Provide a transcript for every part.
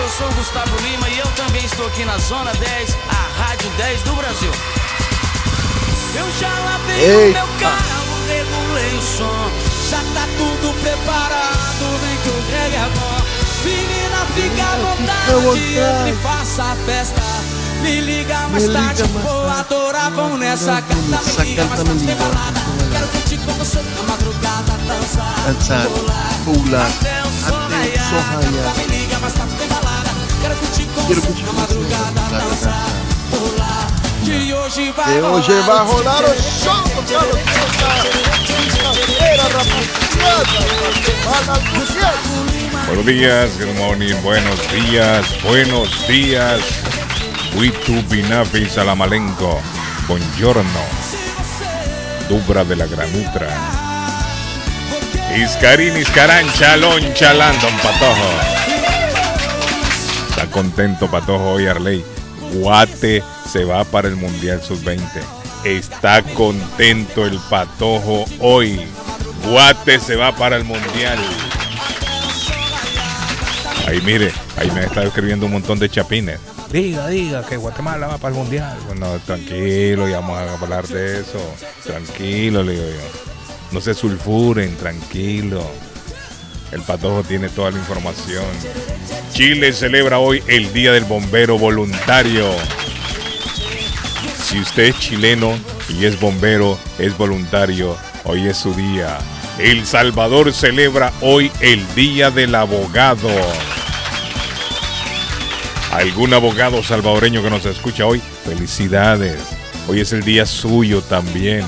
Eu sou o Gustavo Lima e eu também estou aqui na Zona 10, a Rádio 10 do Brasil. Eu já lavei o meu carro, regulei o som, já tá tudo preparado, vem que o reggae é bom. Menina, fica à vontade, entre e faça a festa. Me liga mais Me tarde, liga mais vou tarde. adorar, vamos nessa carta, me liga mais tarde, tem balada. Quero curtir com você na madrugada, dançar, pular, até o sol raiar. Balada. Quero curtir com Quero você curtir na com você madrugada, na madrugada, dançar, pular. Que hoje vai Que hoje rolar vai o rolar o show, Quinta-feira, rapaziada. Buenos días, good morning, buenos días, buenos días. Witu Binafi Salamalenco, buongiorno. Dubra de la Granutra. Iscarín, Iscarán, Chalón, Chalán, don Patojo. Está contento Patojo hoy, Arley. Guate se va para el Mundial Sub-20. Está contento el Patojo hoy. Guate se va para el Mundial. Ahí mire, ahí me está escribiendo un montón de chapines. Diga, diga que Guatemala va para el mundial. Bueno, tranquilo, ya vamos a hablar de eso. Tranquilo, le digo yo. No se sulfuren, tranquilo. El patojo tiene toda la información. Chile celebra hoy el Día del Bombero Voluntario. Si usted es chileno y es bombero, es voluntario, hoy es su día. El Salvador celebra hoy el Día del Abogado. ¿Algún abogado salvadoreño que nos escucha hoy? Felicidades. Hoy es el día suyo también.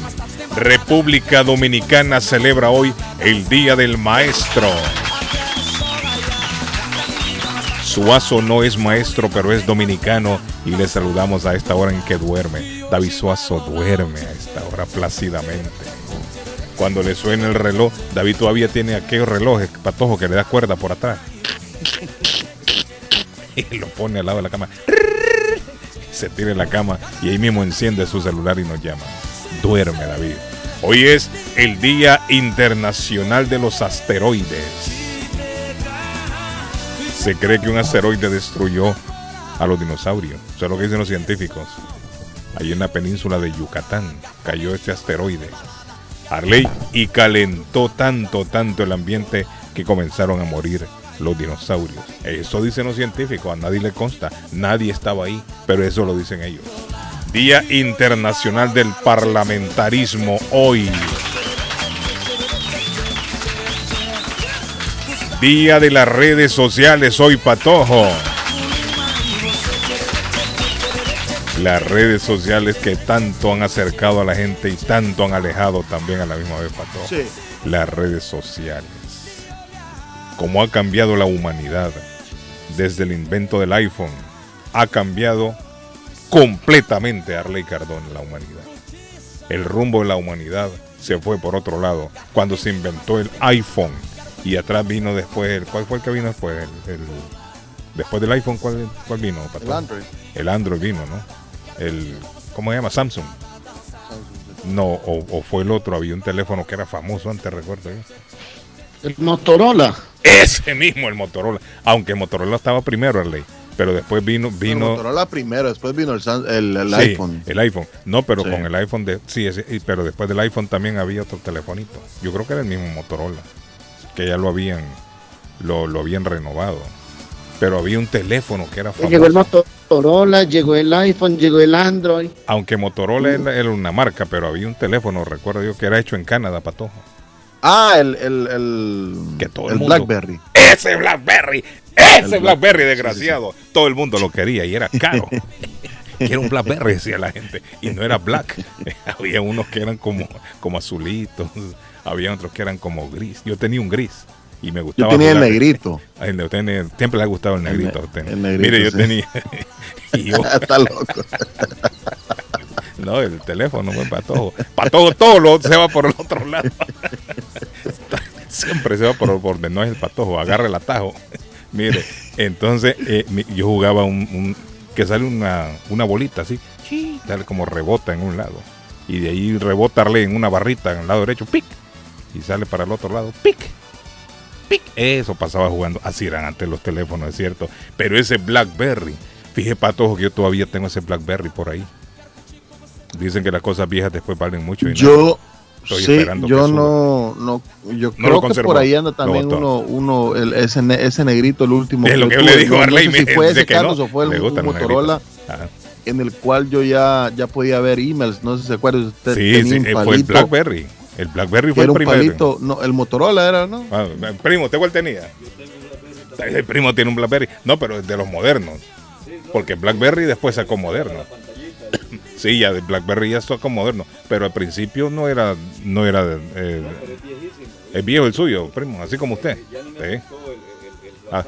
República Dominicana celebra hoy el Día del Maestro. Suazo no es maestro, pero es dominicano y le saludamos a esta hora en que duerme. David Suazo duerme a esta hora plácidamente. Cuando le suena el reloj, David todavía tiene aquellos relojes, patojo, que le da cuerda por atrás. Y lo pone al lado de la cama. Se tira en la cama y ahí mismo enciende su celular y nos llama. Duerme, David. Hoy es el Día Internacional de los Asteroides. Se cree que un asteroide destruyó a los dinosaurios. Eso es lo que dicen los científicos. Ahí en la península de Yucatán cayó este asteroide. Arley y calentó tanto, tanto el ambiente que comenzaron a morir los dinosaurios. Eso dicen los científicos, a nadie le consta, nadie estaba ahí, pero eso lo dicen ellos. Día Internacional del Parlamentarismo hoy. Día de las redes sociales hoy, Patojo. Las redes sociales que tanto han acercado a la gente y tanto han alejado también a la misma vez, Patojo. Sí. Las redes sociales. Cómo ha cambiado la humanidad desde el invento del iPhone. Ha cambiado completamente Arley Cardón la humanidad. El rumbo de la humanidad se fue por otro lado cuando se inventó el iPhone y atrás vino después el ¿cuál fue el que vino después? El, el- después del iPhone ¿cuál, cuál vino? El? Android. El Android vino, ¿no? El ¿cómo se llama? Samsung. No, o, o fue el otro, había un teléfono que era famoso antes, recuerdo yo. El Motorola. Ese mismo, el Motorola. Aunque el Motorola estaba primero, Arley. Pero después vino, El vino Motorola primero, después vino el, el, el Sí, iPhone. El iPhone. No, pero Sí. con el iPhone de. Sí, ese- y- pero después del iPhone también había otro telefonito. Yo creo que era el mismo Motorola. Que ya lo habían. Lo, lo habían renovado. Pero había un teléfono que era Llegó el famoso. Motorola, llegó el iPhone, llegó el Android. Aunque Motorola era, era una marca, pero había un teléfono, recuerdo yo, que era hecho en Canadá, patojo. Ah, el, el, el, Que todo el el mundo- Blackberry. ¡Ese Blackberry! ¡Ese Black- Blackberry, sí, desgraciado! Todo el mundo lo quería y era caro. Quiero un Blackberry, decía la gente. Y no era black. había unos que eran como, como azulitos. Había otros que eran como gris. Yo tenía un gris. Y me Yo gustaba. tenía el negrito. Ay, siempre le ha gustado el El negrito usted. el negrito, Mire, yo sí. tenía, Y yo, Está loco. no, el teléfono, pues, patojo. Patojo, todo lo, se va por el otro lado. Siempre se va por, por donde no es el patojo, agarra el atajo. Mire, entonces eh, yo jugaba un, un- que sale una, una bolita así, chi, sale como rebota en un lado. Y de ahí rebotarle en una barrita en el lado derecho, pic. Y sale para el otro lado, pic. Pic. Eso pasaba jugando. Así eran antes los teléfonos, es cierto. Pero ese Blackberry, fíjese patojo que yo todavía tengo ese Blackberry por ahí. Dicen que las cosas viejas después valen mucho. y no. Yo, Estoy sí, esperando yo que no, no, yo No lo creo que por ahí anda también uno, uno, el, ese, ese negrito, el último. Es lo que le digo a No- Arley, sé si fue ese Carlos o fue el, Motorola en el cual yo ya, ya podía ver emails, no sé si se acuerda, usted Sí, tenía sí, un eh, fue el Blackberry. El Blackberry fue era el un primero. palito, no, el Motorola era, ¿no? Ah, primo, ¿usted cuál tenía? El primo tiene un Blackberry. No, pero es de los modernos. Porque Blackberry después sacó moderno. Sí, ya de Blackberry ya sacó moderno. Pero al principio no era, no era eh, es viejo el suyo, primo, así como usted. Sí. Ah.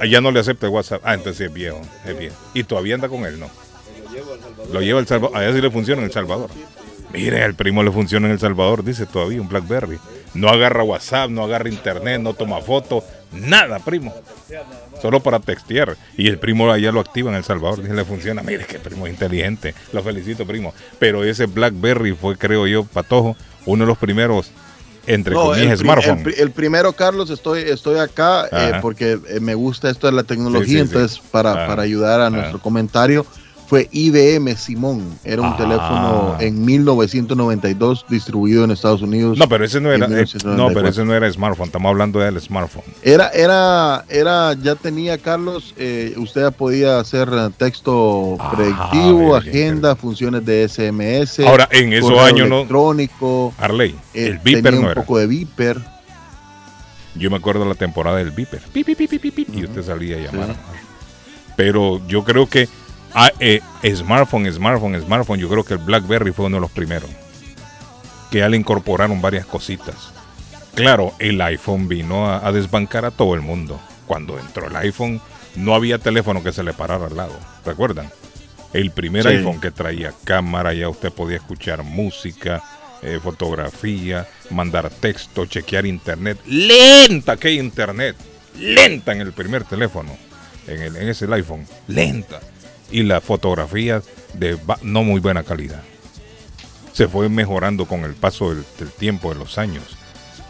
Ah, ya no le acepta el WhatsApp. Ah, entonces sí es viejo, es viejo. Y todavía anda con él, ¿no? Lo lleva El Salvador. Allá sí le funciona en El Salvador. Mire, al primo le funciona en El Salvador, dice todavía un Blackberry. No agarra WhatsApp, no agarra internet, no toma fotos, nada, primo. Solo para textear. Y el primo allá lo activa en El Salvador, dice le funciona. Mire, que primo es inteligente. Lo felicito, primo. Pero ese Blackberry fue, creo yo, Patojo, uno de los primeros, entre No, comillas, el, smartphone. el pri- el primero, Carlos, estoy, estoy acá eh, porque eh, me gusta esto de la tecnología, Sí, sí, sí. entonces para, para ayudar a Ajá. nuestro comentario, fue IBM Simón, era un Ah. teléfono en 1992 distribuido en Estados Unidos. No, pero ese no era, eh, no, 1994. pero ese no era smartphone. Estamos hablando del smartphone. Era, era, era, ya tenía Carlos, eh, usted podía hacer texto Ah, predictivo, agenda, funciones de SMS. Ahora, en esos años no- electrónico, Harley, eh, el Viper tenía no un era. poco de Viper. Yo me acuerdo la temporada del Viper. Pip, pip, pip, Y usted salía a llamar. Pero yo creo que ah, eh, smartphone, smartphone, smartphone, yo creo que el BlackBerry fue uno de los primeros. Que ya le incorporaron varias cositas. Claro, el iPhone vino a, a desbancar a todo el mundo. Cuando entró el iPhone, no había teléfono que se le parara al lado. ¿Recuerdan? El primer Sí. iPhone que traía cámara, ya usted podía escuchar música, eh, fotografía, mandar texto, chequear internet. Lenta que internet. Lenta en el primer teléfono. En, el, en ese iPhone. Lenta. Y las fotografías de no muy buena calidad. Se fue mejorando con el paso del, tiempo, de los años.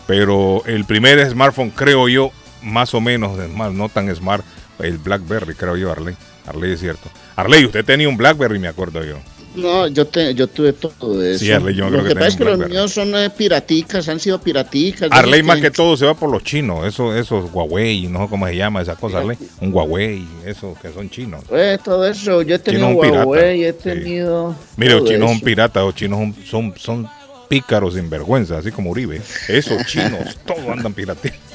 Pero el primer smartphone, creo yo, más o menos, smart, no tan smart, el BlackBerry, creo yo, Arley. Arley es cierto. Arley, usted tenía un BlackBerry, me acuerdo yo. No, yo, te, yo tuve todo eso. Sí, Arley, yo creo Lo que que tenía pasa es que los Blackberry. míos son eh, piraticas, han sido piraticas. Arley más que todo se va por los chinos, eso, esos Huawei, no sé cómo se llama esa cosa, Arley. Un Huawei, esos que son chinos. Eh, todo eso, yo he tenido Huawei, he sí. tenido. Mire, los chinos son eso. piratas, los chinos son, son, son pícaros sin vergüenza, así como Uribe. Esos chinos, todos andan pirateando.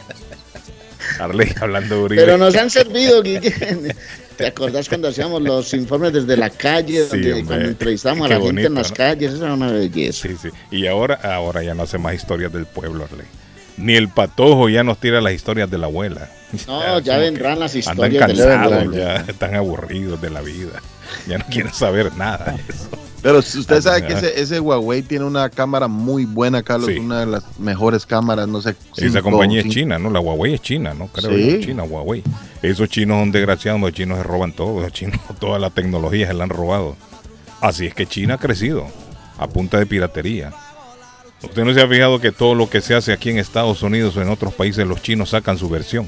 Arley hablando de Uribe. Pero nos han servido, Guillén. ¿Te acordás cuando hacíamos los informes desde la calle, Sí, donde, cuando entrevistamos a la gente en las ¿no? calles? Eso era una belleza. Sí, sí. Y ahora, ahora ya no hace más historias del pueblo, Arley. Ni el patojo ya nos tira las historias de la abuela. No, ya vendrán las Andan historias de la cansados, ya están aburridos de la vida. Ya no quieren saber nada. de eso. Pero usted sabe que ese, ese Huawei tiene una cámara muy buena, Carlos, Sí. una de las mejores cámaras, no sé. Esa cinco- compañía es china, ¿no? La Huawei es china, ¿no? Creo Sí. yo, China, Huawei. Esos chinos son desgraciados, los chinos se roban todo, los chinos toda la tecnología se la han robado. Así es que China ha crecido a punta de piratería. Usted no se ha fijado que todo lo que se hace aquí en Estados Unidos o en otros países, los chinos sacan su versión.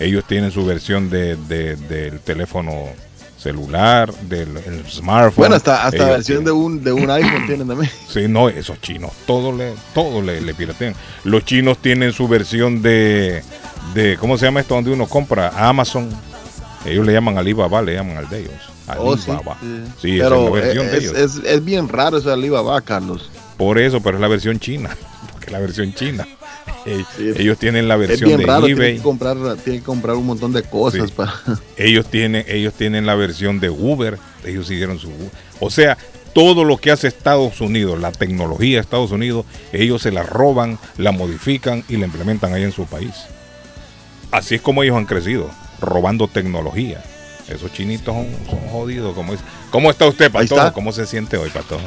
Ellos tienen su versión de, de- del teléfono celular, del el smartphone. Bueno, hasta, hasta Ellos versión de un, de un iPhone tienen también. Sí, no, esos chinos, todo le, todo le, le piratean. Los chinos tienen su versión de, de, ¿cómo se llama esto? Donde uno compra Amazon. Ellos le llaman Alibaba, le llaman al de ellos. Oh, sí, Alibaba. sí. Esa es pero la versión es, de ellos. es, es bien raro eso de Alibaba, Carlos. Por eso, pero es la versión china. Porque es la versión china. Eh, ellos tienen la versión de raro, eBay. que, comprar, tiene que comprar un montón de cosas Sí. para... Ellos tienen, ellos tienen la versión de Uber, ellos hicieron su o sea, todo lo que hace Estados Unidos, la tecnología de Estados Unidos, ellos se la roban, la modifican y la implementan ahí en su país. Así es como ellos han crecido, robando tecnología. Esos chinitos son, son jodidos. Como es. ¿Cómo está usted, está. ¿Cómo se siente hoy, Patojo?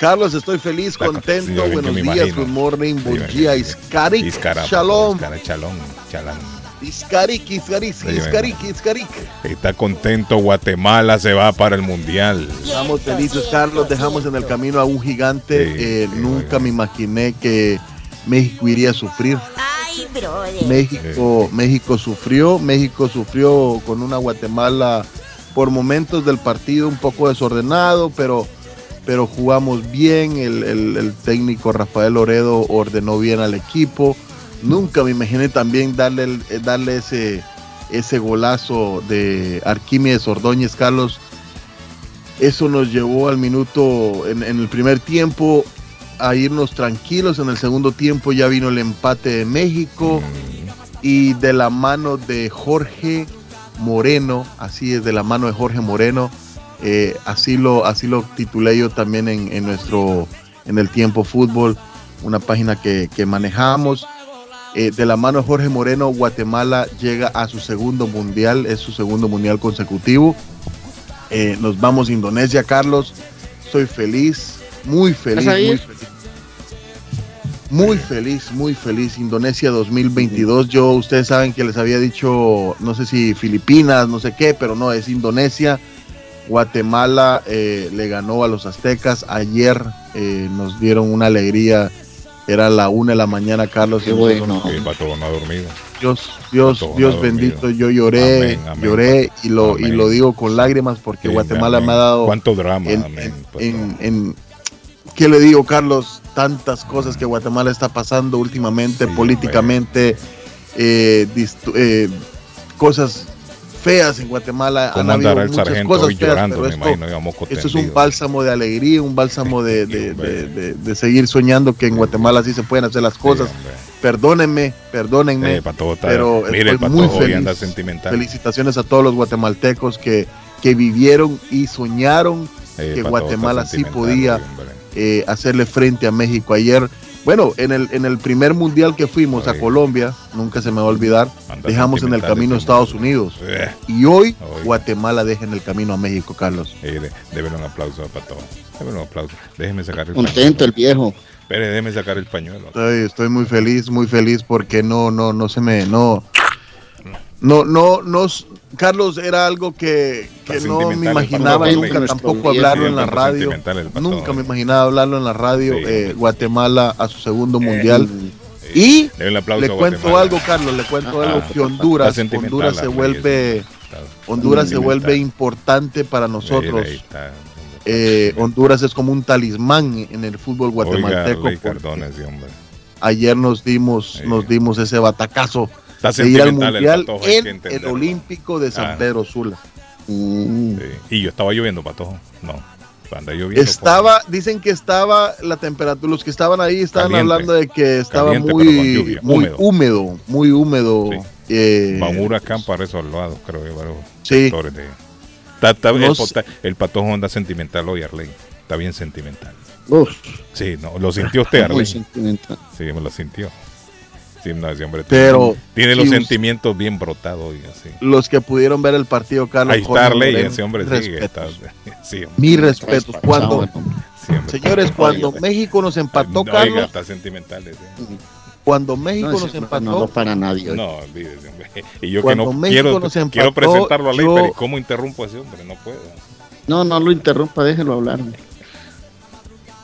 Carlos, estoy feliz, La- contento. Buenos días, imagino. good morning, Sí, buen día. Iskarik, Iscara, shalom, chalón, chalán. Iskarik, Iskarik, Sí, Iskarik, Iskarik. Está contento, Guatemala se va para el Mundial. Estamos felices, Carlos. Dejamos en el camino a un gigante. Sí, Eh, sí, nunca me imaginé que México iría a sufrir. Ay, brother. México, México sufrió, México sufrió con una Guatemala por momentos del partido un poco desordenado, pero, pero jugamos bien. El, el- técnico Rafael Loredo ordenó bien al equipo. Nunca me imaginé también darle, eh, darle ese, ese golazo de Arquímedes Ordóñez, Carlos. Eso nos llevó al minuto, en, en el primer tiempo, a irnos tranquilos. En el segundo tiempo ya vino el empate de México y de la mano de Jorge Moreno, así es, de la mano de Jorge Moreno, eh, así, lo, así lo titulé yo también en, en nuestro, en el tiempo fútbol, una página que, que manejamos. Eh, de la mano de Jorge Moreno, Guatemala llega a su segundo mundial, es su segundo mundial consecutivo. Eh, nos vamos a Indonesia, Carlos. Estoy feliz, muy feliz, muy feliz. Muy feliz, muy feliz. Indonesia 2022. Yo, ustedes saben que les había dicho, no sé si Filipinas, no sé qué, pero no, es Indonesia. Guatemala eh, le ganó a los aztecas. Ayer eh, nos dieron una alegría. Era la una de la mañana, Carlos. Qué y nosotros bueno. Sí, Patojo no ha dormido. Dios, Dios, Dios bendito, dormido. yo lloré, Amén, amén. lloré y lo, y lo digo con lágrimas porque Sí, Guatemala amén. me ha dado ¿Cuánto drama? en, amén, en, en- ¿qué le digo, Carlos? Tantas cosas que Guatemala está pasando últimamente, Sí, políticamente, eh, eh, cosas feas en Guatemala. Han ¿Cómo habido el muchas sargento cosas feas, llorando? pero esto- imagino, es un bálsamo de alegría, un bálsamo de, de- Sí, de- seguir soñando que en Guatemala sí se pueden hacer las cosas. Perdónenme, perdónenme. Patojo está, pero mire, estoy muy feliz. sentimental. Felicitaciones a todos los guatemaltecos que, que vivieron y soñaron que Guatemala sí podía eh, hacerle frente a México. Ayer, bueno, en el, en el primer mundial que fuimos a. Colombia, nunca se me va a olvidar, Anda dejamos en el camino a Estados. Unidos. Eh, Y hoy. Guatemala deja en el camino a México, Carlos. eh, deben un aplauso a Patojo. Deben un aplauso. Déjeme sacar el Contento el viejo. Espere, déjeme sacar el pañuelo. Estoy, estoy muy feliz, muy feliz porque no, no, no se me, no, no, no, no, Carlos era algo que, que no me imaginaba nunca tampoco hablarlo en la radio. Nunca me imaginaba hablarlo en la radio. Sí. eh, Guatemala a su segundo Eh, mundial. Sí. Y le a cuento Guatemala. algo, Carlos, le cuento Ah, algo que Honduras, Honduras se vuelve, está Honduras se vuelve importante para nosotros. Eh, Honduras es como un talismán en el fútbol guatemalteco. Cardona. Ayer nos dimos, nos dimos ese batacazo de ir al el mundial que en el. Olímpico de San Ah. Pedro Sula. Mm. Sí. Y yo estaba lloviendo, Patojo. No. Lloviendo. Estaba, dicen que estaba la temperatura, los que estaban ahí estaban Caliente. hablando de que estaba Caliente, muy, lluvia, muy húmedo. húmedo. muy húmedo. Sí. eh, Va un huracán para esos lados, creo que varios Sí. sectores de. Está- está- No el, el patojo anda sentimental hoy, Arley. Está bien sentimental. Uf, Sí, no, lo sintió usted, muy Arley. sentimental. Sí, me lo sintió. Sí, no, ese hombre Pero tiene, tiene los sentimientos bien brotados así. los que pudieron ver el partido, Carlos. Ahí está Arley, ese hombre sigue. Está, sí, hombre, respetos. Traspasado, Cuando, sí, señores, cuando Oiga. México nos empató, Oiga, Carlos, está sentimental. cuando México No, nos empató, no lo para nadie. hoy. No, olvídese, hombre. Y yo que Cuando no México quiero, nos empató, quiero presentarlo a Ley, yo- pero ¿y ¿cómo interrumpo a ese hombre? No puedo. No, no lo interrumpa, déjelo hablar. hombre.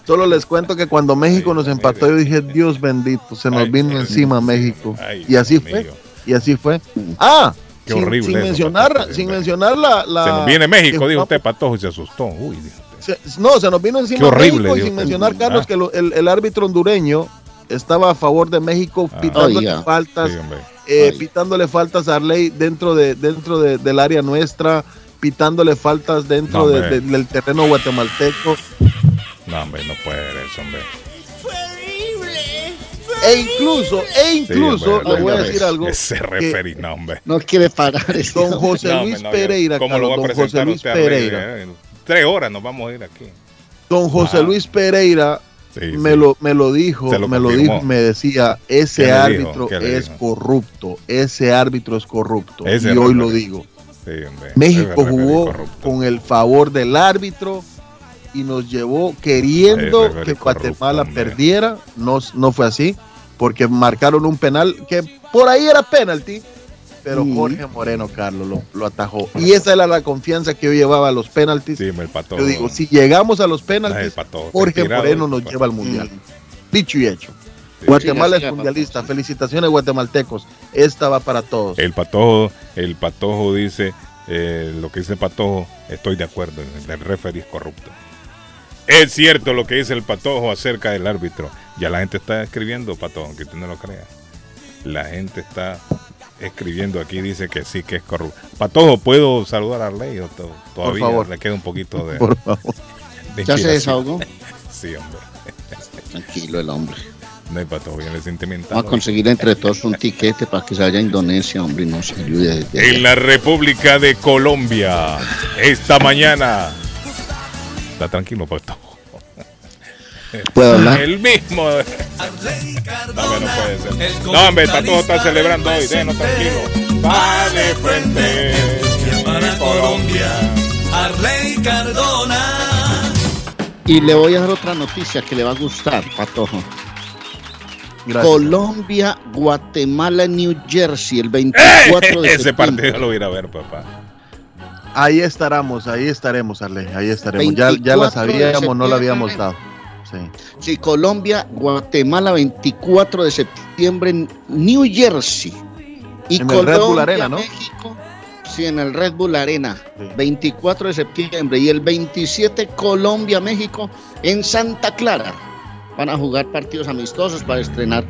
Solo les cuento que cuando México nos empató, yo dije, Dios bendito, se nos Ay, vino encima México. ay, y así fue. Y así fue. Ah, Qué sin, horrible sin eso, mencionar, Patojo, sin mencionar la, la- Se nos viene México, que dijo usted, Patojo, y se asustó. Uy, dijo usted. se- no, se nos vino encima Qué horrible, México y sin usted. mencionar, Carlos, Ah. que lo- el, el árbitro hondureño estaba a favor de México Ah. pitándole Oiga. faltas, Sí, eh, Ay. pitándole faltas a Arley dentro de dentro de- del área nuestra, pitándole faltas dentro No, de- hombre. de- del terreno guatemalteco. No, hombre, no puede ser eso, hombre. E incluso, e incluso, hombre, le voy a decir algo. Ese referí, no, hombre. No quiere parar. ese Don hombre. José No, Luis hombre, no, Pereira, ¿Cómo lo va a don José Luis usted? Pereira. Eh, Tres horas nos vamos a ir aquí. Don José Ah. Luis Pereira Sí, me sí. lo me lo dijo, lo me lo dijo, me decía, ¿Qué ese árbitro ¿Qué le es dijo? corrupto, ese árbitro es corrupto. Ese y hoy lo digo. Sí, hombre. México jugó con el favor del árbitro y nos llevó queriendo que Guatemala corrupto, perdiera. No, no fue así, porque marcaron un penal que por ahí era penalti, pero. Jorge Moreno, Carlos, lo, lo atajó. Y esa era la confianza que yo llevaba a los penaltis. Sí, me yo digo, si llegamos a los penaltis, Jorge tirado, Moreno nos lleva al mundial. Mm. Dicho y hecho. Sí. Guatemala es mundialista. Felicitaciones, guatemaltecos. Esta va para todos. El patojo, el patojo dice, eh, lo que dice el patojo, estoy de acuerdo, el referee es corrupto. Es cierto lo que dice el patojo acerca del árbitro. Ya la gente está escribiendo, patojo, aunque usted no lo crea. La gente está escribiendo aquí, dice que sí, que es corrupto. Patojo, ¿puedo saludar a Arley? ¿O to- Todavía favor. le queda un poquito de, Por favor. de ¿Ya se desahogó? Sí, hombre. Tranquilo el hombre. No hay patojo, bien le sentimental. Vamos a conseguir entre todos un tiquete para que se vaya a Indonesia, hombre, y nos ayude. desde En allá. la República de Colombia, esta mañana. Está tranquilo, Patojo. ¿Puedo hablar? El mismo. No, no Cardona, puede ser. No, hombre, está todo está celebrando hoy. presente. tranquilo. Va de frente. Para Colombia, Arley Cardona. Y le voy a dar otra noticia que le va a gustar, Patojo. Gracias. Colombia, Guatemala, New Jersey, el 24 de ¡Eh! Ese septiembre. partido lo voy a ir a ver, papá. Ahí estaremos, ahí estaremos, Arley, ahí estaremos. Ya, ya la 24 de sabíamos, no la habíamos dado. Sí. Sí, Colombia, Guatemala, 24 de septiembre en New Jersey. Y En el Red Bull Arena, ¿no? México, sí, en el Red Bull Arena, Sí. 24 de septiembre. Y el 27, Colombia, México, en Santa Clara. Van a jugar partidos amistosos para estrenar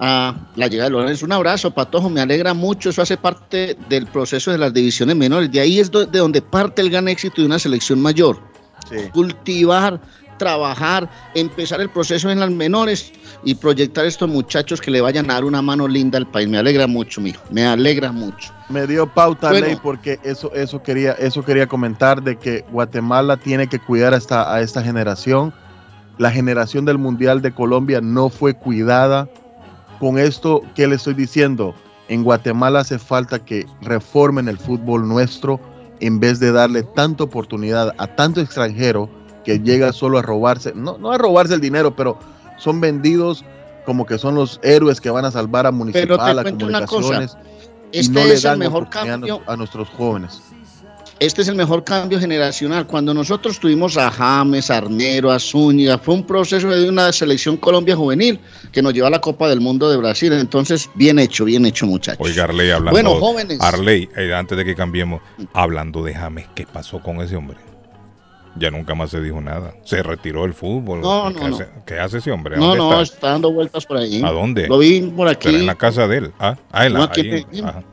a la llegada de Lorenzo. Un abrazo, Patojo, me alegra mucho. Eso hace parte del proceso de las divisiones menores. De ahí es de donde parte el gran éxito de una selección mayor Sí. cultivar, trabajar, empezar el proceso en las menores y proyectar a estos muchachos que le vayan a dar una mano linda al país. Me alegra mucho, mijo, me alegra mucho. Me dio pauta, Bueno. Ley, porque eso, eso, quería, eso quería comentar de que Guatemala tiene que cuidar a esta, a esta generación. La generación del Mundial de Colombia no fue cuidada. Con esto, ¿qué le estoy diciendo? En Guatemala hace falta que reformen el fútbol nuestro en vez de darle tanta oportunidad a tanto extranjero que llega solo a robarse, no, no a robarse el dinero, pero son vendidos como que son los héroes que van a salvar a Municipal, a cuento una cosa, comunicaciones y Este le es el mejor cambio, a nuestros jóvenes. Este es el mejor cambio generacional. Cuando nosotros tuvimos a James, a Arnero, a Zúñiga, fue un proceso de una selección Colombia juvenil que nos llevó a la Copa del Mundo de Brasil. Entonces, bien hecho, bien hecho, muchachos. Oiga, Arley, hablando. Bueno, jóvenes. Arley, eh, antes de que cambiemos, hablando de James, ¿qué pasó con ese hombre? Ya nunca más se dijo nada. Se retiró del fútbol. No, ¿Qué, no, hace, qué hace ese hombre? ¿A no, no, está? está dando vueltas por ahí. ¿A dónde? Lo vi por aquí. Pero en la casa de él. Ah, ah en la- No, aquí ahí, en ajá.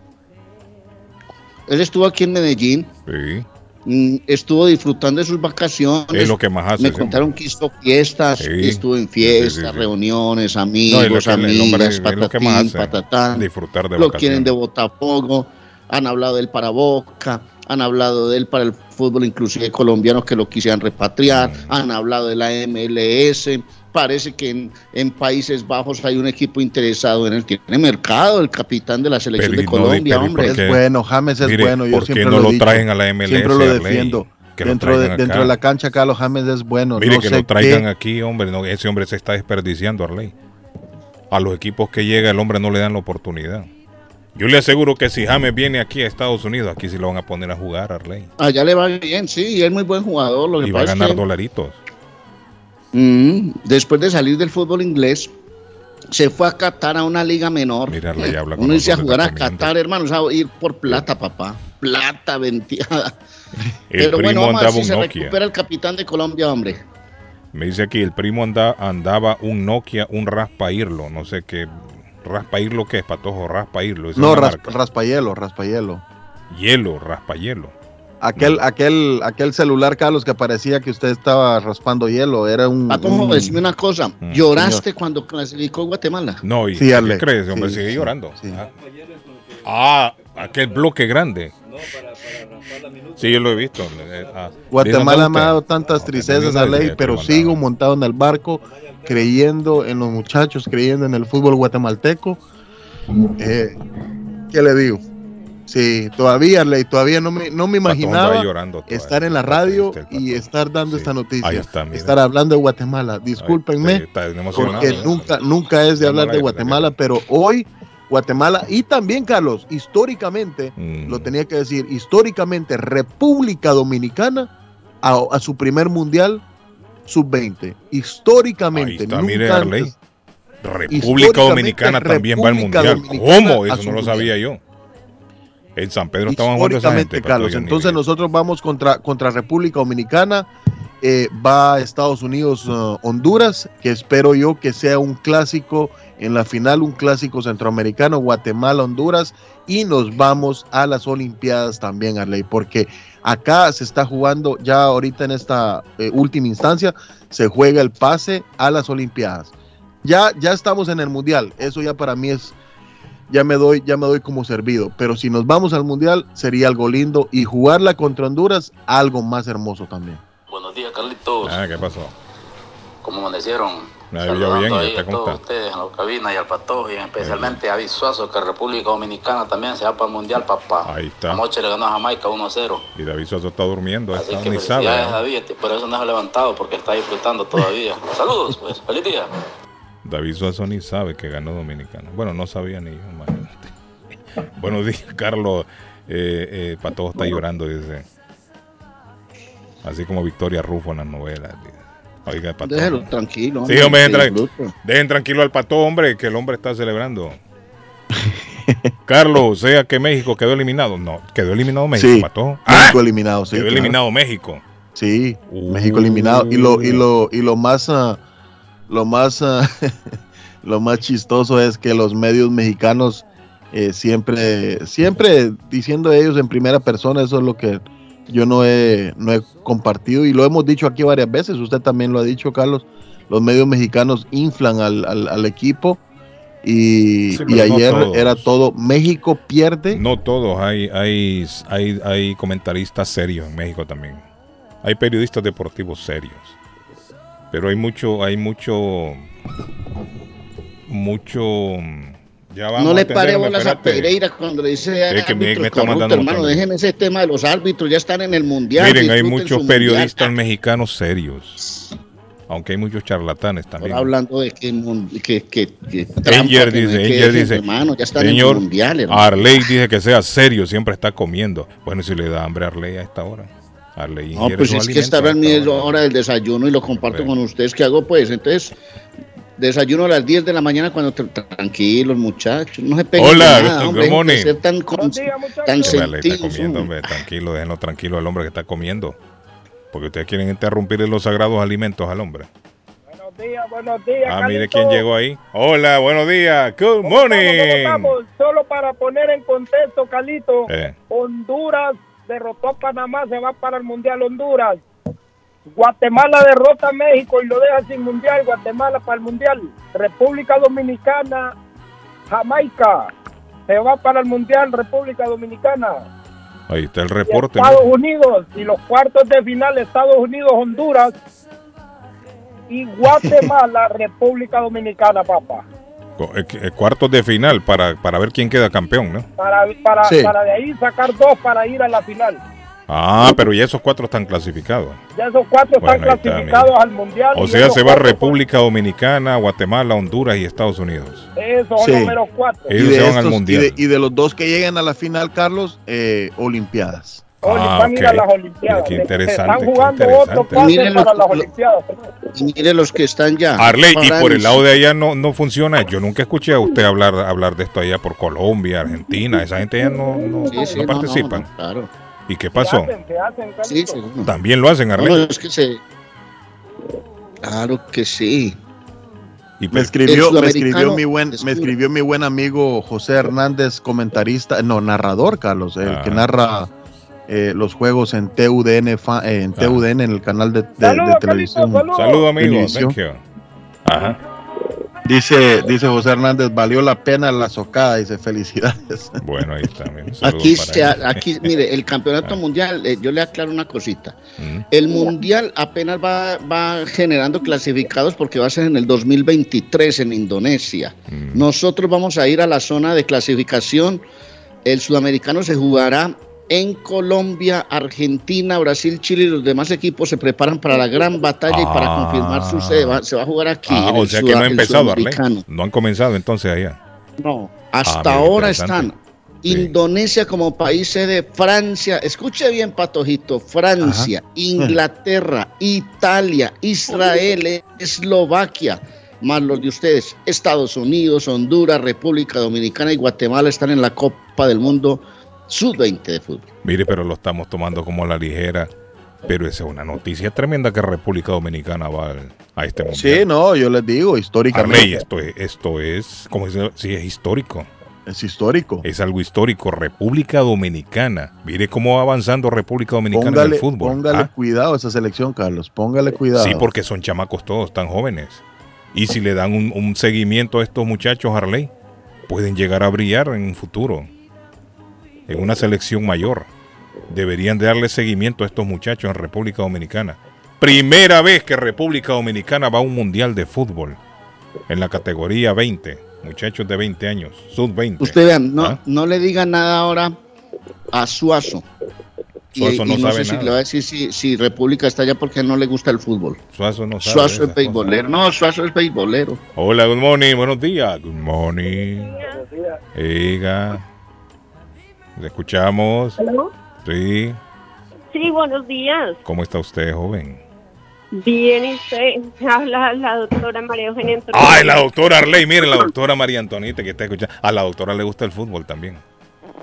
Él estuvo aquí en Medellín. Sí, Mm, estuvo disfrutando de sus vacaciones. es lo que más hace. Me contaron que hizo fiestas, Sí. estuvo en fiestas, sí, sí. reuniones, No, amigos, hombre amigas, es lo que más patatín, hace. patatán. Disfrutar de Lo vacaciones. quieren de Botafogo, han hablado de él para Boca, han hablado de él para el fútbol inclusive colombiano que lo quisieran repatriar, Mm. han hablado de la MLS. Parece que en, en Países Bajos hay un equipo interesado en él. Tiene mercado el capitán de la selección Pero de no Colombia, hombre. Es bueno, James es Mire, bueno. Yo ¿por qué siempre no lo, traen a la MLS? Siempre lo defiendo. Dentro de, dentro acá. de la cancha, Carlos James es bueno. Mire no que sé lo traigan qué- aquí, hombre. No, ese hombre se está desperdiciando, Arley. A los equipos que llega, el hombre no le dan la oportunidad. Yo le aseguro que si James viene aquí a Estados Unidos, aquí sí lo van a poner a jugar, Arley. Allá le va bien, sí, y es muy buen jugador. Lo que Y va a ganar que- dolaritos. Mm, después de salir del fútbol inglés, se fue a Qatar a una liga menor. Mira, le habla con Uno dice a jugar a. Qatar, hermano, o sea, ir por plata, papá. Plata venteada. El Pero primo bueno, vamos a ver andaba si un se Nokia. recupera el capitán de Colombia, hombre. Me dice aquí, el primo anda, andaba un Nokia, un Raspairlo. No sé qué. Raspairlo qué es, patojo, Raspairlo. esa No, ras- marca. raspayelo, raspayelo. Hielo, Raspahielo. Aquel, aquel, aquel celular, Carlos, que parecía que usted estaba raspando hielo, era un. Patojo, un- decime una cosa. Mm. ¿Lloraste cuando clasificó Guatemala? No, ¿y Sí, qué crees? Hombre, sí, sigue sí, llorando. sí. Ah. Ah, aquel bloque grande. Sí, yo lo he visto. Eh, ah. Guatemala me ha "No, dado usted". tantas No, tristezas a ley, idea pero sigo montado en el barco, creyendo en los muchachos, creyendo en el fútbol guatemalteco. Eh, ¿Qué le digo? Sí, todavía, Ley, todavía no me, no me imaginaba llorando estar en la radio el y estar dando Sí. esta noticia. Ahí está, estar hablando de Guatemala. Discúlpenme, porque ¿no? nunca, nunca es de hablar de Guatemala, pero hoy Guatemala y también, Carlos, históricamente, Mm. lo tenía que decir, históricamente República Dominicana a, a su primer mundial sub-20. Históricamente. Ahí está, nunca mire, Arley. República Dominicana también va al mundial. Dominicana ¿Cómo? Eso no lo mundial. sabía yo. En San Pedro estaban jugando esa gente. Carlos. Entonces nosotros vamos contra, contra República Dominicana, eh, va a Estados Unidos, uh, Honduras, que espero yo que sea un clásico en la final, un clásico centroamericano, Guatemala, Honduras, y nos vamos a las Olimpiadas también, Arley, porque acá se está jugando, ya ahorita en esta eh, última instancia, se juega el pase a las Olimpiadas. Ya, ya estamos en el Mundial, eso ya para mí es ya me doy, ya me doy como servido. Pero si nos vamos al mundial, sería algo lindo. Y jugarla contra Honduras, algo más hermoso también. Buenos días, Carlitos. Ah, ¿qué pasó? ¿Cómo amanecieron? Me Saludando bien, ¿y ahí a todos está? ustedes en la cabina y al Patojo y especialmente a Visuazo que República Dominicana también se va para el Mundial, papá. Ahí está. Anoche le ganó a Jamaica 1-0. Y David Soto está durmiendo. Así Está, que ni sabe. ¿no? David. Por eso no se ha levantado, porque está disfrutando todavía. Saludos, pues. Feliz día. David Suazo ni sabe que ganó Dominicana. Bueno, no sabía ni yo, imagínate. Buenos días, Carlos. Eh, eh, Patojo está llorando, dice. Así como Victoria Rufo en las novelas. dice. Oiga, Patojo. Déjelo tranquilo. Sí, hombre. Dejen tranquilo al Patojo, hombre, que el hombre está celebrando. Carlos, o sea que México quedó eliminado. No, quedó eliminado México, Sí. Patojo. México eliminado, sí. quedó claro. eliminado México. Sí, Uh. México eliminado. Y lo, y lo, y lo más, ah, lo más, ah, lo más chistoso es que los medios mexicanos eh, siempre, siempre diciendo ellos en primera persona, eso es lo que yo no he, no he compartido y lo hemos dicho aquí varias veces. Usted también lo ha dicho, Carlos. Los medios mexicanos inflan al, al- al equipo y, Sí, y no ayer todos. era todo México pierde. No todos, hay, hay, hay, hay comentaristas serios en México también. Hay periodistas deportivos serios. Pero hay mucho, hay mucho, mucho... Ya vamos No le pare bolas a. Pereira cuando le dice Es que me- está hermano. Dejen ese tema de los árbitros, ya están en el mundial. Miren, hay muchos mundial. periodistas mexicanos serios. Aunque hay muchos charlatanes Ahora también. hablando de que, que, que, que trampa, no dice, que decir, dice, hermano, ya están en señor, el mundial, hermano. Arley dice que sea serio, siempre está comiendo. Bueno, ¿y si le da hambre a Arley a esta hora. Arley No, pues es que alimento esta a hora es mi hora. del desayuno y lo comparto Bueno. con ustedes. ¿Qué hago pues? Entonces, desayuno a las 10 de la mañana cuando tra- tranquilos, muchachos. No se peguen Hola, nada, good hombre, de morning. ser tan, con- tan está comiendo, hombre. hombre, tranquilo, déjenlo tranquilo al hombre que está comiendo. Porque ustedes quieren interrumpirle los sagrados alimentos al hombre. Buenos días, buenos días. Ah, mire quién llegó ahí. Hola, buenos días. Good ¿Cómo estamos? ¿Cómo morning. estamos? Solo para poner en contexto, Calito, Eh, Honduras derrotó a Panamá, se va para el Mundial Honduras. Guatemala derrota a México y lo deja sin Mundial, Guatemala para el Mundial. República Dominicana, Jamaica, se va para el Mundial, República Dominicana. ahí está el Y reporte. Estados. Unidos y los cuartos de final Estados Unidos, Honduras y Guatemala, República Dominicana, papá. Eh, eh, Cuartos de final para, para ver quién queda campeón, ¿no? Para, para, Sí. para de ahí sacar dos para ir a la final. Ah, pero ya esos cuatro están clasificados. Ya esos cuatro Bueno, están está, clasificados al mundial. O sea, se va República Dominicana, Guatemala, Honduras y Estados Unidos. son- Esos son Sí. los meros cuatro. Ellos y, de se van al estos- y, de, y de los dos que lleguen a la final, Carlos, eh, Olimpiadas. Ah, van a ir a ok. las Olimpiadas. Qué Se- interesante, Se están jugando interesante. otro pase Miren para las Olimpiadas. Y mire los que están ya. Arley, y por el lado de allá no, no funciona. Yo nunca escuché a usted hablar, hablar de esto allá por Colombia, Argentina. Esa gente ya no, no, Sí, sí, no participan. no, claro. ¿Y qué Se pasó? hacen, se hacen, Sí. También lo hacen, No, Arley. es que se. Claro que sí. Y Me pues, escribió, me escribió mi buen, me escribió mi buen amigo José Hernández, comentarista, no, narrador, Carlos, el Ah. que narra eh, los juegos en TUDN, fa- eh, en. TUDN, en el canal de, de- de Saludos, Carlito, televisión. saludos. saludo, amigo. Televisión. Thank you. Ajá. Dice, dice José Hernández, valió la pena la socada, dice felicidades. Bueno, ahí está. para aquí, mire, el campeonato Ah. mundial, eh, yo le aclaro una cosita. Mm. El mundial apenas va, va generando clasificados porque va a ser en el 2023 en Indonesia. Mm. Nosotros vamos a ir a la zona de clasificación El sudamericano se jugará en Colombia, Argentina, Brasil, Chile y los demás equipos se preparan para la gran batalla y para confirmar su sede va- se va a jugar aquí. Ah, en o el sea que suda- no ha el empezado. No han comenzado entonces allá. No, hasta Ah, mira, ahora están. Indonesia como país sede, Francia, escuche bien, Patojito, Francia, Inglaterra, Italia, Israel, Eslovaquia, más los de ustedes, Estados Unidos, Honduras, República Dominicana y Guatemala están en la Copa del Mundo Sub-20 de fútbol. Mire, pero lo estamos tomando como a la ligera. Pero esa es una noticia tremenda que República Dominicana va a este mundial. Sí, no, yo les digo, históricamente. Arley, esto es, esto es, como dice, sí, es histórico. Es histórico. Es algo histórico. República Dominicana. Mire cómo va avanzando República Dominicana en el fútbol. póngale Ah, cuidado a esa selección, Carlos. Póngale cuidado. Sí, porque son chamacos todos, tan jóvenes. Y si le dan un, un seguimiento a estos muchachos, Harley, pueden llegar a brillar en un futuro. En una selección mayor. Deberían de darle seguimiento a estos muchachos en República Dominicana. Primera vez que República Dominicana va a un mundial de fútbol. En la categoría 20. Muchachos de 20 años. Sub 20. Usted vean, no, ¿Ah? no le diga nada ahora a Suazo. Y- Suazo no y sabe sé si nada. le va a decir si, si República está allá porque no le gusta el fútbol. Suazo no sabe. Suazo es beisbolero. No, Suazo es beisbolero. Hola, good morning. Buenos días. Good morning. Diga. ¿Le escuchamos? ¿Aló? Sí. Sí, buenos días. ¿Cómo está usted, joven? Bien, ¿y usted? Habla la doctora María Eugenia Antonio. Ay, la doctora Arley, mire, la doctora María Antonieta que está escuchando. A la doctora le gusta el fútbol también.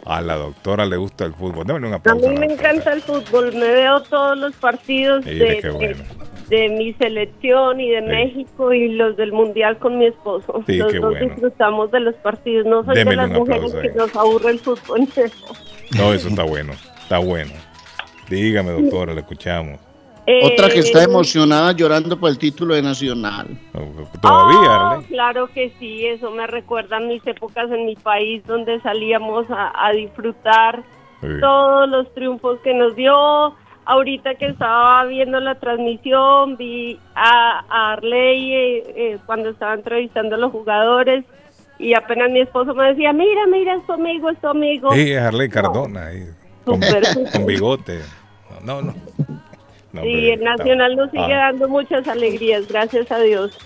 A la doctora le gusta el fútbol. Démosle un aplauso. mí a la me encanta el fútbol, me veo todos los partidos de- bueno. De mi selección y de México y los del Mundial con mi esposo. Sí, los qué dos bueno. disfrutamos de los partidos, no soy Démele de las mujeres que nos aburre el fútbol. No, eso está bueno. Está bueno. Dígame, doctora, le escuchamos. Otra que está Eh, emocionada llorando por el título de Nacional. Todavía, Arley. claro que sí, eso me recuerda a mis épocas en mi país donde salíamos a, a disfrutar Sí. todos los triunfos que nos dio. Ahorita que estaba viendo la transmisión, vi a, a Arley eh, eh, cuando estaba entrevistando a los jugadores y apenas mi esposo me decía, mira, mira, es tu amigo, es tu amigo. Sí, es Arley Cardona. con, con bigote. No, no. No, y hombre, el Nacional nos sigue ah. dando muchas alegrías, gracias a Dios.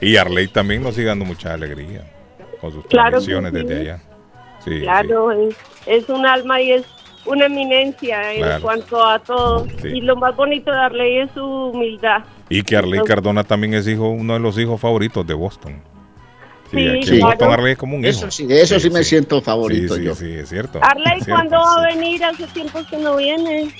Y Arley también nos sigue dando mucha alegría con sus Claro transmisiones sí. desde allá. Sí, sí. Claro, es, es un alma y es una eminencia en Claro. cuanto a todo. Sí. Y lo más bonito de Arley es su humildad. Y que Arley Cardona también es hijo, uno de los hijos favoritos de Boston. Sí, Sí, aquí Boston. Arley es como un hijo. Eso sí, eso sí, me siento favorito sí, sí, yo. Sí, es cierto. Arley, ¿cuándo va a venir? Hace tiempo que no viene.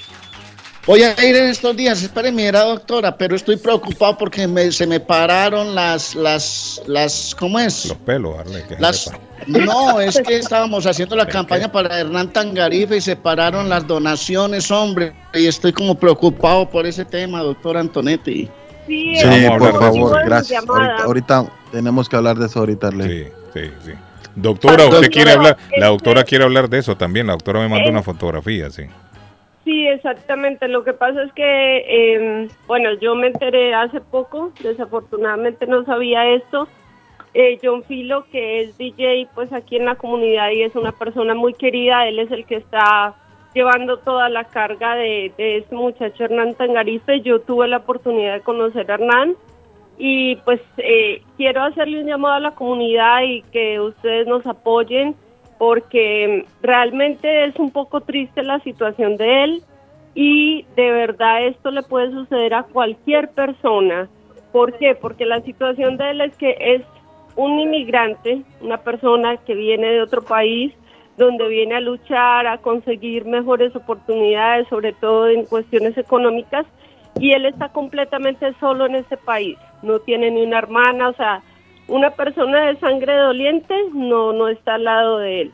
Voy a ir en estos días, espere, mira doctora, pero estoy preocupado porque me- se me pararon las, las, las, ¿cómo es? Los pelos, Arley. que Las. No, es que estábamos haciendo la ¿De campaña qué? para Hernán Tangarife y se pararon las donaciones, hombre, y estoy como preocupado por ese tema, doctora Antonetti. Sí, por favor, gracias. Ahorita, ahorita tenemos que hablar de eso ahorita, Arley. Sí, sí, sí. Doctora, usted Doctora, quiere hablar, la este- doctora quiere hablar de eso también. La doctora me mandó Eh. una fotografía, sí. Sí, exactamente. Lo que pasa es que, eh, bueno, yo me enteré hace poco, desafortunadamente no sabía esto. Eh, John Filo, que es DJ, pues aquí en la comunidad y es una persona muy querida, él es el que está llevando toda la carga de, de este muchacho Hernán Tangarife. Yo tuve la oportunidad de conocer a Hernán y pues eh, quiero hacerle un llamado a la comunidad y que ustedes nos apoyen porque realmente es un poco triste la situación de él y de verdad esto le puede suceder a cualquier persona. ¿Por qué? Porque la situación de él es que es un inmigrante, una persona que viene de otro país, donde viene a luchar, a conseguir mejores oportunidades, sobre todo en cuestiones económicas, y él está completamente solo en este país. No tiene ni una hermana, o sea, una persona de sangre doliente no, no está al lado de él.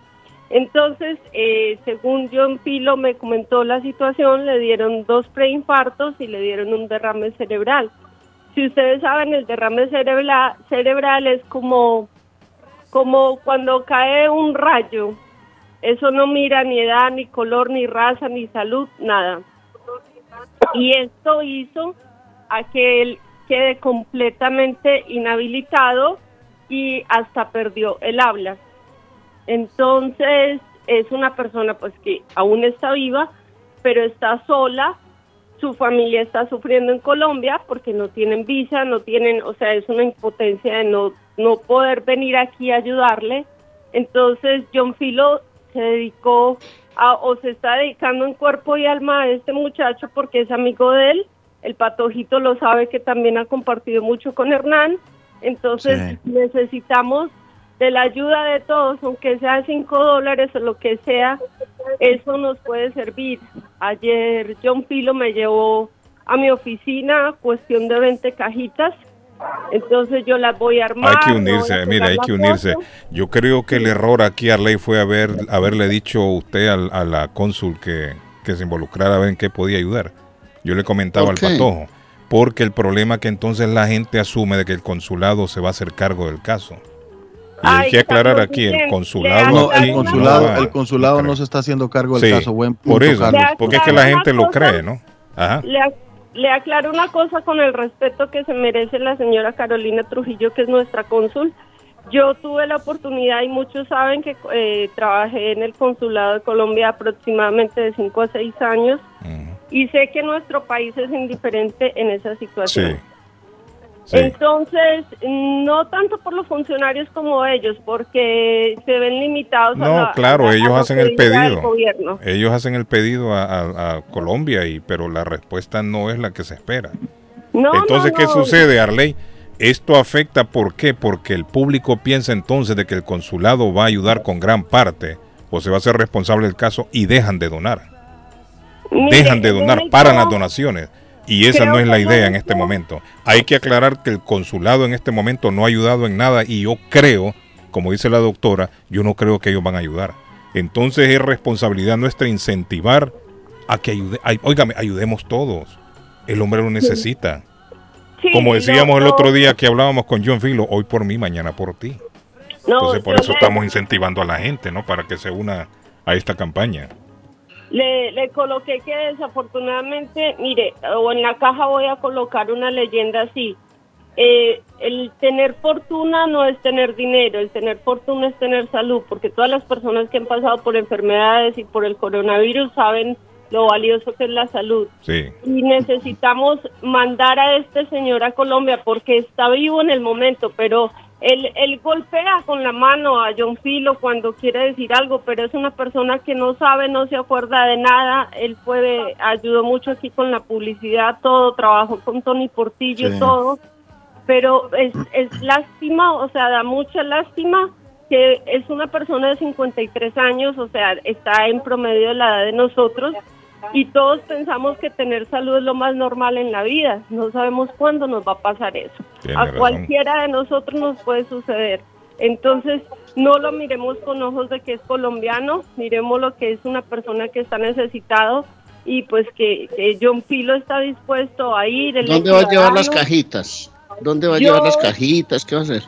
Entonces, eh, según John Pilo me comentó la situación, le dieron dos preinfartos y le dieron un derrame cerebral. Si ustedes saben, el derrame cerebral, cerebral es como, como cuando cae un rayo. Eso no mira ni edad, ni color, ni raza, ni salud, nada. Y esto hizo a que él quede completamente inhabilitado y hasta perdió el habla. Entonces, es una persona pues que aún está viva, pero está sola, su familia está sufriendo en Colombia porque no tienen visa, no tienen, o sea, es una impotencia de no, no poder venir aquí a ayudarle. Entonces John Filo se dedicó a, o se está dedicando en cuerpo y alma a este muchacho porque es amigo de él. El patojito lo sabe que también ha compartido mucho con Hernán. Entonces Sí. necesitamos de la ayuda de todos, aunque sea cinco dólares o lo que sea, eso nos puede servir. Ayer John Filo me llevó a mi oficina cuestión de 20 cajitas, entonces yo las voy a armar. Hay que a unirse, mira, hay que unirse. foto. Yo creo que el error aquí, Arley, fue haber, haberle dicho usted al- a, la cónsul que, que se involucrara a ver en qué podía ayudar. Yo le comentaba al patojo, porque el problema es que entonces la gente asume de que el consulado se va a hacer cargo del caso. Y hay Ay, que aclarar aquí, el consulado No, aquí el consulado, va- el consulado no se está haciendo cargo del Sí, caso. Buen punto, por eso, porque es que la gente lo cree, ¿no? Ajá. Le, ac- le aclaro una cosa con el respeto que se merece la señora Carolina Trujillo, que es nuestra cónsul. Yo tuve la oportunidad, y muchos saben que eh, trabajé en el consulado de Colombia aproximadamente de 5 a 6 años, y sé que nuestro país es indiferente en esa situación. Sí. Entonces, no tanto por los funcionarios como ellos, porque se ven limitados a No, la- claro, a- a ellos lo hacen el pedido. gobierno. Ellos hacen el pedido a, a- a Colombia, y pero la respuesta no es la que se espera. No, Entonces, no, ¿qué no. sucede, Arley? Esto afecta, ¿por qué? Porque el público piensa entonces de que el consulado va a ayudar con gran parte o se va a ser responsable del caso y dejan de donar. Mire, dejan de el donar, paran las donaciones. Y esa Creo no es la idea en este momento. Hay que aclarar que el consulado en este momento no ha ayudado en nada y yo creo, como dice la doctora, yo no creo que ellos van a ayudar. Entonces es responsabilidad nuestra incentivar a que ayude, ay, óigame, ayudemos todos. El hombre lo necesita. Sí, Como no, decíamos el otro día que hablábamos con John Filo, hoy por mí, mañana por ti. no, Entonces por eso estamos incentivando a la gente, ¿no? Para que se una a esta campaña. Le, le coloqué que desafortunadamente, mire, o en la caja voy a colocar una leyenda así. Eh, el tener fortuna no es tener dinero, el tener fortuna es tener salud, porque todas las personas que han pasado por enfermedades y por el coronavirus saben lo valioso que es la salud. Sí. Y necesitamos mandar a este señor a Colombia porque está vivo en el momento, pero él, él golpea con la mano a John Filo cuando quiere decir algo, pero es una persona que no sabe, no se acuerda de nada. Él puede, ayudó mucho aquí con la publicidad, todo, trabajó con Tony Portillo, Sí. todo. Pero es, es lástima, o sea, da mucha lástima que es una persona de 53 años, o sea, está en promedio de la edad de nosotros y todos pensamos que tener salud es lo más normal en la vida. No sabemos cuándo nos va a pasar eso. Tiene a razón. cualquiera de nosotros nos puede suceder. Entonces, no lo miremos con ojos de que es colombiano, miremos lo que es una persona que está necesitado y pues que, que John Filo está dispuesto a ir. es ¿Dónde va a llevar las cajitas? ¿Dónde va a Yo- llevar las cajitas? ¿Qué va a hacer?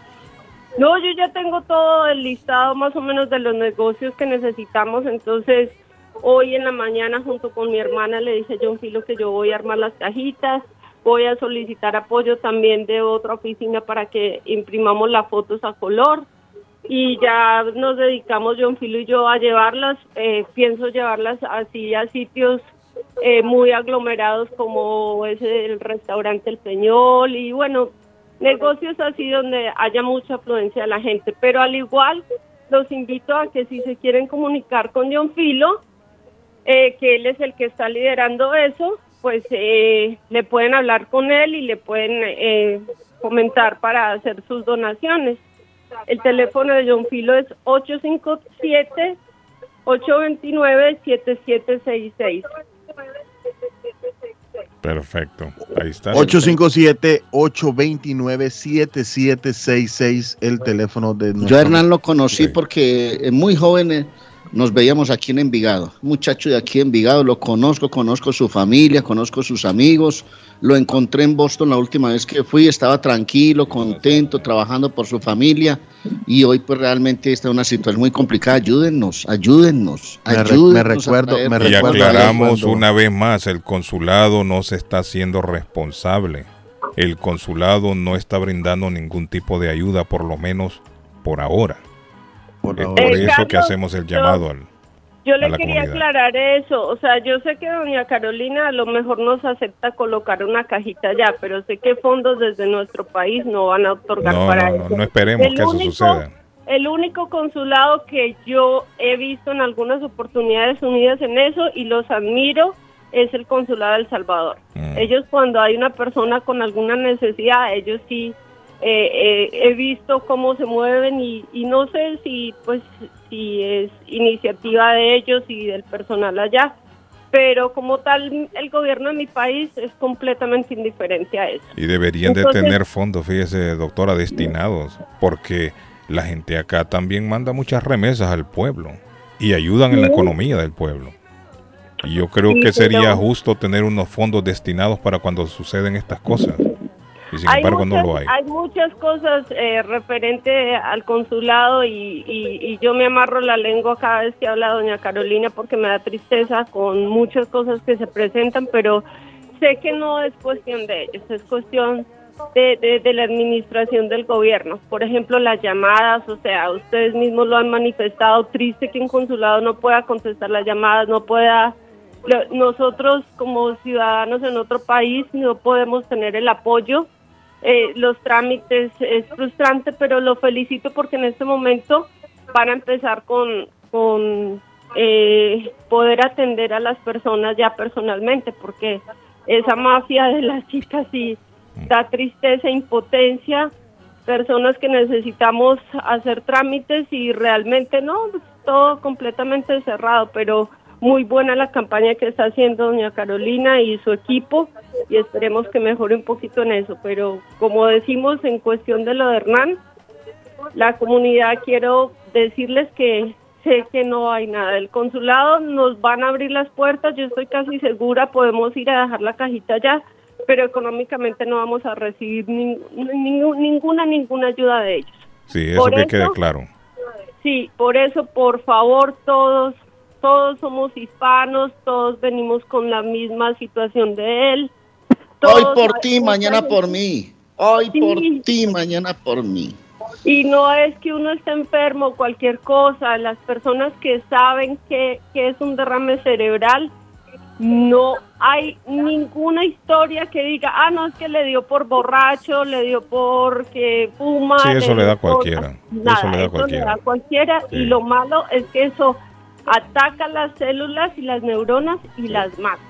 No, yo ya tengo todo el listado más o menos de los negocios que necesitamos, entonces hoy en la mañana junto con mi hermana le dije a John Filo que yo voy a armar las cajitas, voy a solicitar apoyo también de otra oficina para que imprimamos las fotos a color y ya nos dedicamos John Filo y yo a llevarlas, eh, pienso llevarlas así a sitios eh, muy aglomerados como es el restaurante El Peñol. Y bueno, negocios así donde haya mucha afluencia de la gente. Pero al igual, los invito a que si se quieren comunicar con John Filo, eh, que él es el que está liderando eso, pues eh, le pueden hablar con él y le pueden eh, comentar para hacer sus donaciones. El teléfono de John Filo es 857 829 7766. Perfecto. Ahí está. 857-829-7766, el teléfono de Yo Hernán lo conocí Sí. porque muy joven eh, nos veíamos aquí en Envigado. Muchacho de aquí en Envigado, lo conozco, conozco su familia, conozco sus amigos. Lo encontré en Boston la última vez que fui, estaba tranquilo, contento, trabajando por su familia. Y hoy pues realmente está una situación muy complicada. Ayúdennos, ayúdennos, Me re- ayúdennos. me recuerdo- me Y recuerdo aclaramos cuando- una vez más, el consulado no se está haciendo responsable. El consulado no está brindando ningún tipo de ayuda, por lo menos por ahora. Por eso que hacemos el yo- llamado al... Yo le quería comunidad. aclarar eso, o sea, yo sé que doña Carolina a lo mejor nos acepta colocar una cajita ya, pero sé que fondos desde nuestro país no van a otorgar No, para no, no, eso. no esperemos El que eso único- suceda. El único consulado que yo he visto en algunas oportunidades unidas en eso y los admiro es el consulado de El Salvador. Mm. Ellos cuando hay una persona con alguna necesidad, ellos sí eh, eh, he visto cómo se mueven y, y no sé si pues si es iniciativa de ellos y del personal allá, pero como tal el gobierno de mi país es completamente indiferente a eso. Y deberían Entonces- de tener fondos, fíjese, doctora, destinados, porque la gente acá también manda muchas remesas al pueblo y ayudan en la economía del pueblo. Y yo creo Sí, que sería pero- justo tener unos fondos destinados para cuando suceden estas cosas. Y sin hay embargo muchas, no lo hay. muchas cosas eh, referente al consulado y, y- y yo me amarro la lengua cada vez que habla doña Carolina porque me da tristeza con muchas cosas que se presentan, pero sé que no es cuestión de ellos, es cuestión de, de- de la administración del gobierno. Por ejemplo, las llamadas, o sea, ustedes mismos lo han manifestado, triste que un consulado no pueda contestar las llamadas, no pueda nosotros como ciudadanos en otro país no podemos tener el apoyo. Eh, los trámites es frustrante, pero lo felicito porque en este momento van a empezar con, eh, poder atender a las personas ya personalmente, porque esa mafia de las chicas sí da tristeza, impotencia, personas que necesitamos hacer trámites y realmente no, todo completamente cerrado, pero muy buena la campaña que está haciendo doña Carolina y su equipo y esperemos que mejore un poquito en eso, pero como decimos en cuestión de lo de Hernán, la comunidad quiero decirles que sé que no hay nada del consulado, nos van a abrir las puertas, yo estoy casi segura, podemos ir a dejar la cajita allá, pero económicamente no vamos a recibir ninguna, ninguna ayuda de ellos. Sí, eso por que eso- quede claro. Sí, por eso, por favor, todos, todos somos hispanos, todos venimos con la misma situación de él. Hoy todos por ti, mañana por mí. Hoy Sí. por ti, mañana por mí. Y no es que uno esté enfermo, cualquier cosa. Las personas que saben que, que es un derrame cerebral, no hay ninguna historia que diga, ah, no, es que le dio por borracho, le dio porque fuma. Sí, eso le da a dio por-". cualquiera. Nada, Eso le da a eso cualquiera. le da cualquiera. Sí. Y lo malo es que eso ataca las células y las neuronas y las mata.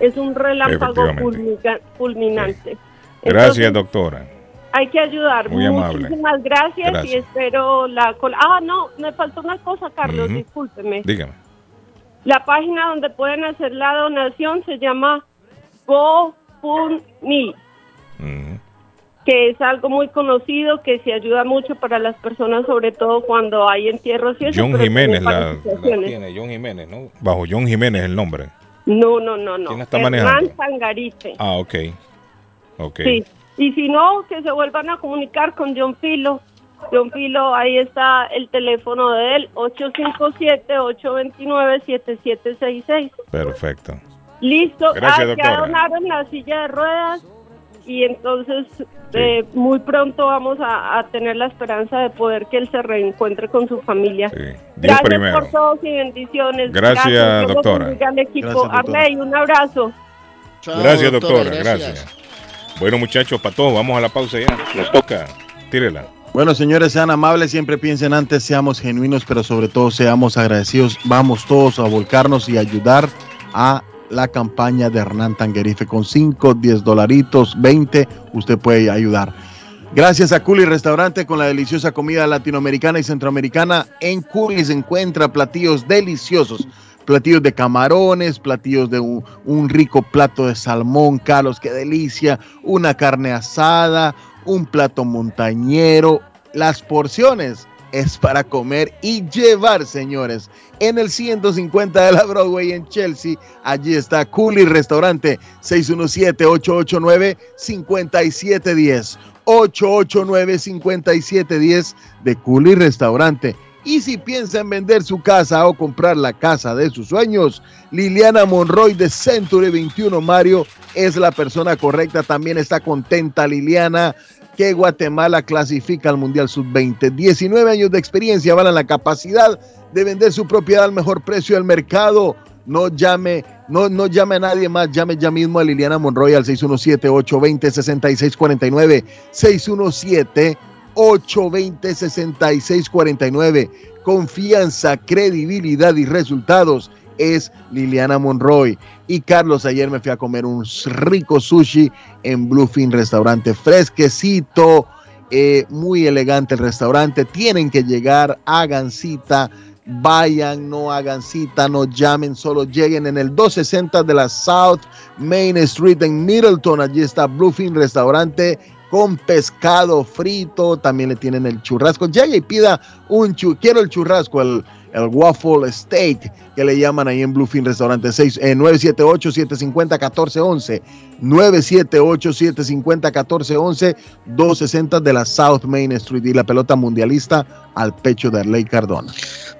Es un relámpago fulminante. Gracias, Entonces, doctora. hay que ayudar. Muy amable. Muchísimas gracias, y espero la... col- Ah, no, me faltó una cosa, Carlos, Ujú. discúlpeme. Dígame. La página donde pueden hacer la donación se llama GoFundMe, Ujú. Que es algo muy conocido, que se ayuda mucho para las personas, sobre todo cuando hay entierros y eso. John Jiménez la, tiene, John Jiménez, ¿no? Bajo John Jiménez el nombre. No, no, no, no. ¿Quién está Hernán manejando? Tangarife. Ah, ok. Ok. Sí, y si no, que se vuelvan a comunicar con John Filo. John Filo, ahí está el teléfono de él, 857-829-7766. Perfecto. Listo, Gracias, ah, ya doctora. donaron la silla de ruedas y entonces eh, muy pronto vamos a, a tener la esperanza de poder que él se reencuentre con su familia. Dios Gracias primero. por todos y bendiciones. Gracias, doctora. al equipo. Gracias, doctora. Arley, un abrazo. Gracias, doctora. Gracias. Bueno, muchachos, para todos, vamos a la pausa ya. Nos toca. Tírela. Bueno, señores, sean amables, siempre piensen antes, seamos genuinos, pero sobre todo seamos agradecidos. Vamos todos a volcarnos y ayudar a la campaña de Hernán Tanguerife con 5, 10 dolaritos, 20, usted puede ayudar. Gracias a Culi Restaurante con la deliciosa comida latinoamericana y centroamericana. En Culi se encuentra platillos deliciosos. Platillos de camarones, platillos de un, un rico plato de salmón, Carlos, qué delicia, una carne asada, un plato montañero. Las porciones es para comer y llevar, señores. En el 150 de la Broadway en Chelsea, allí está Culi Restaurante 617-889-5710. 889-5710 de Culi Restaurante Y si piensa en vender su casa o comprar la casa de sus sueños, Liliana Monroy de Century 21 Mario es la persona correcta. También está contenta Liliana Guatemala clasifica al Mundial Sub-20. 19 años de experiencia van la capacidad de vender su propiedad al mejor precio del mercado. No llame, no, no llame a nadie más, llame ya mismo a Liliana Monroy al 617-820-6649. 617-820-6649. Confianza, credibilidad y resultados es Liliana Monroy. Y Carlos, ayer me fui a comer un rico sushi en Bluefin Restaurante, fresquecito, eh, muy elegante el restaurante. Tienen que llegar, hagan cita, vayan, no hagan cita, no llamen, solo lleguen en el 260 de la South Main Street en Middleton. Allí está Bluefin Restaurante con pescado frito. También le tienen el churrasco. Llegue y pida un churrasco. Quiero el churrasco, el el waffle steak que le llaman ahí en Bluefin Restaurante 6, 978-750-1411, 978-750-1411, 260 de la South Main Street y la pelota mundialista al pecho de Arley Cardona.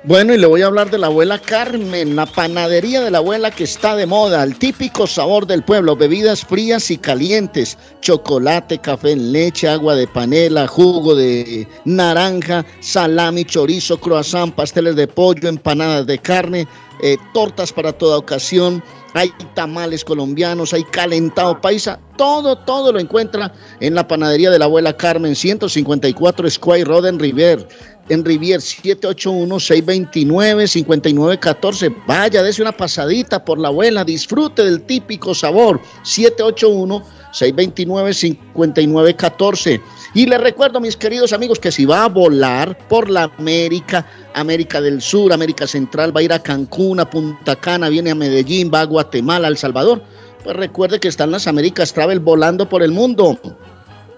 Bueno, y le voy a hablar de la abuela Carmen, la panadería de la abuela que está de moda, el típico sabor del pueblo, bebidas frías y calientes, chocolate, café en leche, agua de panela, jugo de naranja, salami, chorizo, croissant, pasteles de pollo, empanadas de carne, eh, tortas para toda ocasión, hay tamales colombianos, hay calentado paisa, todo, todo lo encuentra en la panadería de la abuela Carmen, 154 Square Road en River en Rivier 781-629-5914. Vaya, dése una pasadita por la abuela, disfrute del típico sabor 781-629-5914. Y le recuerdo, mis queridos amigos, que si va a volar por la América, América del Sur, América Central, va a ir a Cancún, a Punta Cana, viene a Medellín, va a Guatemala, El Salvador, pues recuerde que están las Américas Travel volando por el mundo.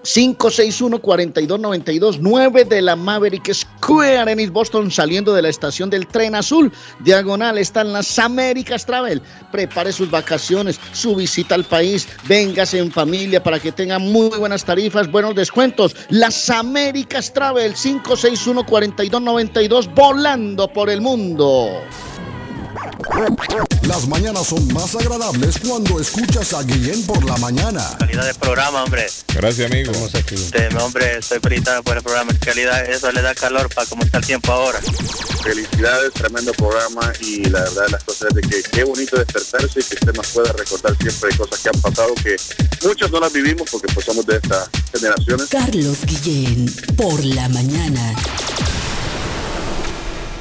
561-4292, 9 de la Maverick Square en East Boston, saliendo de la estación del tren azul. Diagonal están las Américas Travel. Prepare sus vacaciones, su visita al país. Véngase en familia para que tenga muy buenas tarifas, buenos descuentos. Las Américas Travel, 561-4292, volando por el mundo. Las mañanas son más agradables cuando escuchas a Guillén por la mañana. Calidad de programa, hombre. Gracias, amigo. Este, hombre, estoy felicitado por el programa. Calidad, eso le da calor para cómo está el tiempo ahora. Felicidades, tremendo programa y la verdad las cosas de que qué bonito despertarse y que usted nos pueda recordar siempre cosas que han pasado que muchos no las vivimos porque pues somos de estas generaciones. Carlos Guillén, por la mañana.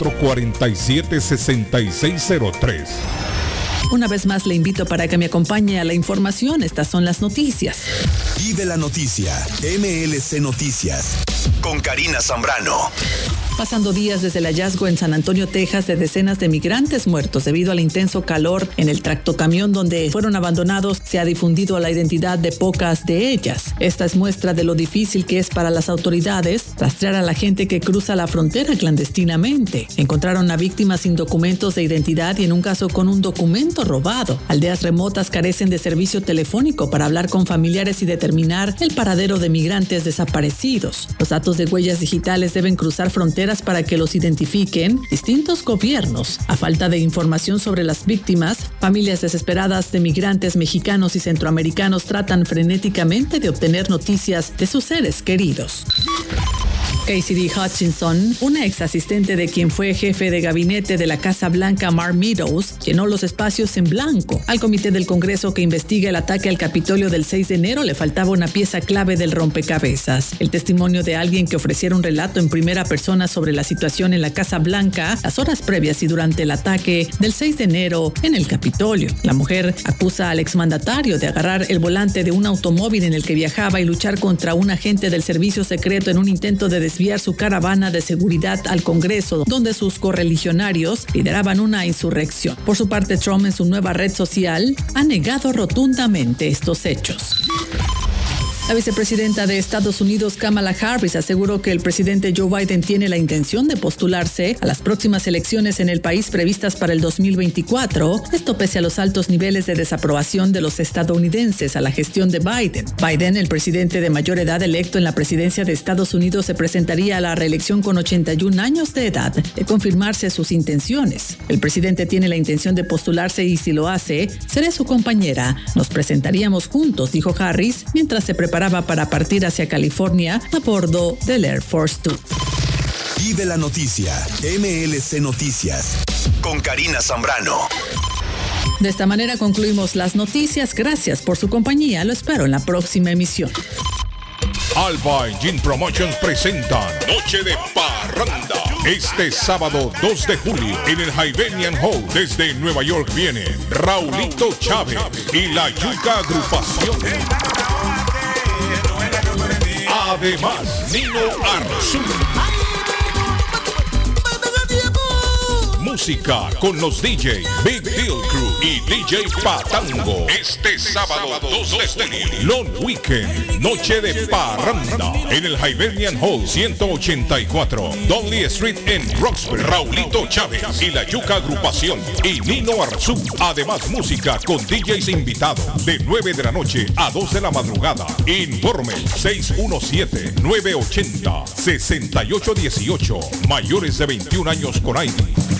447-6603. Una vez más le invito para que me acompañe a la información. Estas son las noticias. Y de la noticia, MLC Noticias, con Karina Zambrano. Pasando días desde el hallazgo en San Antonio, Texas, de decenas de migrantes muertos debido al intenso calor en el tractocamión donde fueron abandonados, se ha difundido la identidad de pocas de ellas. Esta es muestra de lo difícil que es para las autoridades rastrear a la gente que cruza la frontera clandestinamente. Encontraron a víctimas sin documentos de identidad y en un caso con un documento robado. Aldeas remotas carecen de servicio telefónico para hablar con familiares y determinar el paradero de migrantes desaparecidos. Los datos de huellas digitales deben cruzar fronteras para que los identifiquen distintos gobiernos. A falta de información sobre las víctimas, familias desesperadas de migrantes mexicanos y centroamericanos tratan frenéticamente de obtener noticias de sus seres queridos. Cassidy Hutchinson, una ex asistente de quien fue jefe de gabinete de la Casa Blanca Mark Meadows, llenó los espacios en blanco. Al comité del Congreso que investiga el ataque al Capitolio del 6 de enero le faltaba una pieza clave del rompecabezas. El testimonio de alguien que ofreciera un relato en primera persona sobre la situación en la Casa Blanca las horas previas y durante el ataque del 6 de enero en el Capitolio. La mujer acusa al exmandatario de agarrar el volante de un automóvil en el que viajaba y luchar contra un agente del servicio secreto en un intento de desviar su caravana de seguridad al Congreso, donde sus correligionarios lideraban una insurrección. Por su parte, Trump en su nueva red social ha negado rotundamente estos hechos. La vicepresidenta de Estados Unidos, Kamala Harris, aseguró que el presidente Joe Biden tiene la intención de postularse a las próximas elecciones en el país previstas para el 2024, esto pese a los altos niveles de desaprobación de los estadounidenses a la gestión de Biden. Biden, el presidente de mayor edad electo en la presidencia de Estados Unidos, se presentaría a la reelección con 81 años de edad, de confirmarse sus intenciones. El presidente tiene la intención de postularse y si lo hace, seré su compañera. Nos presentaríamos juntos, dijo Harris, mientras se para partir hacia California a bordo del Air Force Two. Vive la noticia, MLC Noticias, con Karina Zambrano. De esta manera concluimos las noticias. Gracias por su compañía. Lo espero en la próxima emisión. Alba Engine Promotions presentan Noche de Parranda. Este sábado 2 de julio en el Hibernian Hall desde Nueva York viene Raulito Chávez y la Yuca Agrupación. Además, Nino Arzú. Con los DJ Big Deal Crew y DJ Patango. Este sábado 2 de julio. Long Weekend. Noche de parranda. En el Hibernian Hall 184. Donley Street en Roxbury. Raulito Chávez y la Yuca Agrupación. Y Nino Arzú. Además, música con DJs invitados. De 9 de la noche a 2 de la madrugada. Informe 617-980-6818. Mayores de 21 años con ID.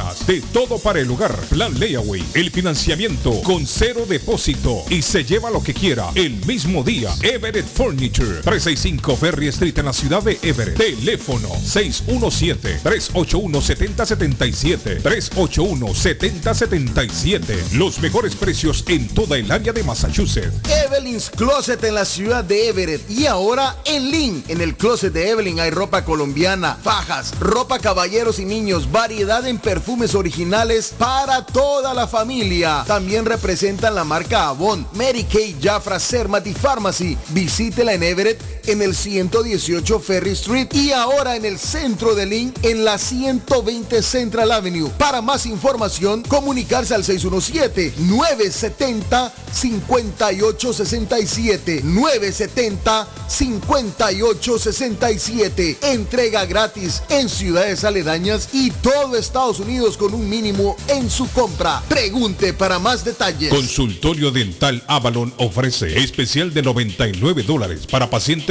de todo para el hogar. Plan Layaway, el financiamiento con cero depósito y se lleva lo que quiera el mismo día. Everett Furniture, 365 Ferry Street en la ciudad de Everett. Teléfono 617-381-7077. 381-7077. Los mejores precios en toda el área de Massachusetts. Evelyn's Closet en la ciudad de Everett. Y ahora en Lynn. En el closet de Evelyn hay ropa colombiana, fajas, ropa caballeros y niños, variedad en perfumes originales para toda la familia. También representan la marca Avon, Mary Kay, Jafra, Sermat y Pharmacy. Visítela en Everett en el 118 Ferry Street y ahora en el centro de Lynn en la 120 Central Avenue. Para más información, comunicarse al 617-970-5867. 970-5867. Entrega gratis en ciudades aledañas y todo Estados Unidos con un mínimo en su compra. Pregunte para más detalles. Consultorio Dental Avalon ofrece especial de 99 dólares para pacientes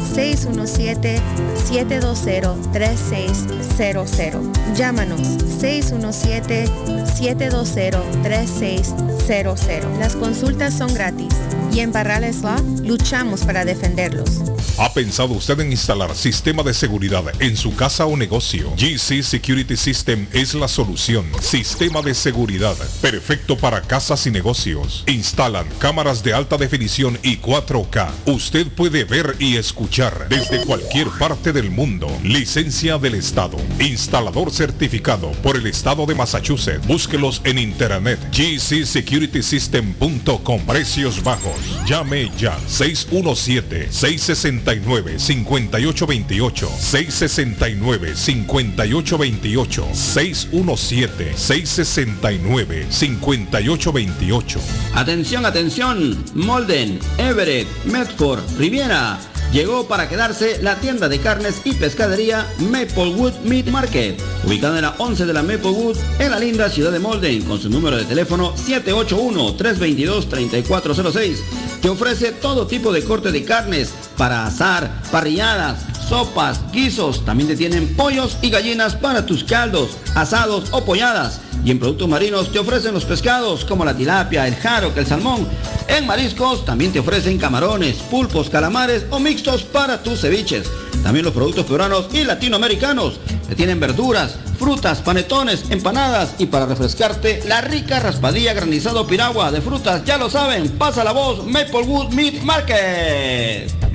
617-720-3600. Llámanos 617-720-3600. Las consultas son gratis y en Barrales Law luchamos para defenderlos. ¿Ha pensado usted en instalar sistema de seguridad en su casa o negocio? GC Security System es la solución. Sistema de seguridad perfecto para casas y negocios. Instalan cámaras de alta definición y 4K. Usted puede ver y escuchar desde cualquier parte del mundo. Licencia del Estado. Instalador certificado por el Estado de Massachusetts. Búsquelos en internet. gcsecuritysystem.com. Precios bajos. Llame ya. 617 660 669-5828. 669-5828. 617-669-5828. Atención, atención. Molden, Everett, Medford, Riviera. Llegó para quedarse la tienda de carnes y pescadería Maplewood Meat Market, ubicada en la 11 de la Maplewood, en la linda ciudad de Molden, con su número de teléfono 781-322-3406, que ofrece todo tipo de corte de carnes para asar, parrilladas, sopas, guisos. También te tienen pollos y gallinas para tus caldos, asados o polladas. Y en productos marinos te ofrecen los pescados como la tilapia, el jaro, el salmón. En mariscos también te ofrecen camarones, pulpos, calamares o mixtos para tus ceviches. También los productos peruanos y latinoamericanos. Te tienen verduras, frutas, panetones, empanadas y para refrescarte la rica raspadilla granizado piragua de frutas. Ya lo saben, pasa la voz Maplewood Meat Market.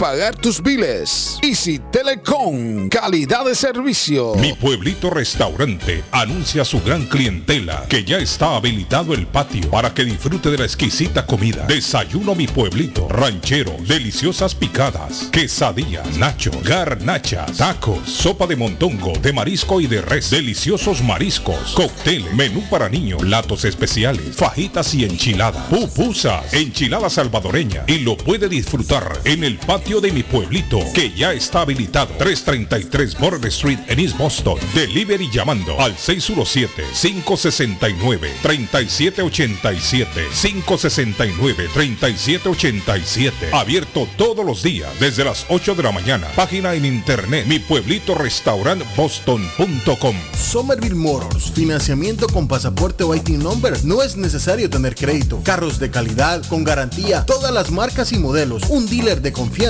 pagar tus biles. Easy Telecom, calidad de servicio. Mi pueblito restaurante anuncia a su gran clientela que ya está habilitado el patio para que disfrute de la exquisita comida. Desayuno mi pueblito, ranchero, deliciosas picadas, quesadillas, nacho, garnachas, tacos, sopa de montongo, de marisco y de res, deliciosos mariscos, cóctel, menú para niños, platos especiales, fajitas y enchiladas, pupusas, enchilada salvadoreña y lo puede disfrutar en el patio de mi pueblito que ya está habilitado 333 Border Street en East Boston delivery llamando al 617-569-3787 569-3787 abierto todos los días desde las 8 de la mañana página en internet mi pueblito restaurant boston.com Somerville Motors, financiamiento con pasaporte o IT number. No es necesario tener crédito. Carros de calidad, con garantía, todas las marcas y modelos. Un dealer de confianza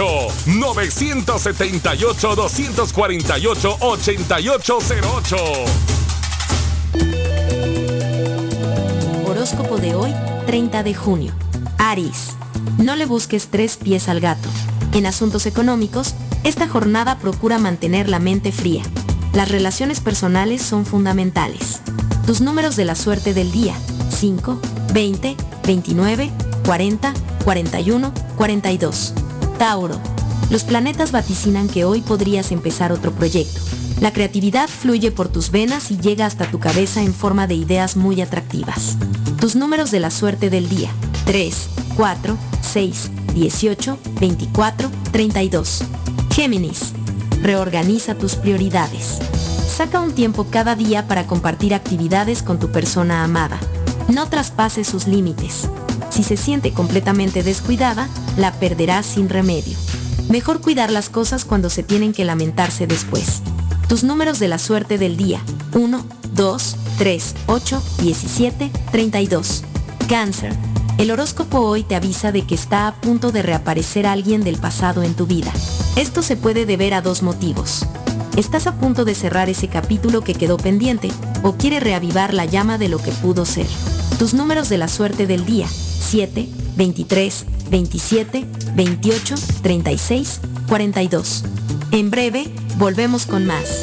978 248 8808 Horóscopo de hoy, 30 de junio. Aries. No le busques tres pies al gato. En asuntos económicos, esta jornada procura mantener la mente fría. Las relaciones personales son fundamentales. Tus números de la suerte del día. 5, 20, 29, 40, 41, 42. Tauro. Los planetas vaticinan que hoy podrías empezar otro proyecto. La creatividad fluye por tus venas y llega hasta tu cabeza en forma de ideas muy atractivas. Tus números de la suerte del día. 3, 4, 6, 18, 24, 32. Géminis. Reorganiza tus prioridades. Saca un tiempo cada día para compartir actividades con tu persona amada. No traspases sus límites. Si se siente completamente descuidada, la perderás sin remedio. Mejor cuidar las cosas cuando se tienen que lamentarse después. Tus números de la suerte del día. 1, 2, 3, 8, 17, 32. Cáncer. El horóscopo hoy te avisa de que está a punto de reaparecer alguien del pasado en tu vida. Esto se puede deber a dos motivos. Estás a punto de cerrar ese capítulo que quedó pendiente o quiere reavivar la llama de lo que pudo ser. Tus números de la suerte del día. 7, 23, 27, 28, 36, 42. En breve, volvemos con más.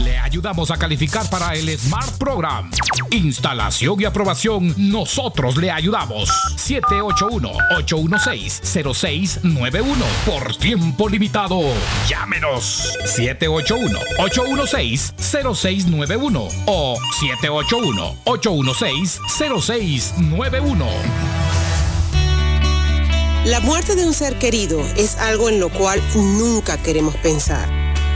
Le ayudamos a calificar para el Smart Program. Instalación y aprobación, nosotros le ayudamos. 781-816-0691. Por tiempo limitado. Llámenos. 781-816-0691 o 781-816-0691. La muerte de un ser querido es algo en lo cual nunca queremos pensar.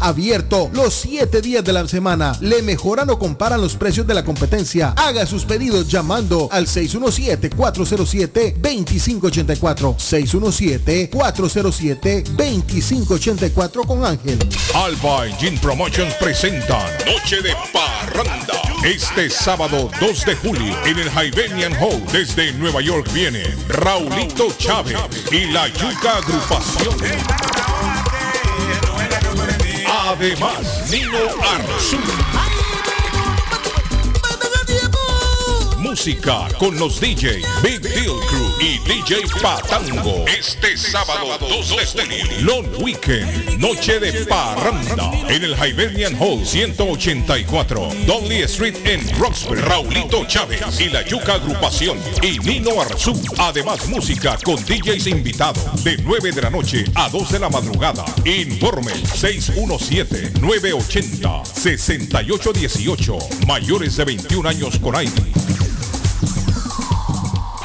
abierto los 7 días de la semana. Le mejoran o comparan los precios de la competencia. Haga sus pedidos llamando al 617-407-2584. 617-407-2584 con Ángel. Alba Engine Promotions presentan Noche de Parranda. Este sábado 2 de julio en el Hibernian Hall desde Nueva York viene Raulito Chávez y la Yuca Agrupación. Además, Nino Arzú. Música con los DJ Big Deal Crew y DJ Patango. Este sábado 2 de julio. Long Weekend, Noche de Parranda. En el Hibernian Hall 184. Donnelly Street en Roxbury. Raulito Chávez y la Yuca Agrupación. Y Nino Arzú. Además, música con DJs invitados. De 9 de la noche a 2 de la madrugada. Informe 617-980-6818. Mayores de 21 años con ID.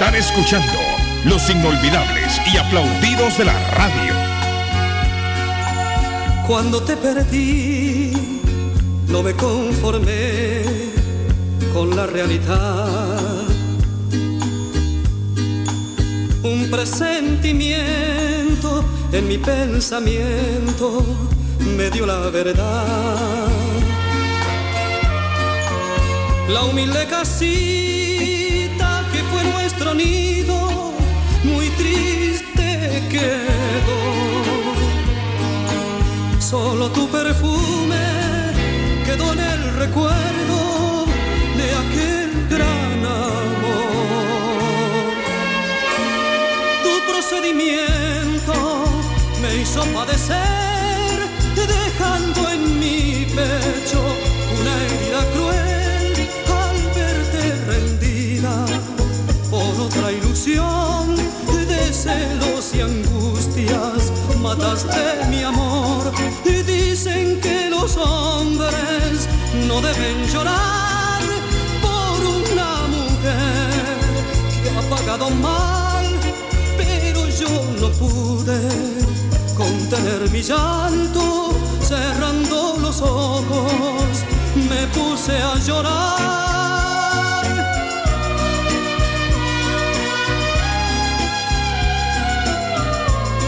Están escuchando los inolvidables y aplaudidos de la radio. Cuando te perdí, no me conformé con la realidad. Un presentimiento en mi pensamiento me dio la verdad. La humilde casita quedó. Solo tu perfume quedó en el recuerdo de aquel gran amor. Tu procedimiento me hizo padecer, dejando en mi pecho Mataste mi amor y dicen que los hombres no deben llorar por una mujer que ha pagado mal, pero yo no pude contener mi llanto, cerrando los ojos me puse a llorar.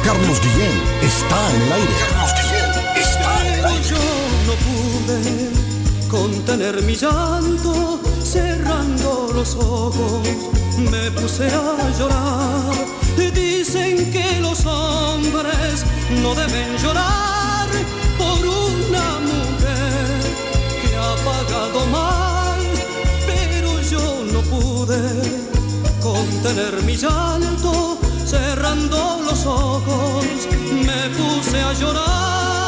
Carlos Guillén está en el aire. Carlos Guillén está en el aire. Yo no pude contener mi llanto, cerrando los ojos, me puse a llorar. Dicen que los hombres no deben llorar por una mujer que ha pagado mal, pero yo no pude contener mi llanto, cerrando los ojos, me puse a llorar.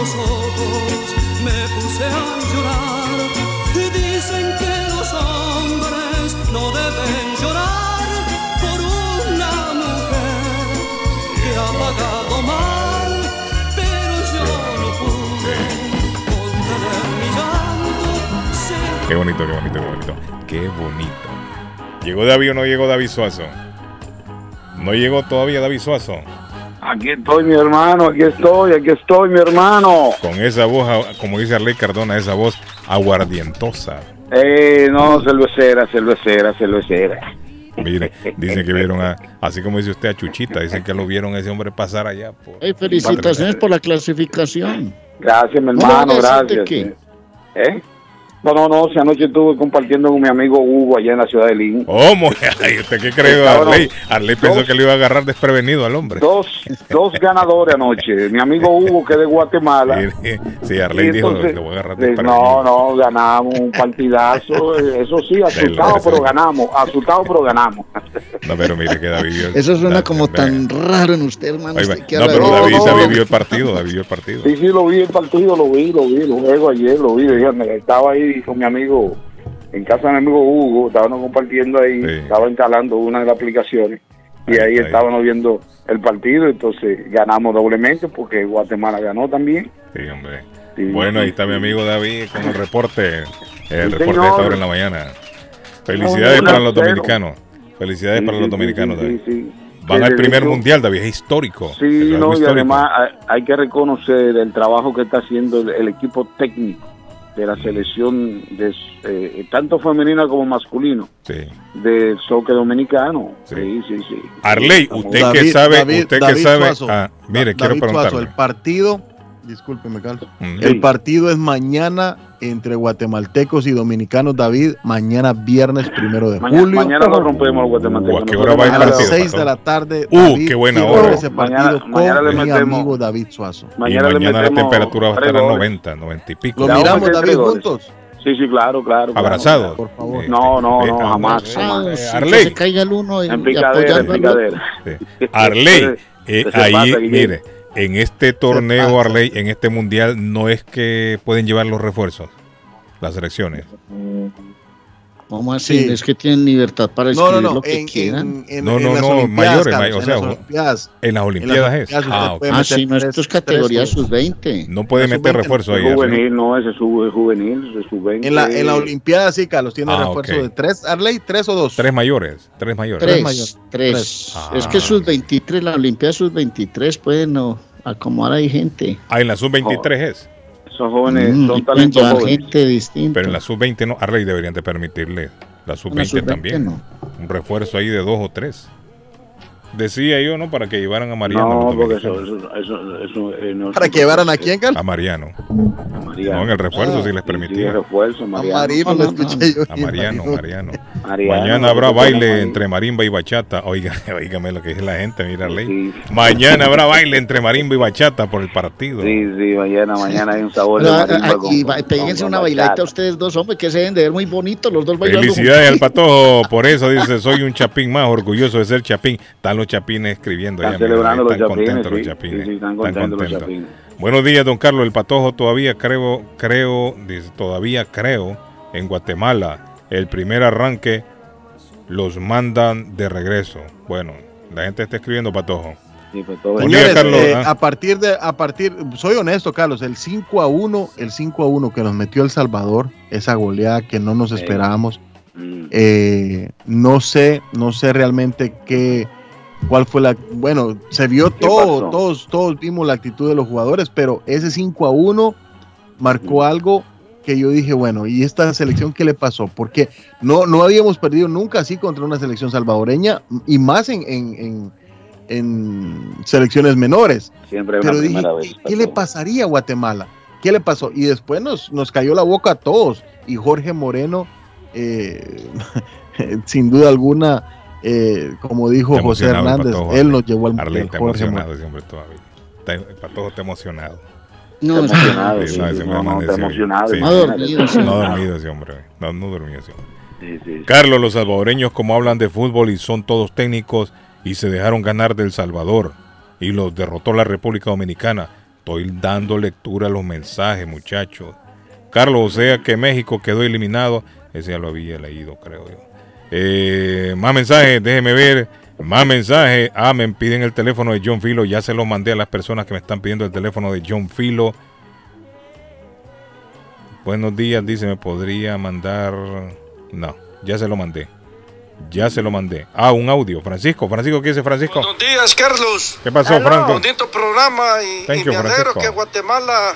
Los ojos, me puse a llorar. Dicen que los hombres no deben llorar por una mujer que ha pagado mal, pero yo no pude contener mi llanto. Qué bonito, qué bonito, qué bonito. Qué bonito. ¿Llegó David o no llegó David Suazo? ¿No llegó todavía David Suazo? Aquí estoy, mi hermano, aquí estoy, aquí estoy, mi hermano. Con esa voz, como dice Arley Cardona, esa voz aguardientosa. Eh, no, cervecera, cervecera, cervecera. Mire, dicen que vieron a, así como dice usted a Chuchita, dicen que lo vieron a ese hombre pasar allá. Por, Hey, felicitaciones por la clasificación. Gracias, mi No, hermano, no, gracias. ¿Eh? No, no, no, si anoche estuve compartiendo con mi amigo Hugo allá en la ciudad de Lima. ¿Cómo? Ay, ¿Usted qué cree, Estaban Arley? Arley pensó dos- que le iba a agarrar desprevenido al hombre. Dos, dos ganadores anoche. Mi amigo Hugo, que es de Guatemala. Sí, Arley Y dijo, entonces, le voy a agarrar eh, desprevenido. No, no, ganamos un partidazo. eh, Eso sí, asustado, pero ganamos. Asustado, pero ganamos. No, pero mire que David vio. Eso suena como tan raro en usted, hermano. Ahí va. usted que No, pero de- David, no, David vio el partido, David vio el partido. Sí, sí, lo vi el partido, lo vi, lo vi, el juego ayer, lo vi. Estaba ahí con mi amigo, en casa de mi amigo Hugo, estábamos compartiendo ahí, estaba instalando una de las aplicaciones y ahí, estábamos viendo el partido, entonces ganamos doblemente porque Guatemala ganó también. Sí, hombre. Sí, bueno, sí, ahí está mi amigo David con el reporte. El Sí, reporte de señor. esta hora en la mañana. Felicidades para los dominicanos. Felicidades Sí, para sí, los sí, dominicanos, sí, David. sí, sí. Van Sí, al de primer hecho- mundial, David. Es histórico. Sí, es no, y además hay, que reconocer el trabajo que está haciendo el, el equipo técnico de la selección, de, eh, tanto femenina como masculino, Sí. del soccer dominicano. Sí, sí, sí. Arley, Estamos- usted que sabe, usted que sabe. ah, mire, quiero David Suazo, preguntarle. el partido, discúlpeme, Carlos. Mm. El Sí. partido es mañana entre guatemaltecos y dominicanos, David, mañana viernes primero de Mañana, julio. mañana lo rompemos los guatemaltecos. ¿a qué hora va el a las partido, 6 de la tarde. Uh, David qué buena hora. Ese partido Mañana- con mañana le mi metemos- amigo David Suazo. Y Mañana le mañana la metemos temperatura va a estar a tres goles. 90, 90 y pico. Lo miramos, David, juntos. Sí, sí, claro, claro. claro. Abrazados. Por favor. No, no, no, Eh, jamás. eh, jamás. eh, Sí, Arley. que se caiga el uno y, En y picadera, en picadera. Sí. Arley, eh, ¿Qué se ahí, mire, en este torneo? Arley, en este mundial, no es que pueden llevar los refuerzos, las selecciones. ¿Cómo así? Sí. Es que tienen libertad para No, escribir no, no. lo que En, quieran. en, en, No, en no, las no, mayores, Carlos, may- o en sea, las Olimpiadas. En las Olimpiadas es. Olimpiadas Ah, ok. puede Ah, sí, no, tres- esto es tres categoría goles. sub-20. No puede meter sub-20 refuerzo no. ahí. Juvenil, no, ese es juvenil, ese es su 20. En la, en la Olimpiada sí, Carlos, tiene Ah, refuerzo ok. de tres. Arley, tres o dos. Tres mayores, tres mayores. Tres, mayor. tres. Tres. Ah. Es que sus 23, la Olimpiada sus 23 pueden no, acomodar ahí gente. Ah, en la sub-23 es. Son jóvenes, Mm, son talentos jóvenes. gente distinta. Pero en la sub-20 no. Arley deberían de permitirle la En la sub-20 sub-20 también. no. Un refuerzo ahí de dos o tres. Decía yo, ¿no? Para que llevaran a Mariano. No, porque eso, eso, eso, eso eh, no ¿Para que llevaran a quién, Carlos? A Mariano. A Mariano. No, en el refuerzo Ah, sí les Sí, sí, permitía. refuerzo, A Mariano. Marino No, lo no, no. escuché yo. A Mariano, Mariano. Mariano, Mañana habrá baile entre marimba y bachata. Oiga, oígame lo que dice la gente, mira ley. Sí, Mañana habrá baile entre marimba y bachata por el partido. sí, sí, mañana, mañana hay un sabor de Pero, marimba ah, con- y va- con- péguense con una bailadita ustedes dos, hombre, que se deben de ver muy bonitos los dos bailando. Felicidades al patojo, por eso dice, soy un chapín más orgulloso de ser chapín. Están los chapines escribiendo Están ya, mira, celebrando los están chapines, contentos los chapines. sí, sí, están contentos los chapines. Buenos días, don Carlos. El patojo todavía creo, creo, todavía creo en Guatemala. El primer arranque los mandan de regreso. Bueno, la gente está escribiendo patojo. Sí, pues, todo día, Carlos. eh, Ah. a partir de, a partir, soy honesto, Carlos, el 5 a 1, el 5 a 1 que nos metió El Salvador, esa goleada que no nos esperábamos. Mm. eh, no sé, no sé realmente qué, cuál fue la, bueno, se vio ¿Qué todo, pasó? todos, todos vimos la actitud de los jugadores, pero ese 5 a 1 marcó algo que yo dije, bueno, ¿y esta selección qué le pasó? Porque no, no habíamos perdido nunca así contra una selección salvadoreña y más en, en- en- en selecciones menores. Siempre una Pero dije, primera ¿qué, vez. qué le pasaría a Guatemala? ¿Qué le pasó? Y después nos, nos cayó la boca a todos. Y Jorge Moreno, eh, sin duda alguna, eh, como dijo Está José Hernández, Patojo, él nos llevó al Arley al está Jorge emocionado hombre todavía. Está, patojo está emocionado. No, Está emocionado, Sí, sí, no, sí, ese no, hombre no, está emocionado, Sí. No ha dormido, sí. No ha dormido ese hombre. No, no dormido ese hombre. Sí, sí, sí. Carlos, los salvadoreños como hablan de fútbol y son todos técnicos y se dejaron ganar del Salvador y los derrotó la República Dominicana. Estoy dando lectura a los mensajes, muchachos. Carlos, o sea que México quedó eliminado. Ese ya lo había leído, creo yo. Eh, más mensajes, déjeme ver. Más mensajes. Ah, me piden el teléfono de John Filo. Ya se lo mandé a las personas que me están pidiendo el teléfono de John Filo. Buenos días, dice, ¿me podría mandar? No, ya se lo mandé. Ya se lo mandé. Ah, un audio. Francisco, Francisco, ¿qué dice Francisco? Buenos días, Carlos. ¿Qué pasó, Franco? Bonito programa y, Thank y you, me alegro Francisco. que Guatemala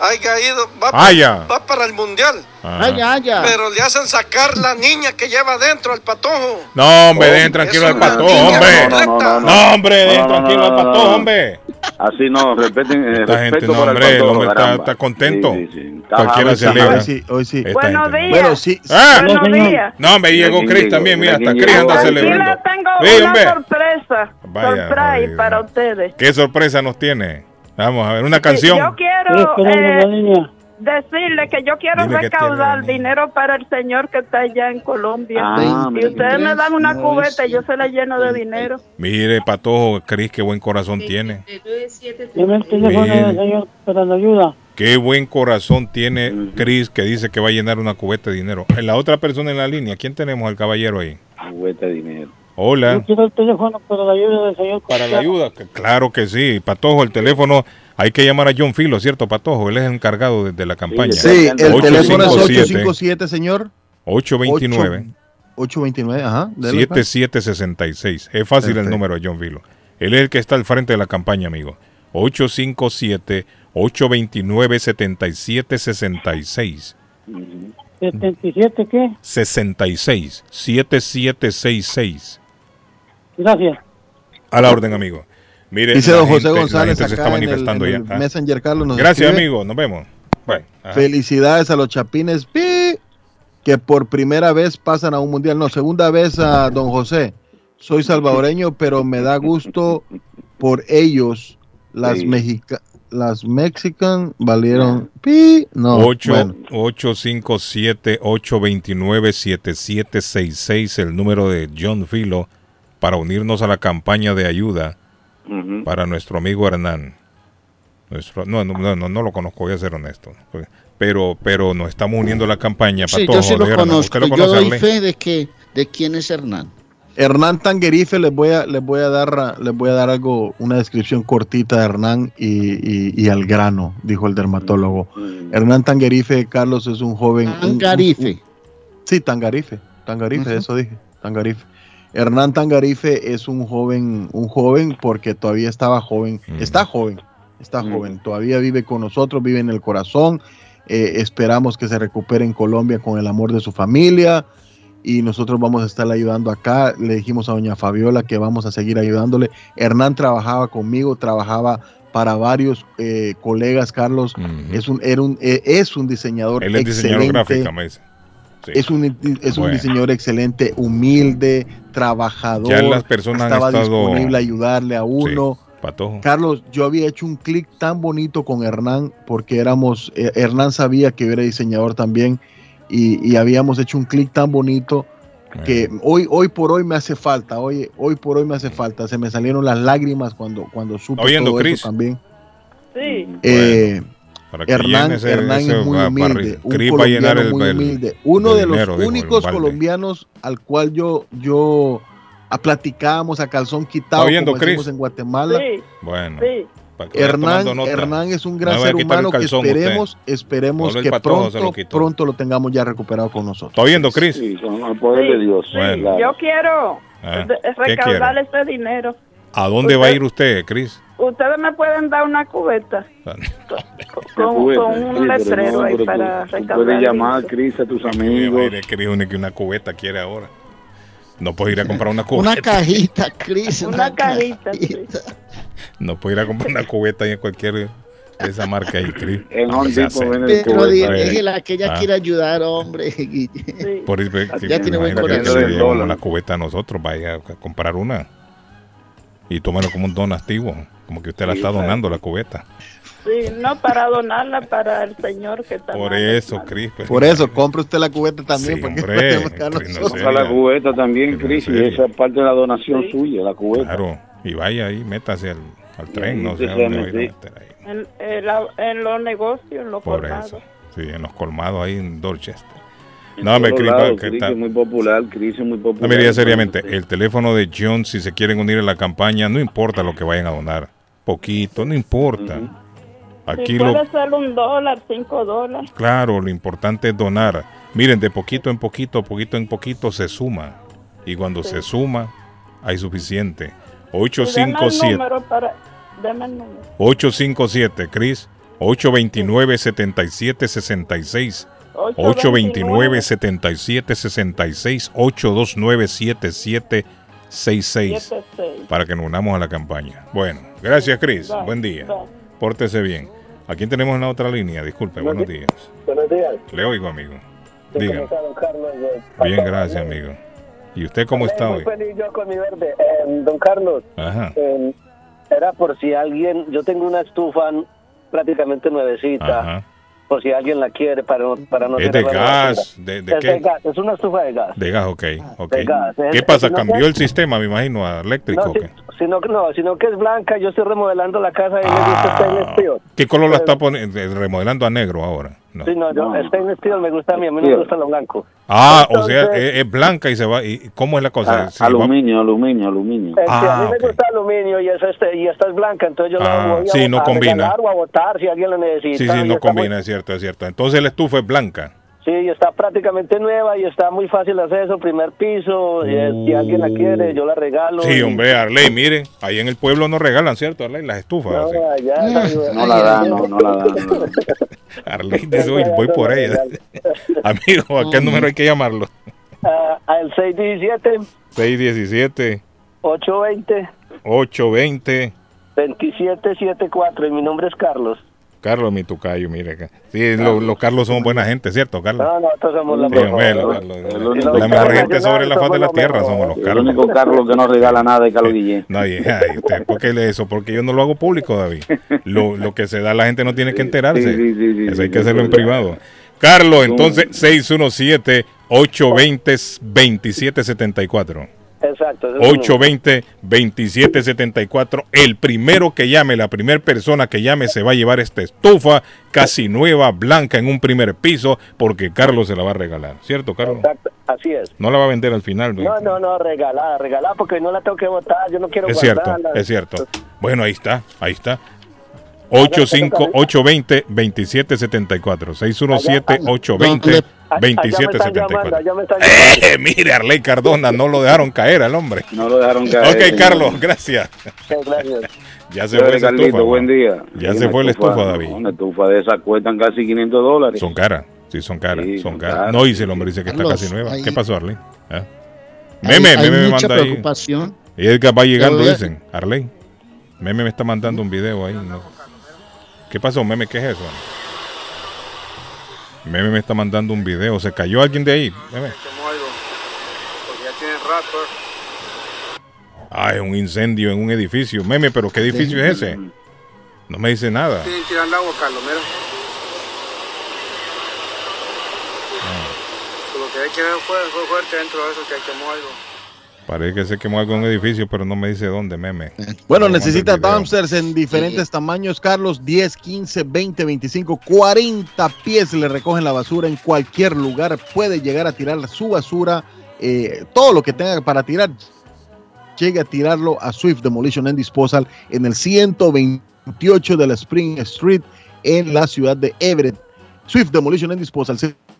haya ido, va, para el mundial. Pero le hacen sacar la niña que lleva adentro al patojo. No, hombre, den tranquilo al patojo, hombre. No, hombre, no, tranquilo al patojo, hombre. Así no, respeten, eh, Esta gente, respeto no, hombre, el patojo, hombre está, contento. Sí, sí, sí. Está Cualquiera se alegra. Hoy sí, hoy sí. Esta Buenos días. Bueno, sí. Ah, Buenos días. no, hombre, llegó Chris también, mira, hasta Chris anda Aquí celebrando. tengo una sorpresa. Jodido. para ustedes. ¿Qué sorpresa nos tiene? Vamos a ver, una canción. Yo quiero eh, decirle que yo quiero Dile recaudar dinero para el señor que está allá en Colombia. Ah, y ustedes me dan una cubeta y yo se la lleno de dinero. Mire, patojo, Chris, qué buen corazón tiene. Deme el teléfono Mire. del señor para la ayuda. Qué buen corazón tiene Chris que dice que va a llenar una cubeta de dinero. En la otra persona en la línea, ¿quién tenemos al caballero ahí? Juguete de dinero. Hola. Yo quiero el teléfono para la ayuda del señor. Para la ayuda, claro que sí. Patojo, el teléfono, hay que llamar a John Filo, ¿cierto, Patojo? Él es el encargado de, de la campaña. Sí, el teléfono es 857 857, señor. 829 829, ajá. dele, pues. 7766. Es fácil el número de John Filo. Él es el que está al frente de la campaña, amigo. 857 829 7766. ¿77 qué? 66 7766. Gracias. A la orden, amigo. Mire, Dice don José gente- González se acá está en el- manifestando en ya. el Ah. Messenger, Carlos, nos Gracias, escribe. amigo. Nos vemos. Bueno. Felicidades a los chapines pi, que por primera vez pasan a un mundial. No, segunda vez a don José. Soy salvadoreño, pero me da gusto por ellos. Las Sí. mexicanas. Las mexican valieron pi. No, 8, bueno. 857 829 7766 el número de John Filo para unirnos a la campaña de ayuda para nuestro amigo Hernán. Nuestro, no, no, no, no, no lo conozco, voy a ser honesto. Pero, pero nos estamos uniendo a la campaña. Sí, Patojo, yo sí lo conozco. ¿Usted lo Yo doy fe de que de quién es Hernán. Hernán Tanguerife, les voy a, les voy a dar, les voy a dar algo, una descripción cortita de Hernán y, y- y al grano, dijo el dermatólogo. Hernán Tanguerife, Carlos, es un joven. un- Tangarife. un- sí, Tangarife, Tangarife, eso dije, Tangarife. Hernán Tangarife es un joven, un joven porque todavía estaba joven, está joven, está joven, todavía vive con nosotros, vive en el corazón. eh, esperamos que se recupere en Colombia con el amor de su familia y nosotros vamos a estar ayudando acá. Le dijimos a doña Fabiola que vamos a seguir ayudándole. Hernán trabajaba conmigo, trabajaba para varios eh, colegas, Carlos. es, un, era un, eh, es un diseñador Él es diseñador excelente. gráfico, me dice. Sí. Es un, es un Bueno. diseñador excelente, humilde, trabajador. Ya las personas han estaba estado- disponible a ayudarle a uno. Patojo. Carlos, yo había hecho un clic tan bonito con Hernán porque éramos, eh, Hernán sabía que yo era diseñador también y, y habíamos hecho un clic tan bonito que hoy, hoy por hoy me hace falta, hoy, hoy por hoy me hace falta. Se me salieron las lágrimas cuando, cuando supe ¿Está oyendo, todo Chris? eso también. Sí. Eh, Para que Hernán, ese- Hernán ese es muy humilde, un colombiano el- muy el- humilde. Uno de los dinero, el únicos colombianos al cual yo yo a platicábamos a calzón quitado ¿Está oyendo, como decimos en Guatemala. Sí. Bueno. Sí. Hernán. Hernán es un gran No ser humano que usted. esperemos, esperemos que se lo pronto, pronto lo tengamos ya recuperado con nosotros. ¿Está oyendo, Cris? Sí, con el poder de Dios. Bueno. claro. Yo quiero Ah, de- ¿qué recaudar quiere? ese dinero. ¿A dónde va a ir usted, Cris? Ustedes me pueden dar una cubeta con, Cubeta, con sí, un letrero no, ahí para tú- tú recaudar. puedes llamar. Cris, a tus amigos. mire, Cris, una- que una cubeta quiere ahora. No puede ir a comprar una cubeta. Una cajita, Cris. Una cajita, sí. No puede ir a comprar una cubeta ahí en cualquier de esa marca ahí, Cris. En serio. venden Pero déjela que ella Ah. quiere ayudar, hombre. Sí. Por eso, Ya tiene buen imagínate que corazón. una cubeta a nosotros, vaya a comprar una. Y tómelo como un donativo, como que usted la Sí, está donando la cubeta. Sí, no para donarla para el señor que está Por eso, Cris. pues, Por eso, compre usted la cubeta también. Sí, porque hombre, Cris, no la cubeta también, Cris, y esa es parte de la donación suya, la cubeta. Claro, y vaya ahí, métase al, al tren, ahí no sé dónde va a meter ahí. En, en la- en los negocios, en los Por colmados. eso, sí, en los colmados ahí en Dorchester. No, me todos Cris, lados, ¿qué Cris tal? es muy popular, Cris es muy popular. No, mire, seriamente, el teléfono de John, si se quieren unir a la campaña, no importa lo que vayan a donar. Poquito, no importa. Aquí Sí, lo, puede ser un dólar, cinco dólares. claro, lo importante es donar. Miren, de poquito en poquito, poquito en poquito se suma. Y cuando se suma, hay suficiente. Y Deme el 857 número para... Deme el número. 857, Cris. 829-7766. 829-7766. 829-7766. 76. Para que nos unamos a la campaña. Bueno, gracias, Cris. Buen día. Pórtese bien. ¿A quién tenemos en la otra línea? Disculpe, buenos días. Buenos días. Le oigo, amigo. ¿Cómo Dígame. está, don Carlos? Bien, gracias, amigo. ¿Y usted cómo está Muy hoy? feliz yo con mi verde. Eh, don Carlos, Ajá. eh, era por si alguien, yo tengo una estufa prácticamente nuevecita, Ajá. Por si alguien la quiere para no, para no ¿Es de gas? ¿De, de es de qué? gas, es una estufa de gas. De gas, ok. ok. De gas. ¿Qué pasa? ¿Cambió el sistema, me imagino, a eléctrico? No, o si- sino, que- no, sino que es blanca, yo estoy remodelando la casa y me gusta. ¿Qué color la Pero- está poniendo? Remodelando a negro ahora. No. Sí, no, yo, stainless steel me gusta a mí, a mí no me gusta lo blanco. Ah, o sea, Entonces- es, es blanca y se va. ¿Y cómo es la cosa? Ah, Si va- aluminio, aluminio, aluminio. Eh, sí, a Ah, mí me gusta aluminio y, es este, y esta es blanca, entonces yo Ah, la voy a, sí, no a combina. o a botar si alguien la necesita. Sí, sí, no combina, muy- es cierto, es cierto. Entonces la estufa es blanca. Sí, y está prácticamente nueva y está muy fácil hacer eso, primer piso, y, si alguien la quiere, yo la regalo. Sí, y- hombre, Arley, mire, ahí en el pueblo nos regalan, ¿cierto, Arley? Las estufas. No, así. No la dan, no, no la dan. no. Arley dice, "Uy, voy por ella. Amigo, ¿a qué número hay que llamarlo? Al 617 617 820 820 2774 y mi nombre es Carlos. Carlos, mi tocayo, mire. Sí, los Carlos somos buena gente, ¿cierto, Carlos? No, no, nosotros somos la, mejor, gente sobre la faz de la tierra mejor. somos los Carlos. El único Carlos que no regala nada de Carlos Guillén. No, yeah, usted, ¿por qué eso? Porque yo no lo hago público, David. Lo, lo que se da la gente no tiene que enterarse. Eso hay que hacerlo en privado. Carlos, entonces 617 820 2774. Exacto. 820-2774. El primero que llame, la primera persona que llame se va a llevar esta estufa casi nueva, blanca, en un primer piso, porque Carlos se la va a regalar. ¿Cierto, Carlos? Exacto, así es. No la va a vender al final. No, no, no, regalada, regalada, porque no la tengo que votar, yo no quiero Es cierto, es cierto. Bueno, ahí está, ahí está. 858-2774. 617-820-2774. Ya me están Eh, mire, Arley Cardona, no lo dejaron caer al hombre. No lo dejaron caer. Ok, Carlos, gracias. Gracias. Ya se fue Carlito, estufa. buen día. Ya se fue la estufa, David. Una estufa de esas cuestan casi 500 dólares. Son caras, sí, son caras, Sí, son caras. caras. No, si el hombre dice que está Carlos, casi nueva. ahí- ¿Qué pasó, Arley? ¿Ah? Hay- Meme, hay Meme me mucha manda ahí. preocupación. Y Edgar va llegando, dicen. Arley. Meme me está mandando un video ahí. ¿no? ¿Qué pasó, Meme? ¿Qué es eso? Meme me está mandando un video. ¿Se cayó alguien de ahí? Meme. Ah, es un incendio en un edificio. Meme, ¿pero qué edificio es ese? No me dice nada. Tienen tirando agua, Carlos, mira. Lo que hay que ver fue, fue fuerte dentro de eso que quemó algo. Parece que se quemó algo en un edificio, pero no me dice dónde, meme. Bueno, No, necesita manda el video. dumpsters en diferentes tamaños, Carlos, 10, 15, 20, 25, 40 pies le recogen la basura en cualquier lugar. Puede llegar a tirar su basura, eh, todo lo que tenga para tirar, llegue a tirarlo a Swift Demolition and Disposal en el 128 de la Spring Street en la ciudad de Everett. Swift Demolition and Disposal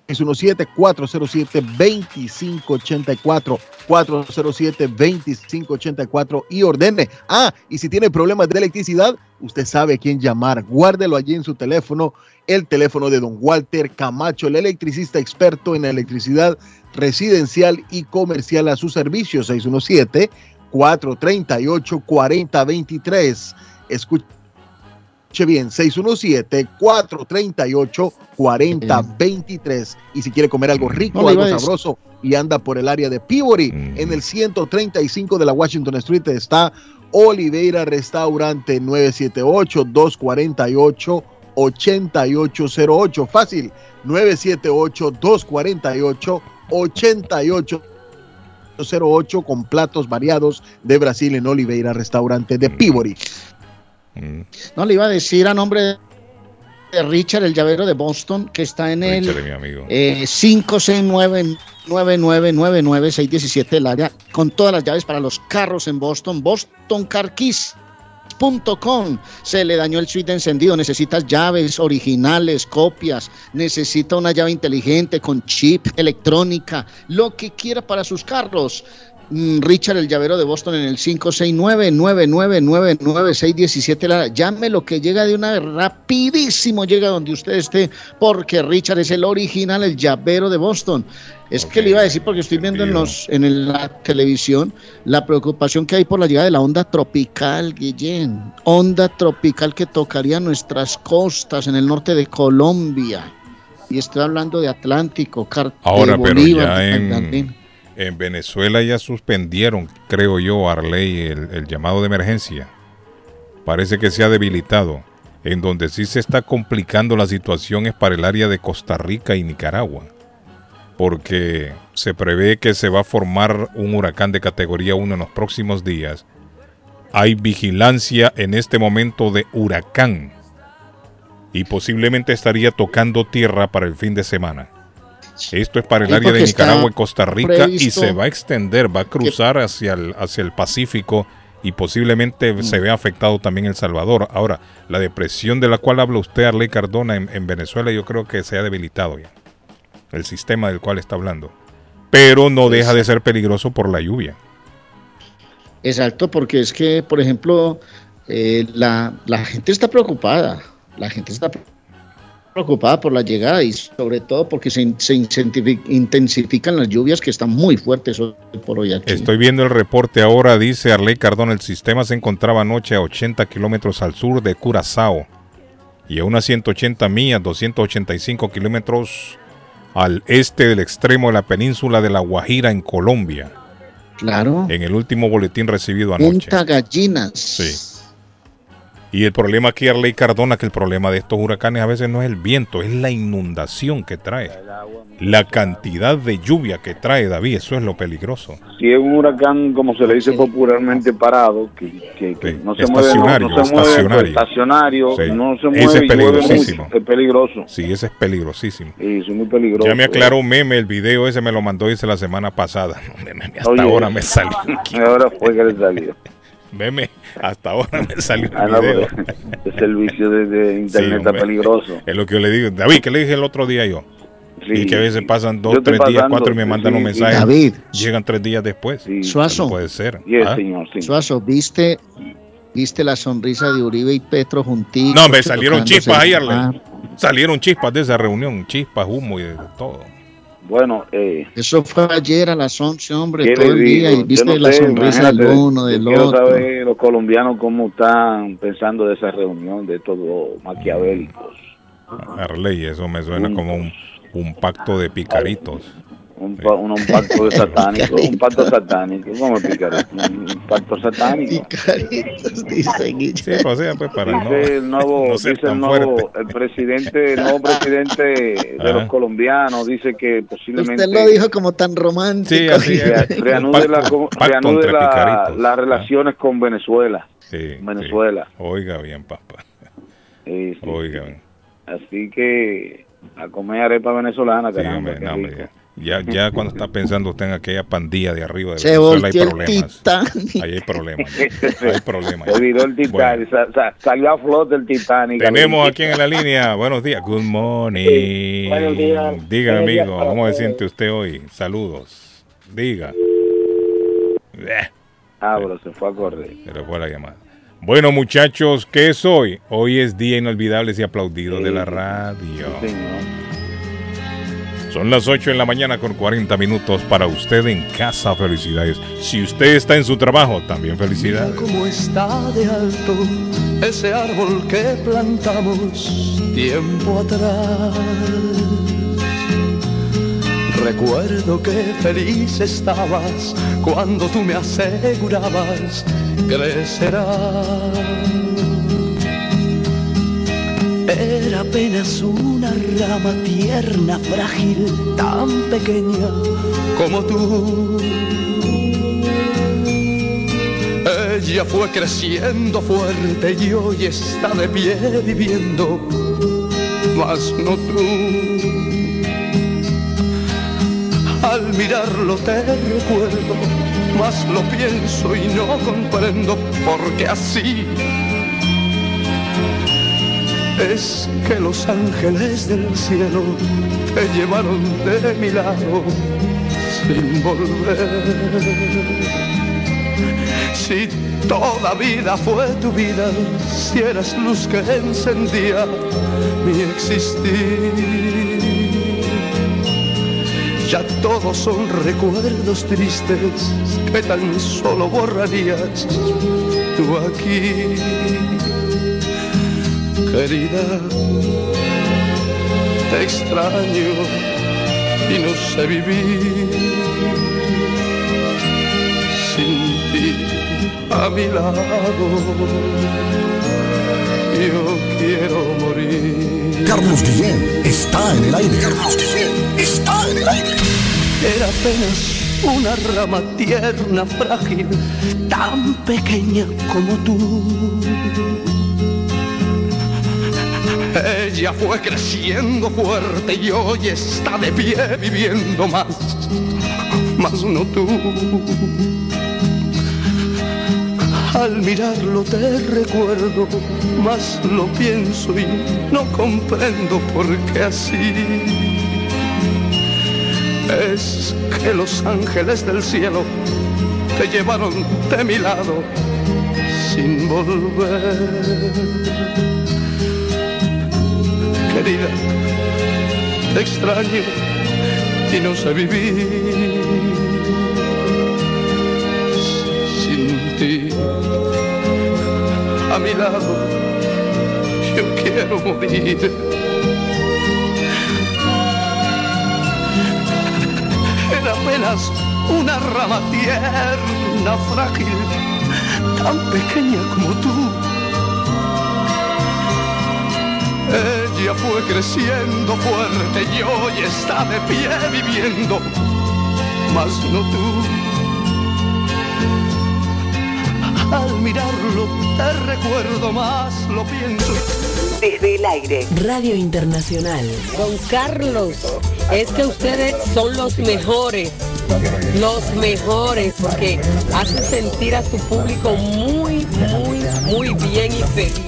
617-407-2584, 407-2584 y ordene. Ah, y si tiene problemas de electricidad, usted sabe quién llamar. Guárdelo allí en su teléfono, el teléfono de don Walter Camacho, el electricista experto en electricidad residencial y comercial a su servicio, 617-438-4023. Escuche bien, 617-438-4023. Y si quiere comer algo rico, No algo sabroso y anda por el área de Peabody, en el 135 de la Washington Street está Oliveira Restaurante 978-248-8808. Fácil, 978-248-8808 con platos variados de Brasil en Oliveira Restaurante de Peabody. No le iba a decir a nombre de Richard, el llavero de Boston, que está en el Richard amigo. eh, 569-9999-617 del área, con todas las llaves para los carros en Boston. Boston Car Keys. .com. Se le dañó el switch de encendido. Necesitas llaves originales, copias. Necesita una llave inteligente con chip, electrónica, lo que quiera para sus carros. Mm, Richard, el llavero de Boston, en el 569-9999-617. La- Llame lo que llega de una vez, rapidísimo llega donde usted esté, porque Richard es el original, el llavero de Boston. Es que le iba a decir, porque estoy viendo en, los, en el- la televisión la preocupación que hay por la llegada de la onda tropical, Guillén. Onda tropical que tocaría nuestras costas en el norte de Colombia. Y estoy hablando de Atlántico, Car- Ahora, pero Bolívar, ya en. En Venezuela ya suspendieron, creo yo, Arley, el, el llamado de emergencia. Parece que se ha debilitado. En donde sí se está complicando la situación es para el área de Costa Rica y Nicaragua. Porque se prevé que se va a formar un huracán de categoría 1 en los próximos días. Hay vigilancia en este momento de huracán. Y posiblemente estaría tocando tierra para el fin de semana. Esto es para el Sí, área de Nicaragua y Costa Rica y se va a extender, va a cruzar hacia el, hacia el Pacífico y posiblemente Mm. se vea afectado también El Salvador. Ahora, la depresión de la cual habla usted, Arley Cardona, en, en Venezuela, yo creo que se ha debilitado ya. El sistema del cual está hablando. Pero no deja de ser peligroso por la lluvia. Exacto, porque es que, por ejemplo, eh, la, la gente está preocupada, la gente está preocupada por la llegada y sobre todo porque se, intensifican las lluvias que están muy fuertes hoy por hoy aquí. Estoy viendo el reporte ahora, dice Arley Cardona, el sistema se encontraba anoche a 80 kilómetros al sur de Curazao y a unas 180 millas, 285 kilómetros al este del extremo de la península de La Guajira en Colombia. Claro. En el último boletín recibido anoche. Punta Gallinas. Sí. Y el problema aquí, Arley Cardona, que el problema de estos huracanes a veces no es el viento, es la inundación que trae. La cantidad de lluvia que trae, David, eso es lo peligroso. Si es un huracán, como se le dice popularmente, parado, que, que- que no se mueve, no, Estacionario, no se mueve, estacionario. estacionario, Sí. no se Ese es peligrosísimo. mucho, es peligroso. Sí, ese es peligrosísimo. Sí, es muy peligroso. Ya me aclaró Meme, el video ese me lo mandó, dice la semana pasada. Hasta Oye, ahora me salió. Ahora fue que le salió. Meme, hasta ahora me salió Ah, el no, video. porque el servicio de, de internet Sí, está peligroso. Es lo que yo le digo. David, ¿qué le dije el otro día yo? y que a veces pasan dos, tres días, cuatro y me mandan sí, un sí. mensaje. David. Llegan tres días después. Suazo. No puede ser. Yes, ¿Ah? señor, sí. Suazo, ¿viste, ¿viste la sonrisa de Uribe y Petro juntitos? No, me salieron chispas ahí, Arlen. Salieron chispas de esa reunión, chispas, humo y de todo. Bueno, eh, Eso fue ayer a las 11, hombre, ¿qué todo el día, y viste la sé, sonrisa del uno, del quiero otro. saber los colombianos cómo están pensando de esa reunión, de estos dos maquiavélicos. Arley, eso me suena como un, un pacto de picaritos. Un, pa- un, un pacto de satánico, un pacto satánico, ¿cómo? Un, pacto satánico. Sí, pues, o sea, pues para no, Dice el nuevo, no dice el nuevo, fuerte. el presidente, el nuevo presidente de Ajá. los colombianos dice que posiblemente Usted lo dijo como tan romántico. Sí, así es. rea- reanude, la, reanude la- picaritos. las relaciones con Venezuela. Sí, Venezuela. sí. Oiga bien, papá. Sí, sí. Oiga bien. Así que a comer arepa venezolana, Sí, caramba, hombre, qué no, hombre, rico. Ya. Ya, cuando está pensando usted en aquella pandilla de arriba de Se Venezuela hay el problemas. Titanic. Ahí hay problemas. Hay problemas. Se el Titanic, sa- salió a flote el Titanic. Tenemos aquí en la línea. Buenos días. Good morning. Buenos días. Dígame, Buenos amigo, ¿cómo se siente usted hoy? Saludos. Diga. Eh, Ah, pero se fue a correr. Se le fue la llamada. Bueno, muchachos, ¿qué es hoy? Hoy es Día Inolvidable y Aplaudido de la Radio. Son las 8 en la mañana con 40 minutos para usted en casa. Felicidades. Si usted está en su trabajo, también felicidades. cómo está de alto ese árbol que plantamos tiempo atrás. Recuerdo que feliz estabas cuando tú me asegurabas crecerá. Era apenas una rama tierna, frágil, tan pequeña como tú. Ella fue creciendo fuerte y hoy está de pie viviendo, mas no tú. Al mirarlo te recuerdo, mas lo pienso y no comprendo por qué así. Es que los ángeles del cielo te llevaron de mi lado sin volver. Si toda vida fue tu vida, si eras luz que encendía mi existir. Ya todos son recuerdos tristes que tan solo borrarías tú aquí. Te extraño y no sé vivir sin ti a mi lado. Yo quiero morir. Carlos Guillén está en el aire. Carlos Guillén está en el aire. Era apenas una rama tierna, frágil, tan pequeña como tú. Ella fue creciendo fuerte y hoy está de pie viviendo más, más no tú. Al mirarlo te recuerdo, más lo pienso y no comprendo por qué así. Es que los ángeles del cielo te llevaron de mi lado sin volver. Extraño y no sé vivir sin ti. A mi lado, yo quiero morir. Era apenas una rama tierna, frágil, tan pequeña como tú. Ella fue creciendo fuerte y hoy está de pie viviendo, mas no tú. Al mirarlo te recuerdo más, lo pienso. Desde el aire. Radio Internacional. Don Carlos, es que ustedes son los mejores, los mejores, porque hacen sentir a su público muy, muy, muy bien y feliz.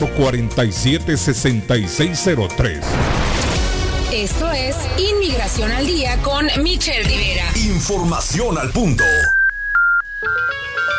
617-447-6603. Esto es Inmigración al Día con Michelle Rivera. Información al punto.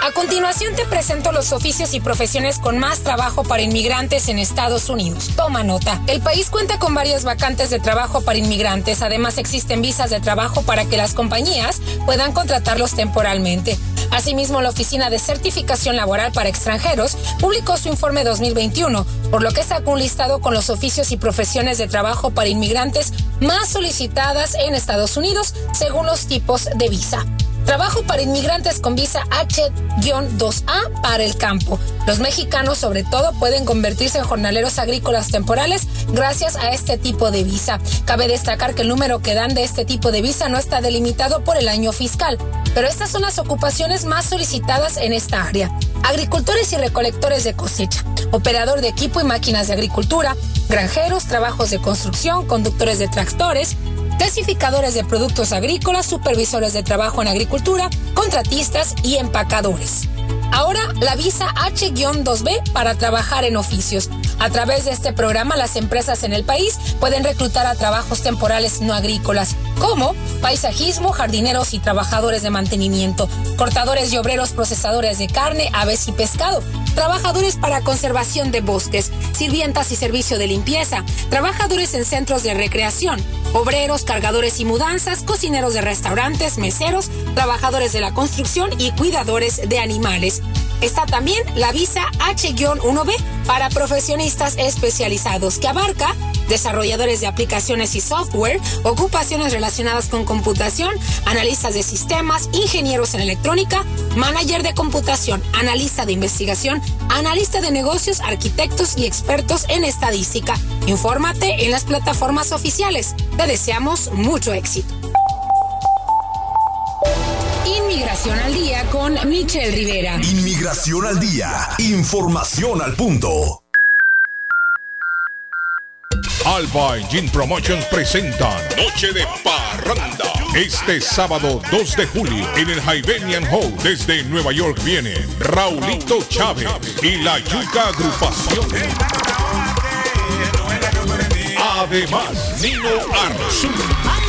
A continuación te presento los oficios y profesiones con más trabajo para inmigrantes en Estados Unidos. Toma nota. El país cuenta con varias vacantes de trabajo para inmigrantes. Además existen visas de trabajo para que las compañías puedan contratarlos temporalmente. Asimismo, la Oficina de Certificación Laboral para Extranjeros publicó su informe 2021, por lo que sacó un listado con los oficios y profesiones de trabajo para inmigrantes más solicitadas en Estados Unidos según los tipos de visa. Trabajo para inmigrantes con visa H-2A para el campo. Los mexicanos sobre todo pueden convertirse en jornaleros agrícolas temporales gracias a este tipo de visa. Cabe destacar que el número que dan de este tipo de visa no está delimitado por el año fiscal, pero estas son las ocupaciones más solicitadas en esta área. Agricultores y recolectores de cosecha, operador de equipo y máquinas de agricultura, granjeros, trabajos de construcción, conductores de tractores, clasificadores de productos agrícolas, supervisores de trabajo en agricultura, contratistas y empacadores. Ahora la visa H-2B para trabajar en oficios. A través de este programa las empresas en el país pueden reclutar a trabajos temporales no agrícolas, como paisajismo, jardineros y trabajadores de mantenimiento, cortadores y obreros procesadores de carne, aves y pescado, trabajadores para conservación de bosques, sirvientas y servicio de limpieza, trabajadores en centros de recreación, obreros, cargadores y mudanzas, cocineros de restaurantes, meseros, trabajadores de la construcción y cuidadores de animales. Está también la visa H-1B para profesionistas especializados que abarca desarrolladores de aplicaciones y software, ocupaciones relacionadas con computación, analistas de sistemas, ingenieros en electrónica, manager de computación, analista de investigación, analista de negocios, arquitectos y expertos en estadística. Infórmate en las plataformas oficiales. Te deseamos mucho éxito. Inmigración al día con Michelle Rivera. Inmigración al día. Información al punto. Alba Engine Promotions presentan Noche de Parranda. Este sábado 2 de julio en el Hybenian Hall desde Nueva York viene Raulito Chávez y la Yuca Agrupación. Además, Nino Arzú.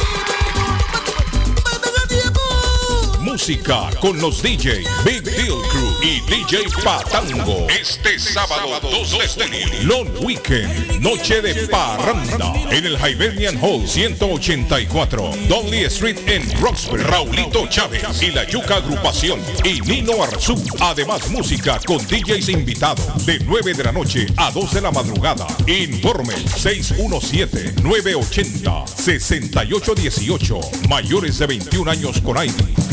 Música con los DJ Big Deal Crew y DJ Patango. Este sábado 2 de. Long Weekend, Noche de Parranda. En el Hyberian Hall 184. Dudley Street en Roxbury. Raulito Chávez y la Yuca Agrupación. Y Nino Arzú. Además, música con DJs invitados. De 9 de la noche a 2 de la madrugada. Informe 617-980-6818. Mayores de 21 años con ID.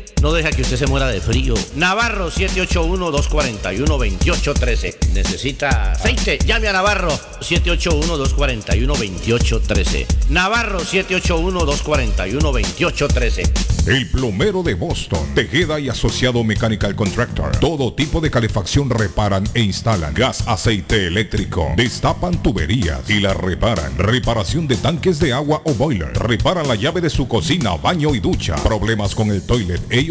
no deja que usted se muera de frío. Navarro 781-241-2813. Necesita aceite. Llame a Navarro 781-241-2813. Navarro 781-241-2813. El plomero de Boston, Tejeda y Asociado Mechanical Contractor. Todo tipo de calefacción reparan e instalan. Gas, aceite eléctrico. Destapan tuberías y las reparan. Reparación de tanques de agua o boiler. Reparan la llave de su cocina, baño y ducha. Problemas con el toilet, ellos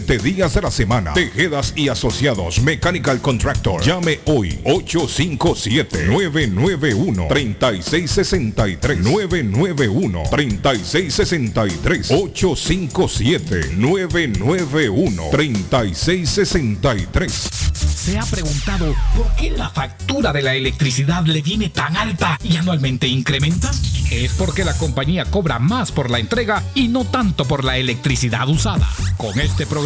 días de la semana. Tejedas y asociados. Mechanical Contractor. Llame hoy. 857-991-3663. 991-3663. 857-991-3663. ¿Se ha preguntado por qué la factura de la electricidad le viene tan alta y anualmente incrementa? Es porque la compañía cobra más por la entrega y no tanto por la electricidad usada. Con este programa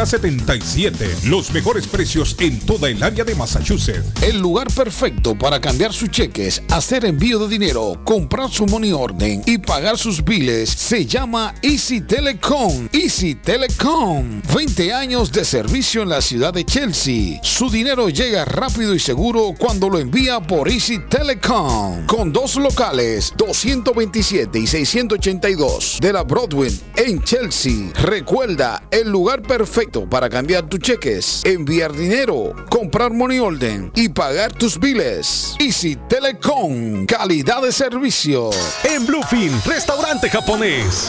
381-7077. Los mejores precios en toda el área de Massachusetts. El lugar perfecto para cambiar sus cheques, hacer envío de dinero, comprar su money orden y pagar sus biles se llama Easy Telecom. Easy Telecom. 20 años de servicio en la ciudad de Chelsea. Su dinero llega rápido y seguro cuando lo envía por Easy Telecom. Con dos locales, 227 y 682 de la Broadway en Chelsea. Recuerda, el lugar perfecto para cambiar tus cheques, enviar dinero, comprar money order y pagar tus biles. Easy Telecom, calidad de servicio. En Bluefin, restaurante japonés.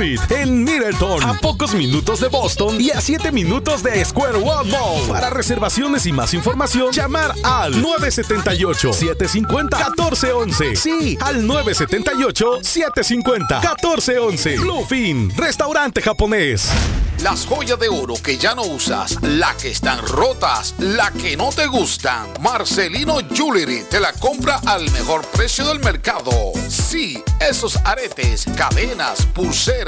en Middleton, a pocos minutos de Boston y a 7 minutos de Square One Mall. Para reservaciones y más información, llamar al 978-750-1411. Sí, al 978-750-1411. Bluefin, restaurante japonés. Las joyas de oro que ya no usas, la que están rotas, la que no te gustan. Marcelino Jewelry te la compra al mejor precio del mercado. Sí, esos aretes, cadenas, pulseras,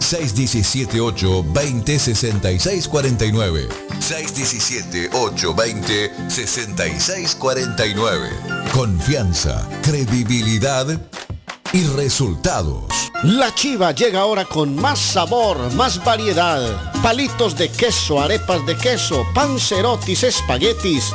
617-820-6649. 617-820-6649. Confianza, credibilidad y resultados. La chiva llega ahora con más sabor, más variedad. Palitos de queso, arepas de queso, pancerotis, espaguetis,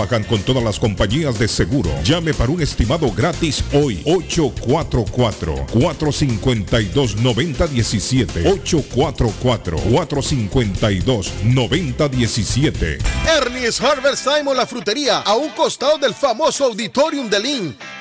Trabajan con todas las compañías de seguro. Llame para un estimado gratis hoy. 844-452-9017. 844-452-9017. Ernie's Harvest Time o la frutería, a un costado del famoso Auditorium de Lynn.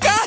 go!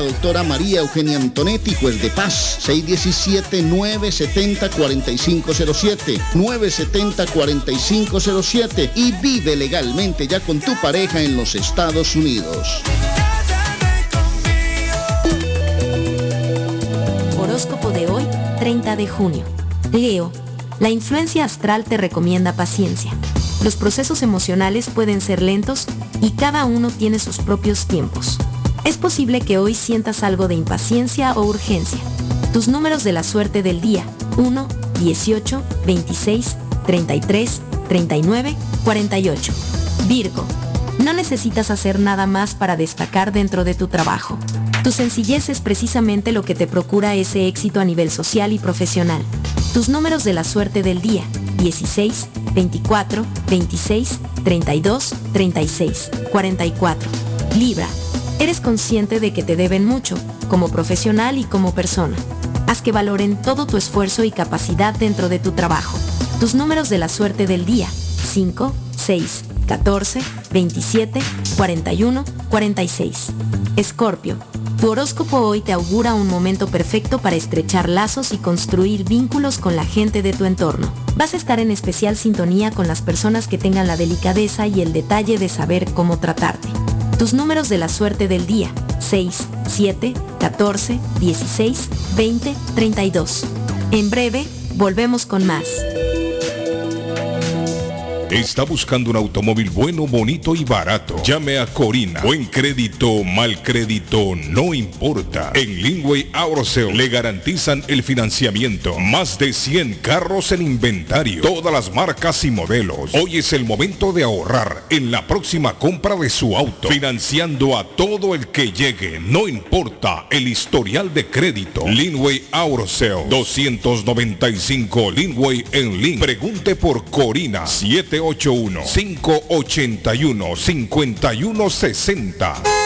doctora María Eugenia Antonetti, juez de paz. 617-970-4507. 970-4507. Y vive legalmente ya con tu pareja en los Estados Unidos. Horóscopo de hoy, 30 de junio. Leo, la influencia astral te recomienda paciencia. Los procesos emocionales pueden ser lentos y cada uno tiene sus propios tiempos. Es posible que hoy sientas algo de impaciencia o urgencia. Tus números de la suerte del día, 1, 18, 26, 33, 39, 48. Virgo, no necesitas hacer nada más para destacar dentro de tu trabajo. Tu sencillez es precisamente lo que te procura ese éxito a nivel social y profesional. Tus números de la suerte del día, 16, 24, 26, 32, 36, 44. Libra, eres consciente de que te deben mucho, como profesional y como persona. Haz que valoren todo tu esfuerzo y capacidad dentro de tu trabajo. Tus números de la suerte del día, 5, 6, 14, 27, 41, 46. Escorpio, tu horóscopo hoy te augura un momento perfecto para estrechar lazos y construir vínculos con la gente de tu entorno. Vas a estar en especial sintonía con las personas que tengan la delicadeza y el detalle de saber cómo tratarte. Tus números de la suerte del día, 6, 7, 14, 16, 20, 32. En breve, volvemos con más. Está buscando un automóvil bueno, bonito y barato. Llame a Corina. Buen crédito, mal crédito, no importa. En Lingway Auto Sale le garantizan el financiamiento. Más de 100 carros en inventario. Todas las marcas y modelos. Hoy es el momento de ahorrar en la próxima compra de su auto. Financiando a todo el que llegue. No importa el historial de crédito. Linway Auto Sale. 295 Linway en Link. Pregunte por Corina 781-581-5160.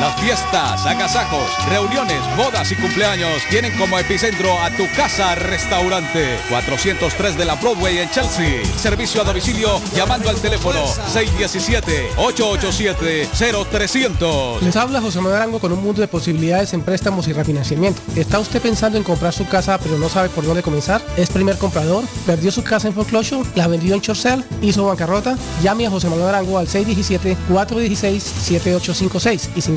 Las fiestas, agasajos, reuniones, bodas y cumpleaños tienen como epicentro a tu casa restaurante 403 de la Broadway en Chelsea. Servicio a domicilio llamando al teléfono 617-887-0300. Les habla José Manuel Arango con un mundo de posibilidades en préstamos y refinanciamiento. ¿Está usted pensando en comprar su casa pero no sabe por dónde comenzar? ¿Es primer comprador? ¿Perdió su casa en foreclosure? ¿La vendió en Chorcel? ¿Hizo bancarrota? Llame a José Manuel Arango al 617-416-7856 y sin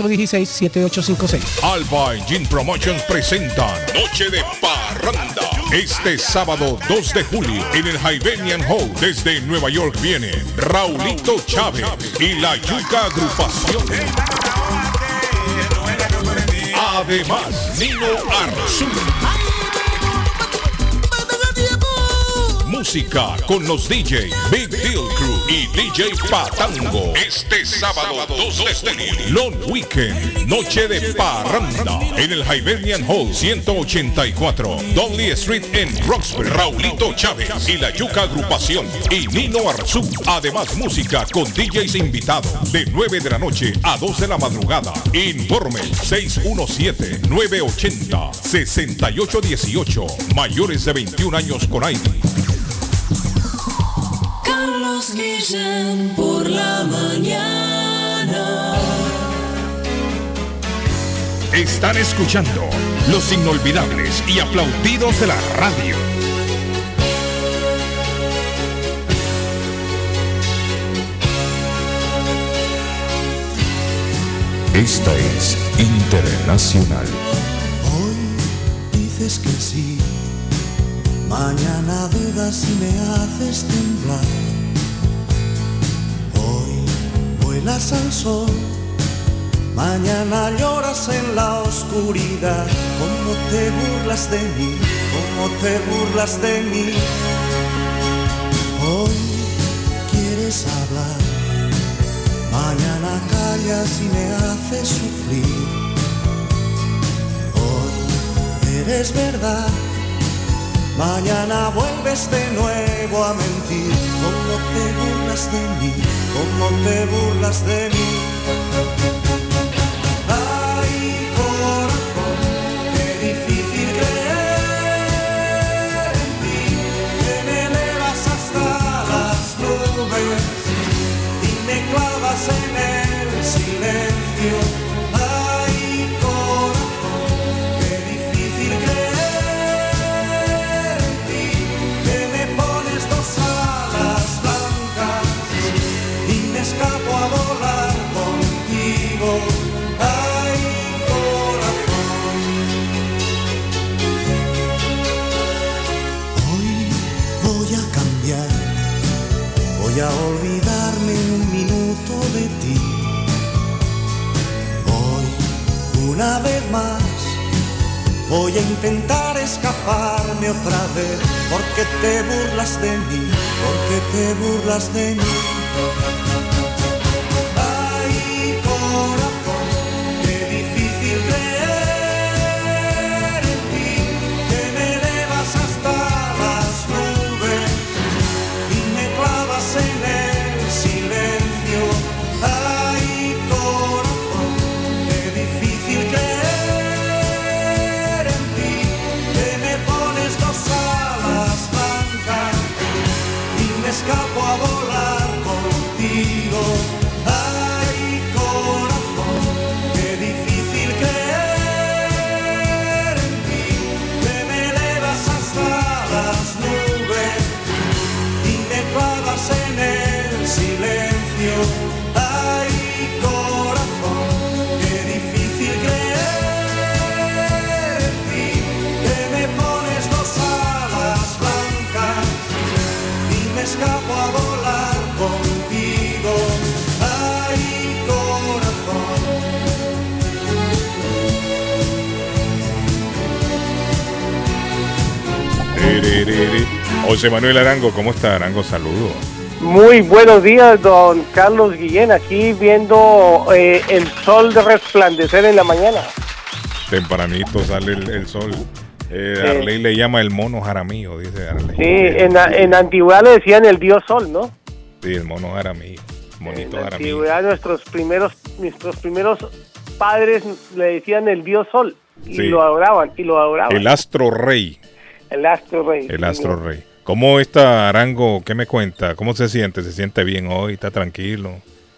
617-416-7856. Alba Engine Promotions presentan Noche de Parranda. Este sábado 2 de julio en el Hibernian Hall desde Nueva York viene Raulito Chávez y la Yuca Agrupación. Además, Nino Arzú. Música con los DJ Big Deal Crew y DJ Patango. Este sábado 2 de julio. Long Weekend, Noche de Parranda en el Hibernian Hall 184, Dudley Street en Roxbury. Raulito Chávez y la Yuca Agrupación y Nino Arzú. Además, música con DJs invitados de 9 de la noche a 2 de la madrugada. Informe 617-980-6818. Mayores de 21 años con ID. Carlos Guillén por la mañana. Están escuchando los inolvidables y aplaudidos de la radio. Esta es Internacional. Dices que sí, mañana dudas y me haces temblar. Hoy vuelas al sol, mañana lloras en la oscuridad. Cómo te burlas de mí, cómo te burlas de mí. Hoy quieres hablar, mañana callas y me haces sufrir. Hoy eres verdad. Mañana vuelves de nuevo a mentir. ¿Cómo te burlas de mí? ¿Cómo te burlas de mí? José Manuel Arango, ¿cómo está Arango? Saludos. Muy buenos días, don Carlos Guillén, aquí viendo eh, el sol de resplandecer en la mañana. Tempranito sale el, sol. Eh, Arley le llama el mono jaramillo, dice Arley. Sí, en, en antigüedad le decían el dios sol, ¿no? Sí, el mono jaramillo. Monito en antigüedad nuestros primeros, nuestros primeros padres le decían el dios sol y lo adoraban, y lo adoraban. El astro rey. El astro rey. El astro rey. ¿Cómo está Arango? ¿Qué me cuenta? ¿Cómo se siente? ¿Se siente bien hoy? ¿Está tranquilo?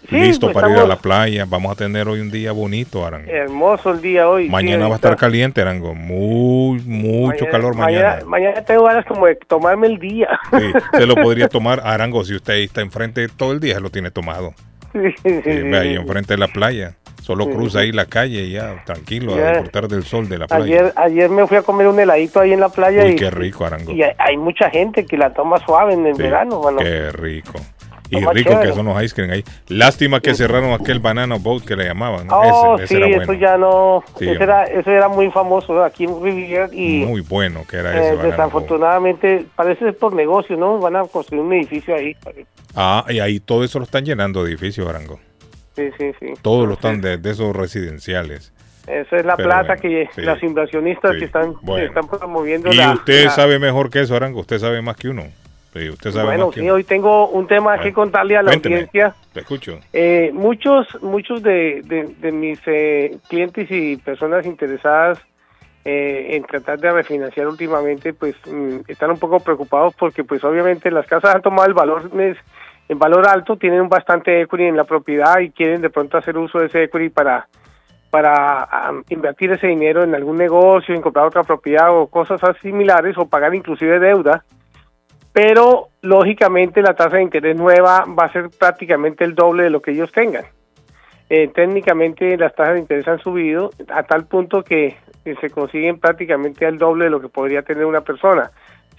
¿Listo pues para ir a la playa? Vamos a tener hoy un día bonito, Arango. Hermoso el día hoy. Mañana va a estar caliente, Arango. Muy, mucho calor mañana. mañana. tengo ganas como de tomarme el día. Sí, se lo podría tomar, Arango, si usted está enfrente todo el día, se lo tiene tomado. Sí, ahí enfrente de la playa. Solo cruza ahí la calle ya, tranquilo, a disfrutar del sol de la playa. Ayer, ayer me fui a comer un heladito ahí en la playa. y qué rico, Arango. Y hay, mucha gente que la toma suave en el verano, bueno. Qué rico. Y rico que son los ice cream ahí. Lástima que cerraron aquel banana boat que le llamaban. Oh, sí, eso ya no. eso, era, eso era muy famoso aquí en Riviera. Y, muy bueno que era ese. Eh, desafortunadamente, parece por negocio, ¿no? Van a construir un edificio ahí. Ah, y ahí todo eso lo están llenando de edificios, Arango. Sí, sí, sí. Todos los están de, esos residenciales. Esa es la plata que los inversionistas que están, están promoviendo. Y usted sabe mejor que eso, Arango. Usted sabe más que uno. Sí, usted sabe bueno, más sí, hoy tengo un tema que contarle a la audiencia. Te escucho. Eh, muchos muchos de, de, mis eh, clientes y personas interesadas eh, en tratar de refinanciar últimamente, pues mm, están un poco preocupados porque, pues obviamente, las casas han tomado el valor en valor alto, tienen bastante equity en la propiedad y quieren de pronto hacer uso de ese equity para para invertir ese dinero en algún negocio, en comprar otra propiedad o cosas similares o pagar inclusive deuda. Pero lógicamente la tasa de interés nueva va a ser prácticamente el doble de lo que ellos tengan. Eh, técnicamente las tasas de interés han subido a tal punto que, se consiguen prácticamente el doble de lo que podría tener una persona.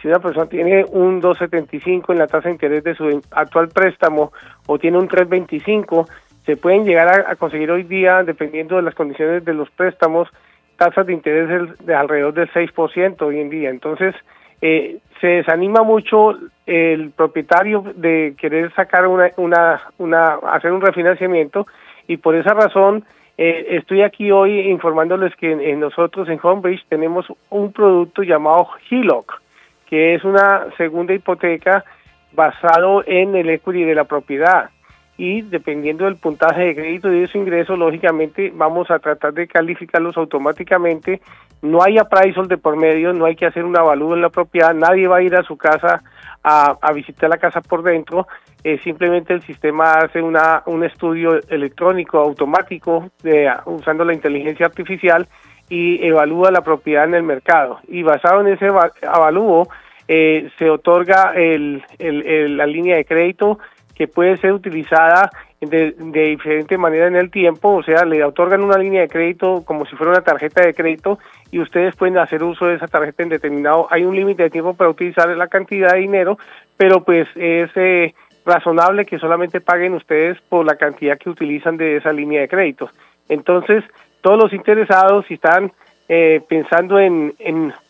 Si una persona tiene un 2.75 en la tasa de interés de su actual préstamo o tiene un 3.25, se pueden llegar a, conseguir hoy día, dependiendo de las condiciones de los préstamos, tasas de interés de alrededor del 6% hoy en día. Entonces, eh, se desanima mucho el propietario de querer sacar una, una, una, hacer un refinanciamiento y por esa razón eh, estoy aquí hoy informándoles que en, nosotros en Homebridge tenemos un producto llamado HELOC que es una segunda hipoteca basado en el equity de la propiedad y dependiendo del puntaje de crédito y de su ingreso, lógicamente vamos a tratar de calificarlos automáticamente. No hay appraisal de por medio, no hay que hacer un avalúo en la propiedad, nadie va a ir a su casa a, visitar la casa por dentro, eh, simplemente el sistema hace una, un estudio electrónico automático de, usando la inteligencia artificial y evalúa la propiedad en el mercado. Y basado en ese avalúo, eh, se otorga el, la línea de crédito que puede ser utilizada de, de, diferente manera en el tiempo, o sea, le otorgan una línea de crédito como si fuera una tarjeta de crédito y ustedes pueden hacer uso de esa tarjeta en determinado, hay un límite de tiempo para utilizar la cantidad de dinero, pero pues es eh, razonable que solamente paguen ustedes por la cantidad que utilizan de esa línea de crédito. Entonces, todos los interesados, si están eh, pensando en,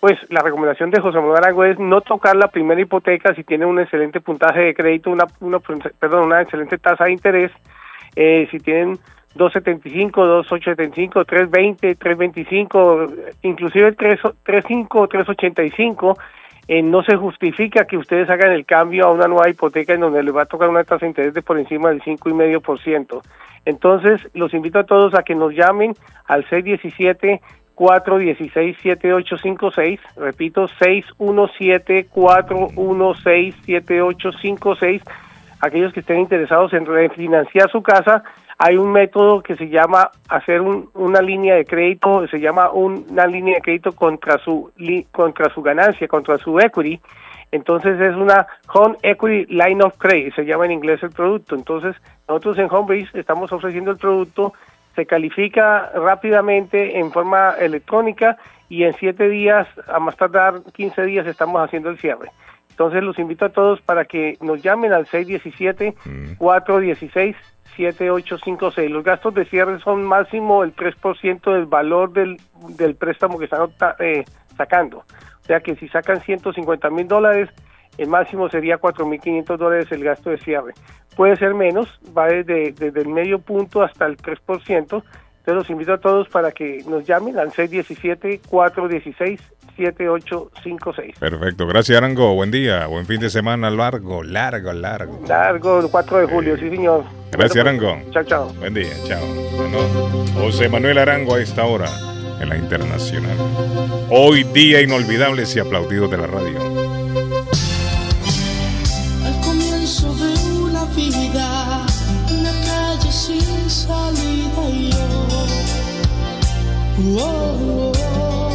pues, la recomendación de José Manuel Arango es no tocar la primera hipoteca si tiene un excelente puntaje de crédito, una, una perdón, una excelente tasa de interés, eh, si tienen 275, 2875, 320, 325, inclusive 35, 385, eh, no se justifica que ustedes hagan el cambio a una nueva hipoteca en donde les va a tocar una tasa de interés de por encima del 5,5%. Entonces, los invito a todos a que nos llamen al 617 416-7856, repito, 617-416-7856. Aquellos que estén interesados en refinanciar su casa, hay un método que se llama hacer una línea de crédito, se llama una línea de crédito contra su, contra su ganancia, contra su equity. Entonces es una Home Equity Line of Credit, se llama en inglés el producto. Entonces nosotros en Homebase estamos ofreciendo el producto se califica rápidamente en forma electrónica y en siete días, a más tardar 15 días, estamos haciendo el cierre. Entonces los invito a todos para que nos llamen al 617-416-7856. Los gastos de cierre son máximo el 3% del valor del, del préstamo que están eh, sacando. O sea que si sacan 150 mil dólares, el máximo sería 4.500 dólares el gasto de cierre. Puede ser menos, va desde, desde el medio punto hasta el 3%. Entonces los invito a todos para que nos llamen al 617-416-7856. Perfecto, gracias Arango, buen día, buen fin de semana largo, largo, largo. Largo, el 4 de julio, sí señor. Gracias Arango. Chao, chao. Buen día, chao. Bueno, José Manuel Arango a esta hora en la internacional. Hoy día inolvidable y aplaudido de la radio. Al comienzo de una vida, una calle sin salida y yo. oh, oh, oh.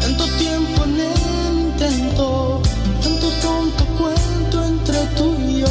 Tanto tiempo en el intento, tanto tonto cuento entre tú y yo.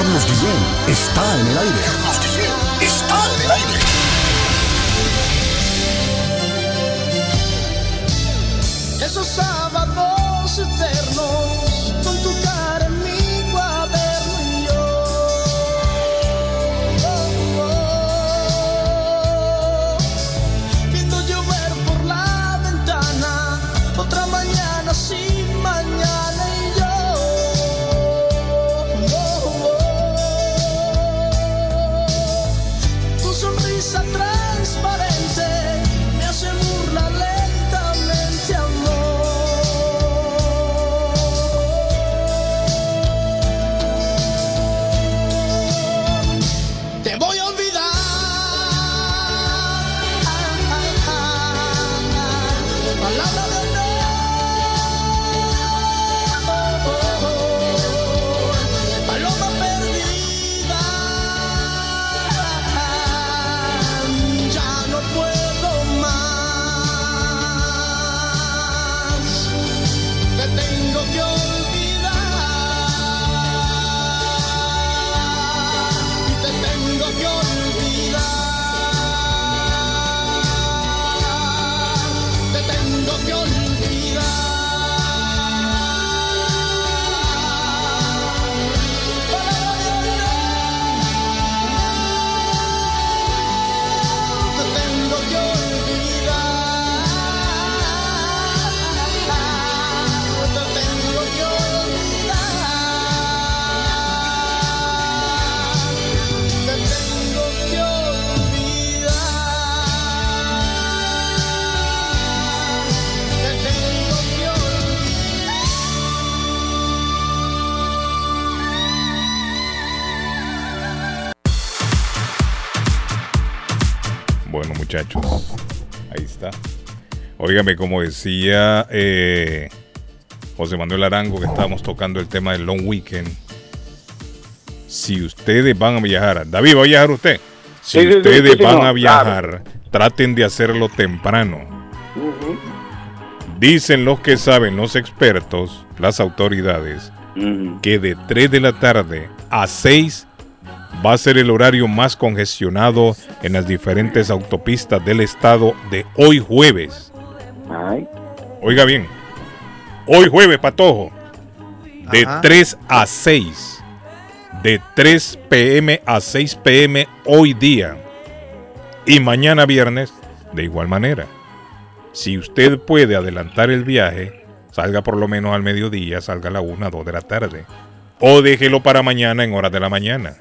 Carlos Guillén está en el aire. Carlos Guillén está en el aire. Sábados Óigame, como decía eh, José Manuel Arango, que estábamos tocando el tema del long weekend. Si ustedes van a viajar, David, ¿va a viajar usted? Si Sí, sí, sí, ustedes sí, van a viajar, traten de hacerlo temprano. Dicen los que saben, los expertos, las autoridades, que de 3 de la tarde a 6 va a ser el horario más congestionado en las diferentes autopistas del estado de hoy jueves. Oiga bien, hoy jueves, Patojo, de Ajá. 3 a 6. De 3 pm a 6 pm hoy día. Y mañana viernes, de igual manera. Si usted puede adelantar el viaje, salga por lo menos al mediodía, salga a la 1, 2 de la tarde. O déjelo para mañana en horas de la mañana.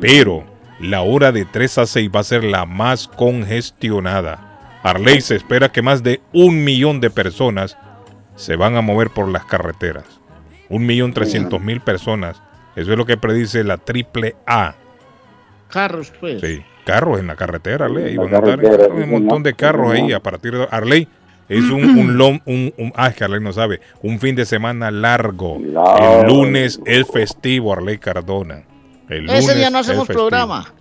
Pero la hora de 3 a 6 va a ser la más congestionada. Arley se espera que más de un millón de personas se van a mover por las carreteras. Un millón trescientos mil personas. Eso es lo que predice la triple A. Carros, pues. Sí, carros en la carretera, Arley. Van a andar un montón de carros ahí a partir de Arley. Es un, un, long, un, un, ah, es que Arley no sabe, un fin de semana largo. El lunes es festivo, Arley Cardona. El lunes Ese día no hacemos programa.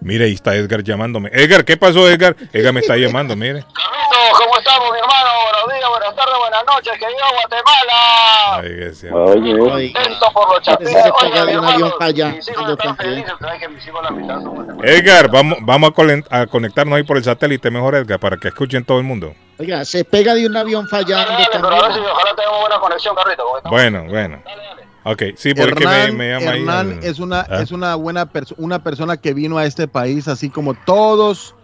Mire, ahí está Edgar llamándome. Edgar, ¿qué pasó, Edgar? Edgar me está llamando, mire. Carlitos, ¿cómo estamos, mi hermano? Buenos días, buenas tardes, buenas noches, querido Guatemala. Ay, que sea. Oye, Contento por los chateos. Oye, mi avión hermano, para allá. mis hijos están felices, sabes que mis hijos la mitad son Edgar, vamos, vamos a, conectarnos ahí por el satélite mejor, Edgar, para que escuchen todo el mundo. Oiga, se pega de un avión fallando Dale, pero a ver si ojalá tengamos buena conexión, Carlitos. Bueno, bueno. Ok, sí, porque Hernán, me llama ahí. Es una ¿Ah? es una buena perso- una persona que vino a este país así como todos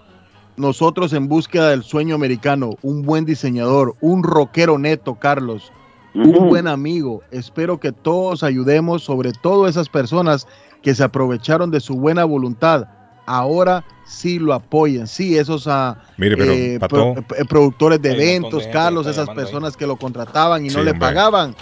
nosotros en búsqueda del sueño americano, un buen diseñador, un rockero neto, Carlos, un buen amigo. Espero que todos ayudemos, sobre todo esas personas que se aprovecharon de su buena voluntad. Ahora sí lo apoyen, sí, esos ah, Mire, pero, eh, Pato, pro- eh, productores de eventos, Carlos, esas ahí. personas que lo contrataban y no le hombre. pagaban.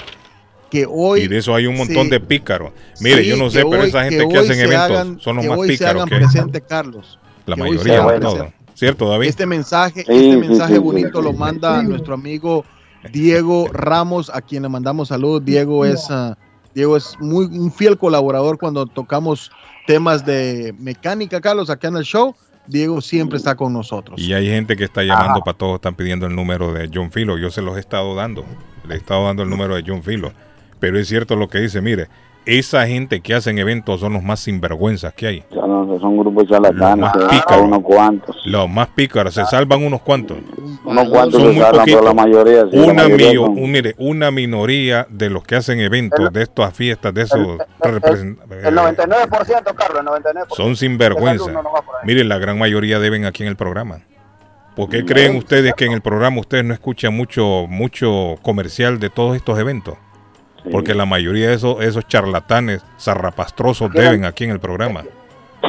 Que hoy y de eso hay un montón sí. de pícaros. Mire, Sí, yo no sé, pero hoy- esa gente que, hoy hacen eventos hagan- son los que más hoy se pícaros hagan que hay. presente, Carlos. La que hoy mayoría, se no hagan todo. presente. ¿Cierto, David? Este mensaje, Sí, este mensaje sí, bonito sí. lo manda nuestro amigo Diego Ramos, a quien le mandamos saludos. Diego es, ah, Diego es muy un fiel colaborador cuando tocamos temas de mecánica, Carlos, acá en el show. Diego siempre está con nosotros. Y hay gente que está llamando para todos, están pidiendo el número de John Filo. Yo se los he estado dando. Le he estado dando el número de John Filo. Pero es cierto lo que dice, mire, esa gente que hacen eventos son los más sinvergüenzas que hay. Son, son grupos Los charlatanes, más que pícaros. unos cuantos. Los más pícaros, se salvan unos cuantos. Unos cuantos Son se muy salvan, pero la mayoría, sí, la una, mayoría millo- son- un- mire, una minoría de los que hacen eventos de estas fiestas, de esos represent- El 99%, Carlos, el 99%. son sinvergüenza. El alumno no va por ahí. Miren, la gran mayoría deben aquí en el programa. ¿Por qué creen ustedes que en el programa ustedes no escuchan mucho, mucho comercial de todos estos eventos? Porque la mayoría de esos, esos charlatanes zarrapastrosos deben aquí en el programa.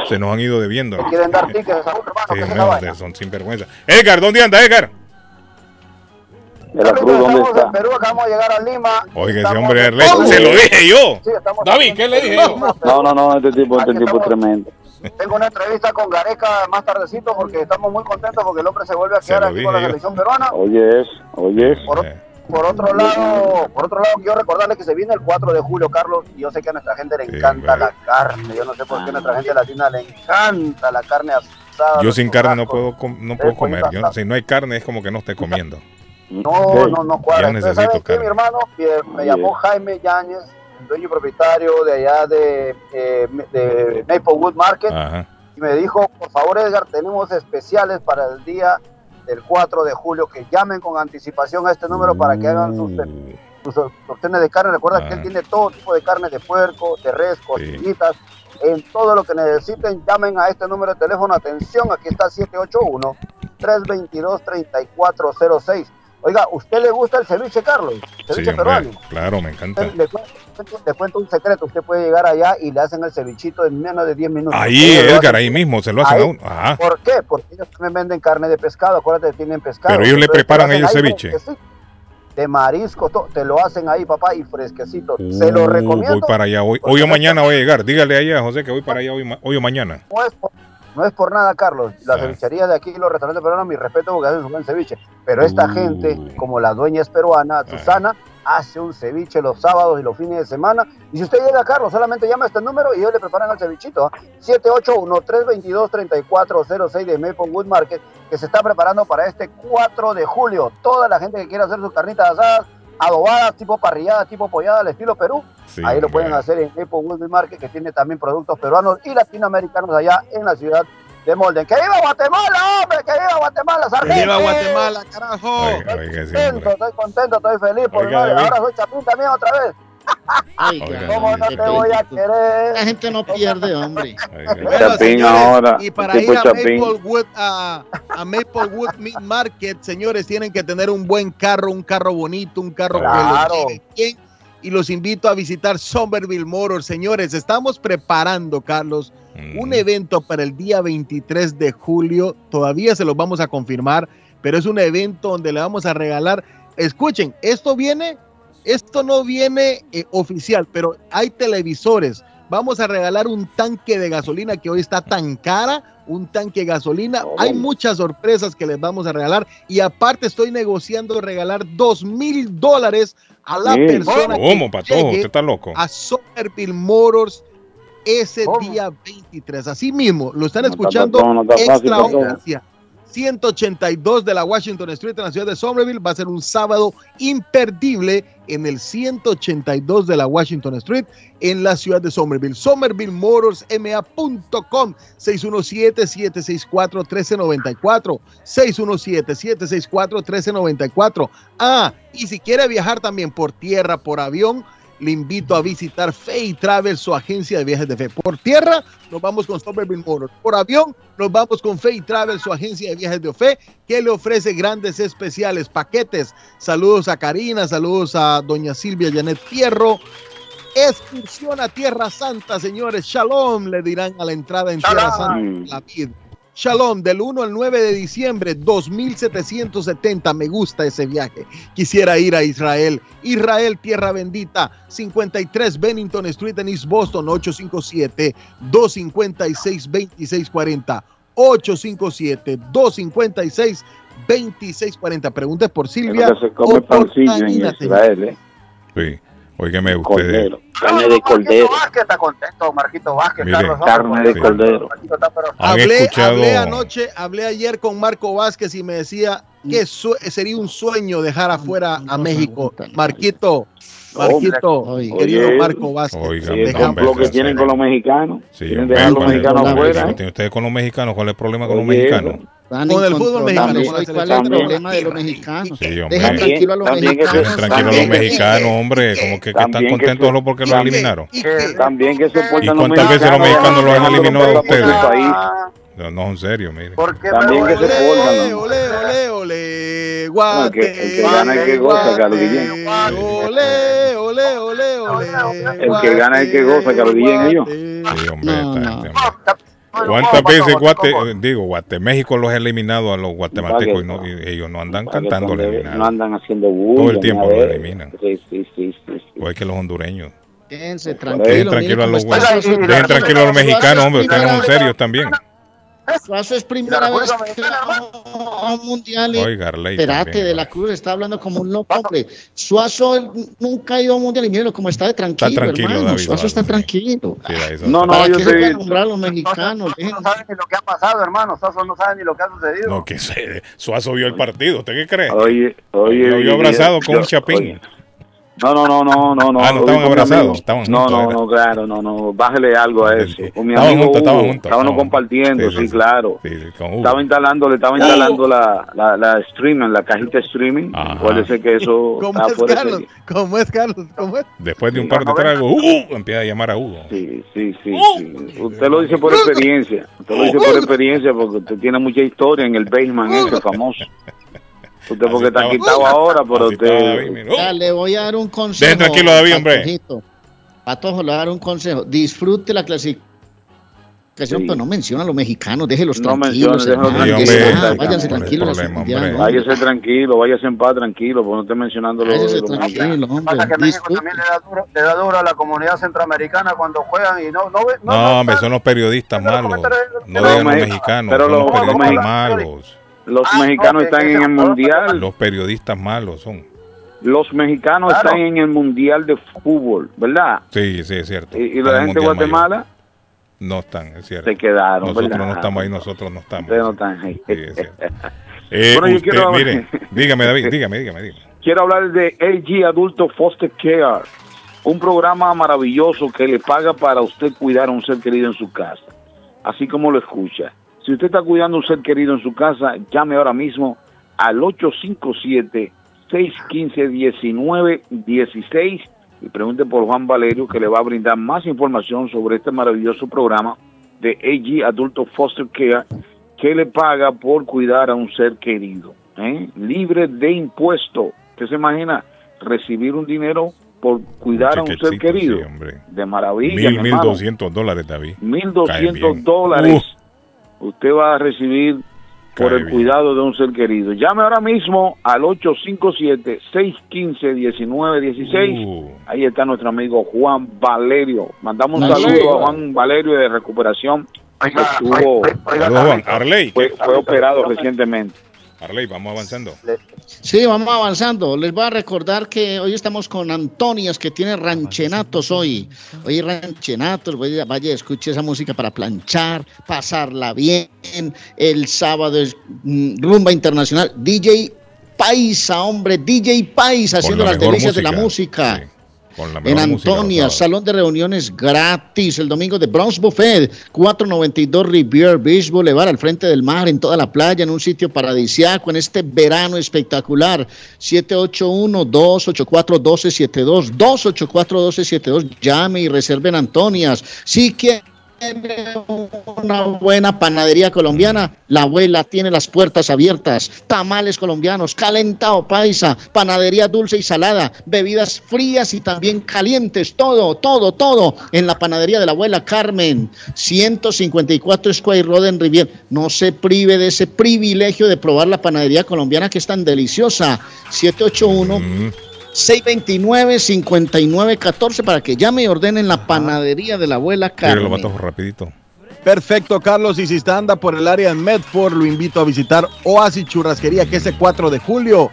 Se nos han ido debiendo. Te quieren dar tickets a Saúl, hermano, Sí, es no, vaina. son sinvergüenza. Edgar, ¿dónde anda Edgar? De la Cruz, ¿dónde está? en Perú, acabamos de llegar a Lima. Oiga, ese hombre le- se lo dije yo. Sí, estamos David, ¿qué le dije yo? No, no, no, este tipo, este tipo es tremendo. Tengo una entrevista con Gareca más tardecito porque estamos muy contentos porque el hombre se vuelve a quedar aquí con la selección peruana. Oye, es, oye, es. Por, por otro lado, por otro lado, quiero recordarle que se viene el 4 de julio, Carlos, y yo sé que a nuestra gente le encanta la carne. Yo no sé por qué a nuestra gente latina le encanta la carne asada. Yo sin carne no puedo, com- no puedo comer. Yo, si no hay carne es como que no esté comiendo. No, no, no cuadra. Ya Entonces, necesito ¿sabes qué, carne. mi hermano? Que me llamó Jaime Yáñez, el dueño y propietario de allá de, eh, de Maplewood Market, Ajá. y me dijo, por favor, Edgar, tenemos especiales para el día del 4 de julio, que llamen con anticipación a este número para que hagan sus, sus opciones de carne. Recuerda que él tiene todo tipo de carne de puerco, de res, costillitas, en todo lo que necesiten, llamen a este número de teléfono. Atención, aquí está 781-322-3406. Oiga, ¿usted le gusta el ceviche, Carlos? Sí, Ceviche hombre, peruano. claro, me encanta. Le, le cuento un secreto, usted puede llegar allá y le hacen el cevichito en menos de 10 minutos. Ahí, Edgar, ahí mismo se lo hacen Ahí. a uno. Ajá. ¿Por qué? Porque ellos también venden carne de pescado, acuérdate, tienen pescado. Pero ellos le preparan ahí el ceviche. De marisco, to- te lo hacen ahí, papá, y fresquecito. Se lo Uh, recomiendo. Voy para allá hoy. Hoy o mañana voy a llegar. Dígale ahí a José que voy para allá hoy, hoy o mañana. No es, por, no es por nada, Carlos. Ah. La cevichería de aquí, los restaurantes peruanos, mi respeto porque hacen su buen ceviche. Pero esta Uh. gente, como la dueña es peruana, Susana, hace un ceviche los sábados y los fines de semana. Y si usted llega, Carlos, solamente llama a este número y ellos le preparan el cevichito. ¿ah? 781-322-3406 de Maplewood Market, que se está preparando para este 4 de julio. Toda la gente que quiera hacer sus carnitas asadas, adobadas, tipo parrillada, tipo pollada, al estilo Perú, Sí, Ahí lo pueden hacer en Maplewood Market, que tiene también productos peruanos y latinoamericanos allá en la ciudad de Molden. ¡Que viva Guatemala, hombre! ¡Que viva Guatemala, sargento! ¡Viva Guatemala, carajo! Oiga, oiga, sí, Contento, estoy contento, estoy feliz. Por Oiga. Ahora soy chapín también otra vez. ¿Cómo no te voy a querer? La gente no pierde, hombre. Bueno, Chapín señores, ahora, y para ir a. Maplewood, a, a Maplewood Meat Market, señores, tienen que tener un buen carro, un carro bonito, un carro Claro. que lleve bien. Y los invito a visitar Somerville Motors. Señores, estamos preparando, Carlos, Mm. un evento para el día 23 de julio. Todavía se los vamos a confirmar, pero es un evento donde le vamos a regalar. Escuchen, esto viene, esto no viene eh, oficial, pero hay televisores Vamos a regalar un tanque de gasolina que hoy está tan cara, un tanque de gasolina. Hay muchas sorpresas que les vamos a regalar y aparte estoy negociando regalar dos mil dólares a la persona ¿Cómo, Patojo? ¿Usted está loco? a Somerville Motors ese día 23. Así mismo, lo están escuchando extra audiencia. 182 de la Washington Street en la ciudad de Somerville. Va a ser un sábado imperdible en el 182 de la Washington Street en la ciudad de Somerville. SomervilleMotorsMA.com 617-764-1394. 617-764-1394. Ah, y si quiere viajar también por tierra, por avión, le invito a visitar Fay Travel, su agencia de viajes de fe. Por tierra, nos vamos con Somerville Motors. Por avión, nos vamos con Fay Travel, su agencia de viajes de fe, que le ofrece grandes especiales, paquetes. Saludos a Karina, saludos a doña Silvia Janet Fierro. Excursión a Tierra Santa, señores. Shalom, le dirán a la entrada en Tierra Santa. La vida. Shalom, del 1 al 9 de diciembre, 2770. Me gusta ese viaje. Quisiera ir a Israel. Israel, tierra bendita. 53 Bennington Street en East Boston, 857-256-2640. 857-256-2640. Preguntas por Silvia. se come o por pancillo en Israel, ¿eh? Sí. Óigame ustedes. Cordero. Carne de cordero. Vázquez está contento, Marquito Vázquez. Mire, Carlos carne de sí. cordero. Marquito está pero- ¿Han Hablé, escuchado? hablé anoche, hablé ayer con Marco Vázquez y me decía que su- sería un sueño dejar afuera a México. Marquito, Marquito, querido Oye. Marco Vázquez. Oiga, El no, hombre, complot que tienen con los mexicanos. Sí, Quieren hombre, dejar a los ¿cuál es el mexicanos afuera. ¿Qué tiene ustedes con los mexicanos? ¿Cuál es el problema con los mexicanos? Con el fútbol mexicano, ¿Cuál es el problema de los mexicanos? Sí, hombre. Dejan tranquilo a los mexicanos. Tranquilo a los mexicanos, hombre. Como que, que están contentos se- solo porque los eliminaron. También que se portan ¿Y los cuántas veces los mexicanos los han eliminado a ustedes? No, no, en serio, mire. También que se portan. Ole, ¿no? ole, ole, ole, No, guate. el que- el que gana es el que goza, Carlos Guillén. Ole, ole, ole, ole. El que gana es el que goza, Carlos Guillén, ellos. Sí, hombre. esta gente, hombre. ¿Cuántas veces Guate, digo, Guate, México los ha eliminado a los guatemaltecos y, no- y ellos no andan cantando No eliminados? andan haciendo bulla. Todo el tiempo los eliminan. Sí, sí, sí, sí, sí. Igual que los hondureños. Quédense tranquilos. dejen tranquilo a los mexicanos, hombre, ustedes no son serios también. Suazo es primera vez que va a un mundial. Espérate, de la Cruz está hablando como un loco, hombre. Suazo nunca ha ido a un mundial y míralo como está de tranquilo, Está tranquilo, hermano. David Suazo está tranquilo. Sí. No, no, ¿Para yo qué se pueden nombrar a los mexicanos? No saben ni lo que ha pasado, hermano. Soso no sabe ni lo que ha sucedido. No, que se, Suazo vio el partido, ¿usted qué cree? Oye, oye. Lo vio abrazado con yo- un chapín. oye. No, no, no, no, no, no. Ah, no estaban abrazados, estaban No, juntos, no, era. no, claro, no, no. Bájale algo a eso. Con mi Estaban juntos, estaban juntos, Estábamos estaban compartiendo, sí, Sí, sí, claro. Sí, sí, con Hugo. Estaba instalando, le estaba instalando la, la, la streaming, la cajita streaming. Puede ser que eso ¿Cómo es, Carlos? ¿Cómo es, Carlos? ¿Cómo es? Después de un par de tragos, ¡uh! empieza a llamar a Hugo. Sí, sí, sí, sí. Usted lo dice por experiencia. Usted lo dice por experiencia porque usted tiene mucha historia en el basement ese famoso. Usted porque está quitado ahora, pero David, usted... Ya, le voy a dar un consejo. Dejen tranquilo David, hombre. Patojo, le voy a dar un consejo. Disfrute la clasificación, Sí. pero no menciona a los mexicanos. Déjelos No tranquilos. váyanse no tranquilos. Váyase tranquilo, váyase en paz tranquilo, porque no esté mencionando lo Váyase de los tranquilo, hombre. Pasa que México también le da, duro, le da duro a la comunidad centroamericana cuando juegan y no, no, ve- no, No, hombre, son los periodistas malos. No Pero digan los me- mexicanos, pero son los los- los periodistas mexicanos- malos. Los Ah, mexicanos no, están en el mundial. Los periodistas malos son. Los mexicanos Claro. están en el mundial de fútbol, ¿verdad? Sí, sí, es cierto. Y, la en gente de Mayor. Guatemala No están, es cierto. se quedaron, Nosotros ¿verdad? no estamos ahí, nosotros no estamos. Ustedes no están ahí. Sí, es cierto. Eh, Bueno, yo quiero- mire, dígame, David, dígame, dígame, dígame. Quiero hablar de AG Adulto Foster Care, un programa maravilloso que le paga para usted cuidar a un ser querido en su casa, así como lo escucha. Si usted está cuidando a un ser querido en su casa, llame ahora mismo al 857-615-1916 y pregunte por Juan Valerio que le va a brindar más información sobre este maravilloso programa de AG Adulto Foster Care que le paga por cuidar a un ser querido, ¿eh? libre de impuesto. ¿Usted se imagina recibir un dinero por cuidar a un ser querido? sí, de maravilla. Mil, mi mil doscientos dólares, David. Mil doscientos dólares. Usted va a recibir por el cuidado de un ser querido. Llame ahora mismo al 857-615-1916. Uh. Ahí está nuestro amigo Juan Valerio. Mandamos un saludo a Juan Valerio de recuperación. Estuvo, Saludos, Juan. Arley. fue, fue operado recientemente. Arley, vamos avanzando. Sí, vamos avanzando. Les voy a recordar que hoy estamos con Antonias, que tiene ranchenatos hoy. Hoy ranchenatos, vaya, vaya, escuche esa música para planchar, pasarla bien. El sábado es mm, rumba internacional. DJ Paisa, hombre, DJ Paisa, haciendo la las delicias de la música, música. En música Antonia, salón de reuniones gratis. El domingo de Bronx Buffet, 492 Rivier Beach Boulevard, al frente del mar, en toda la playa, en un sitio paradisiaco, en este verano espectacular. 781-284-1272. 284-1272. Llame y reserven Antonias. Si quiere una buena panadería colombiana, la abuela tiene las puertas abiertas, tamales colombianos, calentado paisa, panadería dulce y salada, bebidas frías y también calientes, todo, todo, todo en la panadería de la abuela Carmen, 154 Square Road en Rivier. No se prive de ese privilegio de probar la panadería colombiana que es tan deliciosa. 781 629-5914 para que llame y ordenen la panadería de la abuela lo Carmen. mato rapidito. Perfecto, Carlos. Y si está anda por el área de Medford, lo invito a visitar Oasis Churrasquería, que es el 4 de julio.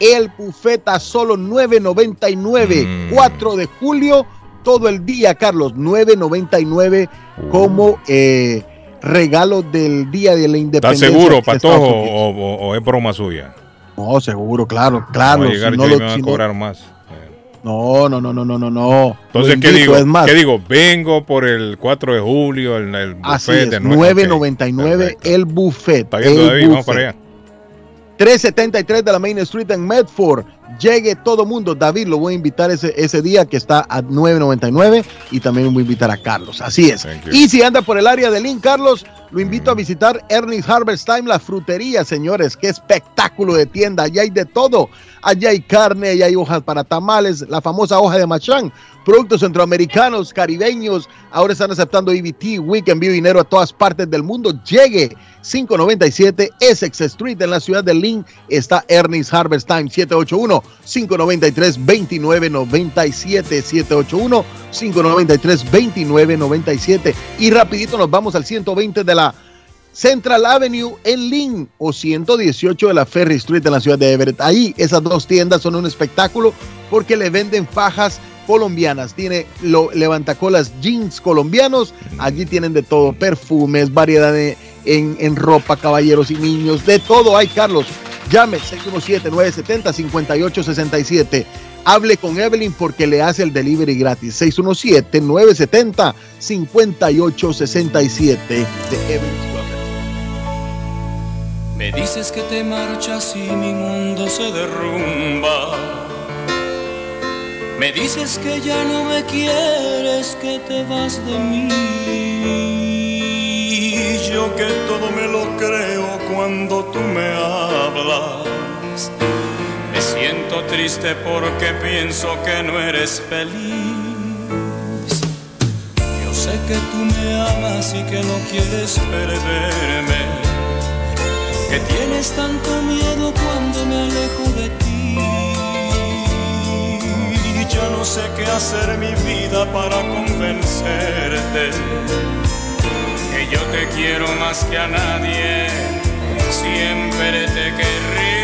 El buffet a solo 9.99. 4 de julio, todo el día, Carlos. 9.99 como eh, regalo del Día de la ¿Estás Independencia. seguro, de Estados Patojo, Unidos. o, o- o es broma suya? No, seguro, claro, claro. Vamos a llegar si no lo- me van si a no- cobrar más. No, no, no, no, no, no, no. Entonces, ¿qué digo? Es más, ¿Qué digo? Vengo por el 4 de julio, el, el Así buffet es, de nueve- ok. 9.99 el buffet. Está viendo, el David, vamos buffet. para allá. 373 de la Main Street en Medford. Llegue todo mundo. David, lo voy a invitar ese, ese día que está a 9.99 y también voy a invitar a Carlos. Así es. Y si anda por el área de Lynn, Carlos, lo invito a visitar Ernest Harvest Time, la frutería, señores. Qué espectáculo de tienda. Allá hay de todo. Allá hay carne, allá hay hojas para tamales, la famosa hoja de machán, productos centroamericanos, caribeños. Ahora están aceptando EBT, Week, envío dinero a todas partes del mundo. Llegue 597 Essex Street en la ciudad de Lynn. Está Ernest Harvest Time 781-593-2997. 781-593-2997. Y rapidito nos vamos al 120 de la Central Avenue en Lynn o 118 de la Ferry Street en la ciudad de Everett. Ahí esas dos tiendas son un espectáculo porque le venden fajas colombianas. Tiene lo, levantacolas jeans colombianos. Allí tienen de todo, perfumes, variedad de, en, en ropa, caballeros y niños. De todo hay, Carlos. Llame 617-970-5867. Hable con Evelyn porque le hace el delivery gratis. 617-970-5867 de Evelyn Me dices que te marchas y mi mundo se derrumba. Me dices que ya no me quieres, que te vas de mí. Yo que todo me lo creo cuando tú me hablas. Me siento triste porque pienso que no eres feliz. Yo sé que tú me amas y que no quieres perderme que tienes tanto miedo cuando me alejo de ti. Ya no sé qué hacer mi vida para convencerte que yo te quiero más que a nadie, siempre te querré.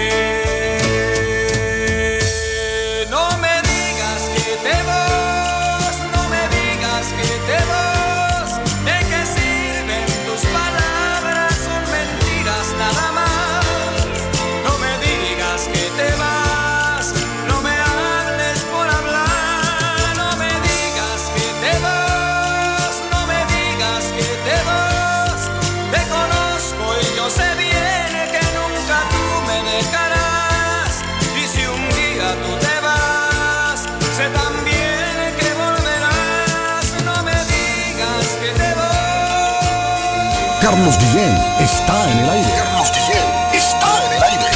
Carlos Guillén está en el aire. Carlos Guillén está en el aire.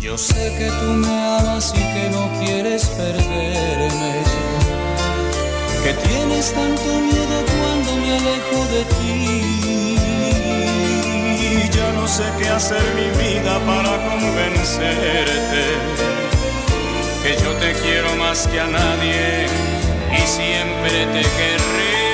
Yo sé que tú me amas y que no quieres perderme. Que tienes tienes tanto miedo cuando me alejo de ti. Ya no sé qué hacer mi vida para convencerte que yo te quiero más que a nadie y siempre te querré.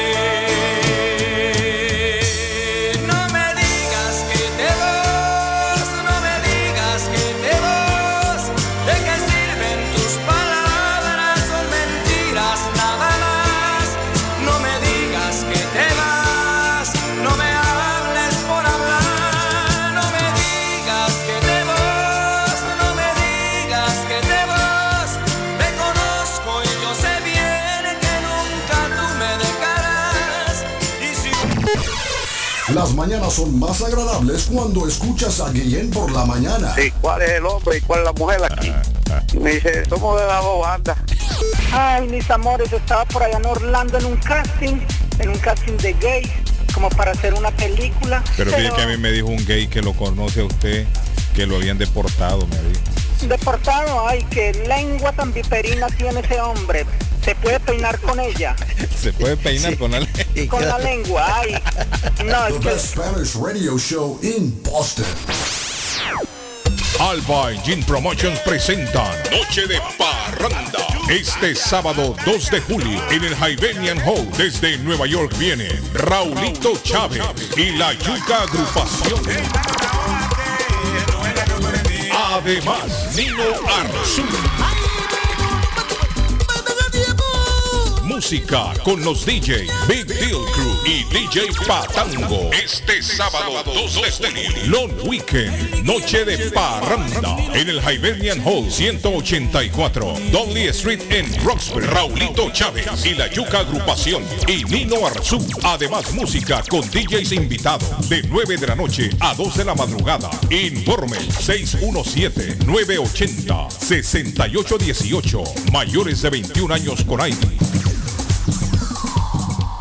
Mañanas son más agradables cuando escuchas a Guillén por la mañana. Sí, ¿cuál es el hombre y cuál es la mujer aquí? Me dice, somos de la dos bandas. Ay, mis amores, estaba por allá en Orlando en un casting, en un casting de gay, como para hacer una película. Pero fíjate que a mí me dijo un gay que lo conoce a usted, que lo habían deportado, me dijo. Deportado, ay, qué lengua tan viperina tiene ese hombre. Se puede peinar con ella, Se puede peinar con la con la lengua, ay. No, es The que best Spanish radio show in Boston. Alba Engine Promotions presentan Noche de Parranda. Este sábado 2 de julio en el Hibernian Hall desde Nueva York viene Raulito Chávez y la Yuca Agrupación. Además, Nino Arzú. Música con los DJ Big Deal Crew y DJ Patango. Este sábado 2 de julio. Long Weekend, Noche de Parranda en el Hibernian Hall 184, Dudley Street en Roxbury. Raulito Chávez y la Yuca Agrupación y Nino Arzú. Además, música con DJs invitados de 9 de la noche a 2 de la madrugada. Informe 617-980-6818. Mayores de 21 años con ID.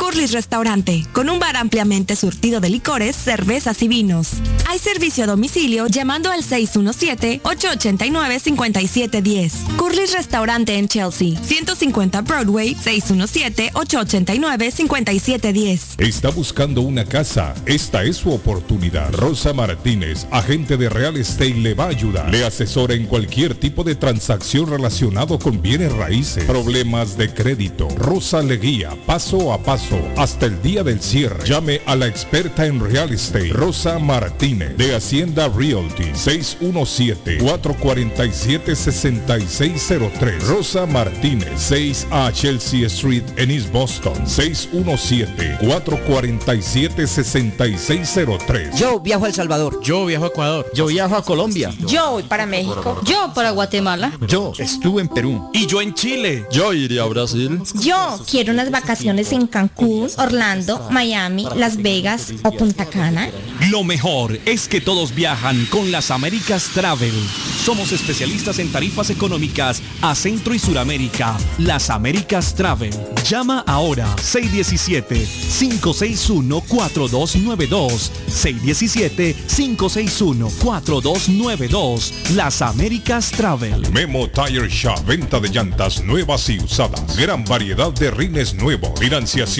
Curly's Restaurante, con un bar ampliamente surtido de licores, cervezas y vinos. Hay servicio a domicilio llamando al 617-889-5710. Curly's Restaurante en Chelsea, 150 Broadway, 617-889-5710. Está buscando una casa. Esta es su oportunidad. Rosa Martínez, agente de Real Estate, le va a ayudar. Le asesora en cualquier tipo de transacción relacionado con bienes raíces, problemas de crédito. Rosa le guía paso a paso hasta el día del cierre. Llame a la experta en Real Estate, Rosa Martínez, de Hacienda Realty, 617-447-6603. Rosa Martínez, 6 a Chelsea Street en East Boston, 617-447-6603. Yo viajo a El Salvador. Yo viajo a Ecuador. Yo viajo a Colombia. Yo voy para México. Yo para Guatemala. Yo estuve en Perú. Y yo en Chile. Yo iría a Brasil. Yo quiero unas vacaciones en Cancún, Orlando, Miami, Las Vegas o Punta Cana. Lo mejor es que todos viajan con las Américas Travel. Somos especialistas en tarifas económicas a Centro y Suramérica. Las Américas Travel. Llama ahora 617-561-4292. 617-561-4292. Las Américas Travel. Memo Tire Shop, venta de llantas nuevas y usadas. Gran variedad de rines nuevos. Financiación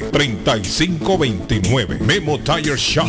959-3529. Memo Tire Shop.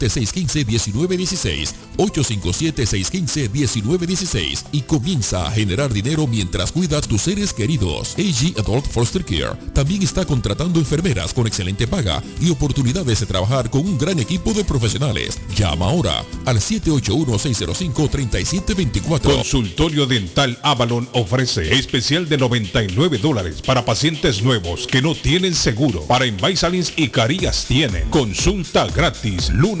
857-615-1916. 857-615-1916 y comienza a generar dinero mientras cuidas tus seres queridos. AG Adult Foster Care también está contratando enfermeras con excelente paga y oportunidades de trabajar con un gran equipo de profesionales. Llama ahora al 781-605-3724. Consultorio Dental Avalon ofrece especial de 99 dólares para pacientes nuevos que no tienen seguro. Para Invisalins y Carías tienen consulta gratis lunes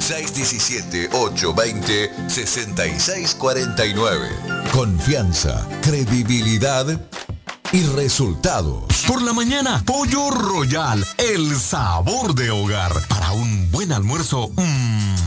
617-820-6649. Confianza, credibilidad y resultados. Por la mañana, Pollo Royal, el sabor de hogar. Para un buen almuerzo, mmm,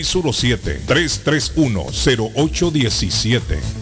617-331-0817.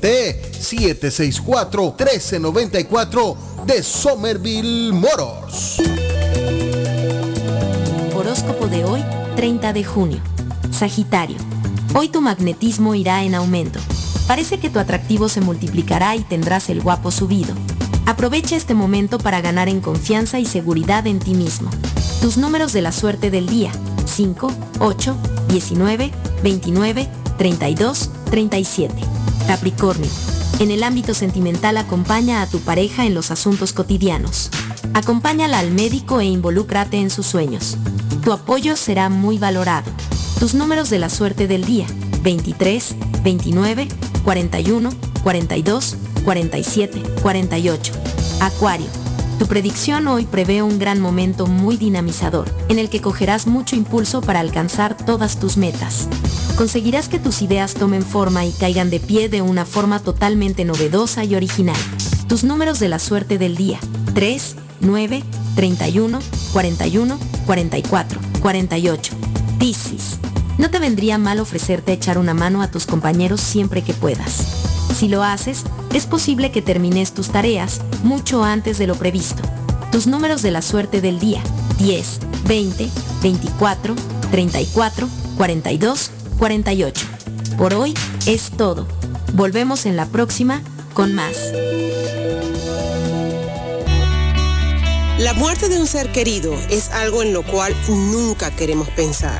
764-1394 de Somerville Motors. Horóscopo de hoy, 30 de junio. Sagitario. Hoy tu magnetismo irá en aumento. Parece que tu atractivo se multiplicará y tendrás el guapo subido. Aprovecha este momento para ganar en confianza y seguridad en ti mismo. Tus números de la suerte del día. 5, 8, 19, 29, 32, 37. Capricornio. En el ámbito sentimental acompaña a tu pareja en los asuntos cotidianos. Acompáñala al médico e involúcrate en sus sueños. Tu apoyo será muy valorado. Tus números de la suerte del día. 23, 29, 41, 42, 47, 48. Acuario. Tu predicción hoy prevé un gran momento muy dinamizador, en el que cogerás mucho impulso para alcanzar todas tus metas. Conseguirás que tus ideas tomen forma y caigan de pie de una forma totalmente novedosa y original. Tus números de la suerte del día. 3, 9, 31, 41, 44, 48. Piscis. No te vendría mal ofrecerte echar una mano a tus compañeros siempre que puedas. Si lo haces, es posible que termines tus tareas mucho antes de lo previsto. Tus números de la suerte del día. 10, 20, 24, 34, 42, 48. Por hoy es todo. Volvemos en la próxima con más. La muerte de un ser querido es algo en lo cual nunca queremos pensar,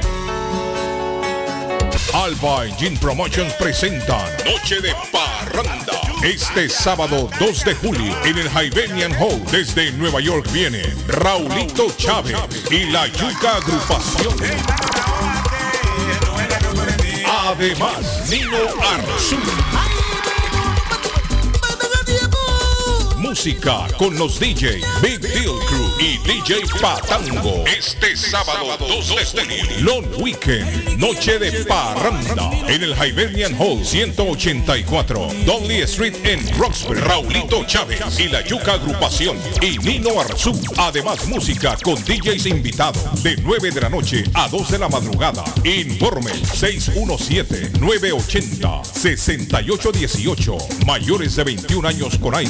Alba Engine Promotions presentan Noche de Parranda. Este sábado 2 de julio en el Hybenian Hall desde Nueva York viene Raulito Chávez y la Yuca Agrupación. Además, Nino Arzú. Música con los DJ Big Deal Crew y DJ Patango. Este sábado 2 de julio. Long Weekend, Noche de Parranda en el Hibernian Hall 184, Dudley Street en Roxbury. Raulito Chávez y la Yuca Agrupación y Nino Arzú. Además, música con DJs invitados de 9 de la noche a 2 de la madrugada. Informe 617-980-6818. Mayores de 21 años con ID.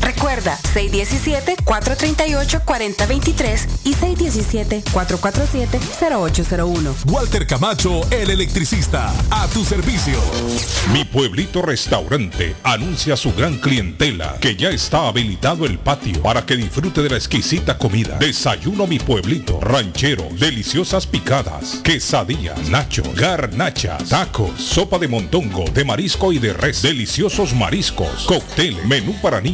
Recuerda 617-438-4023 y 617-447-0801. Walter Camacho, el electricista, a tu servicio. Mi pueblito restaurante anuncia a su gran clientela que ya está habilitado el patio para que disfrute de la exquisita comida. Desayuno mi pueblito, ranchero, deliciosas picadas, quesadillas, nacho, garnacha, tacos, sopa de montongo, de marisco y de res, deliciosos mariscos, cóctel, menú para niños,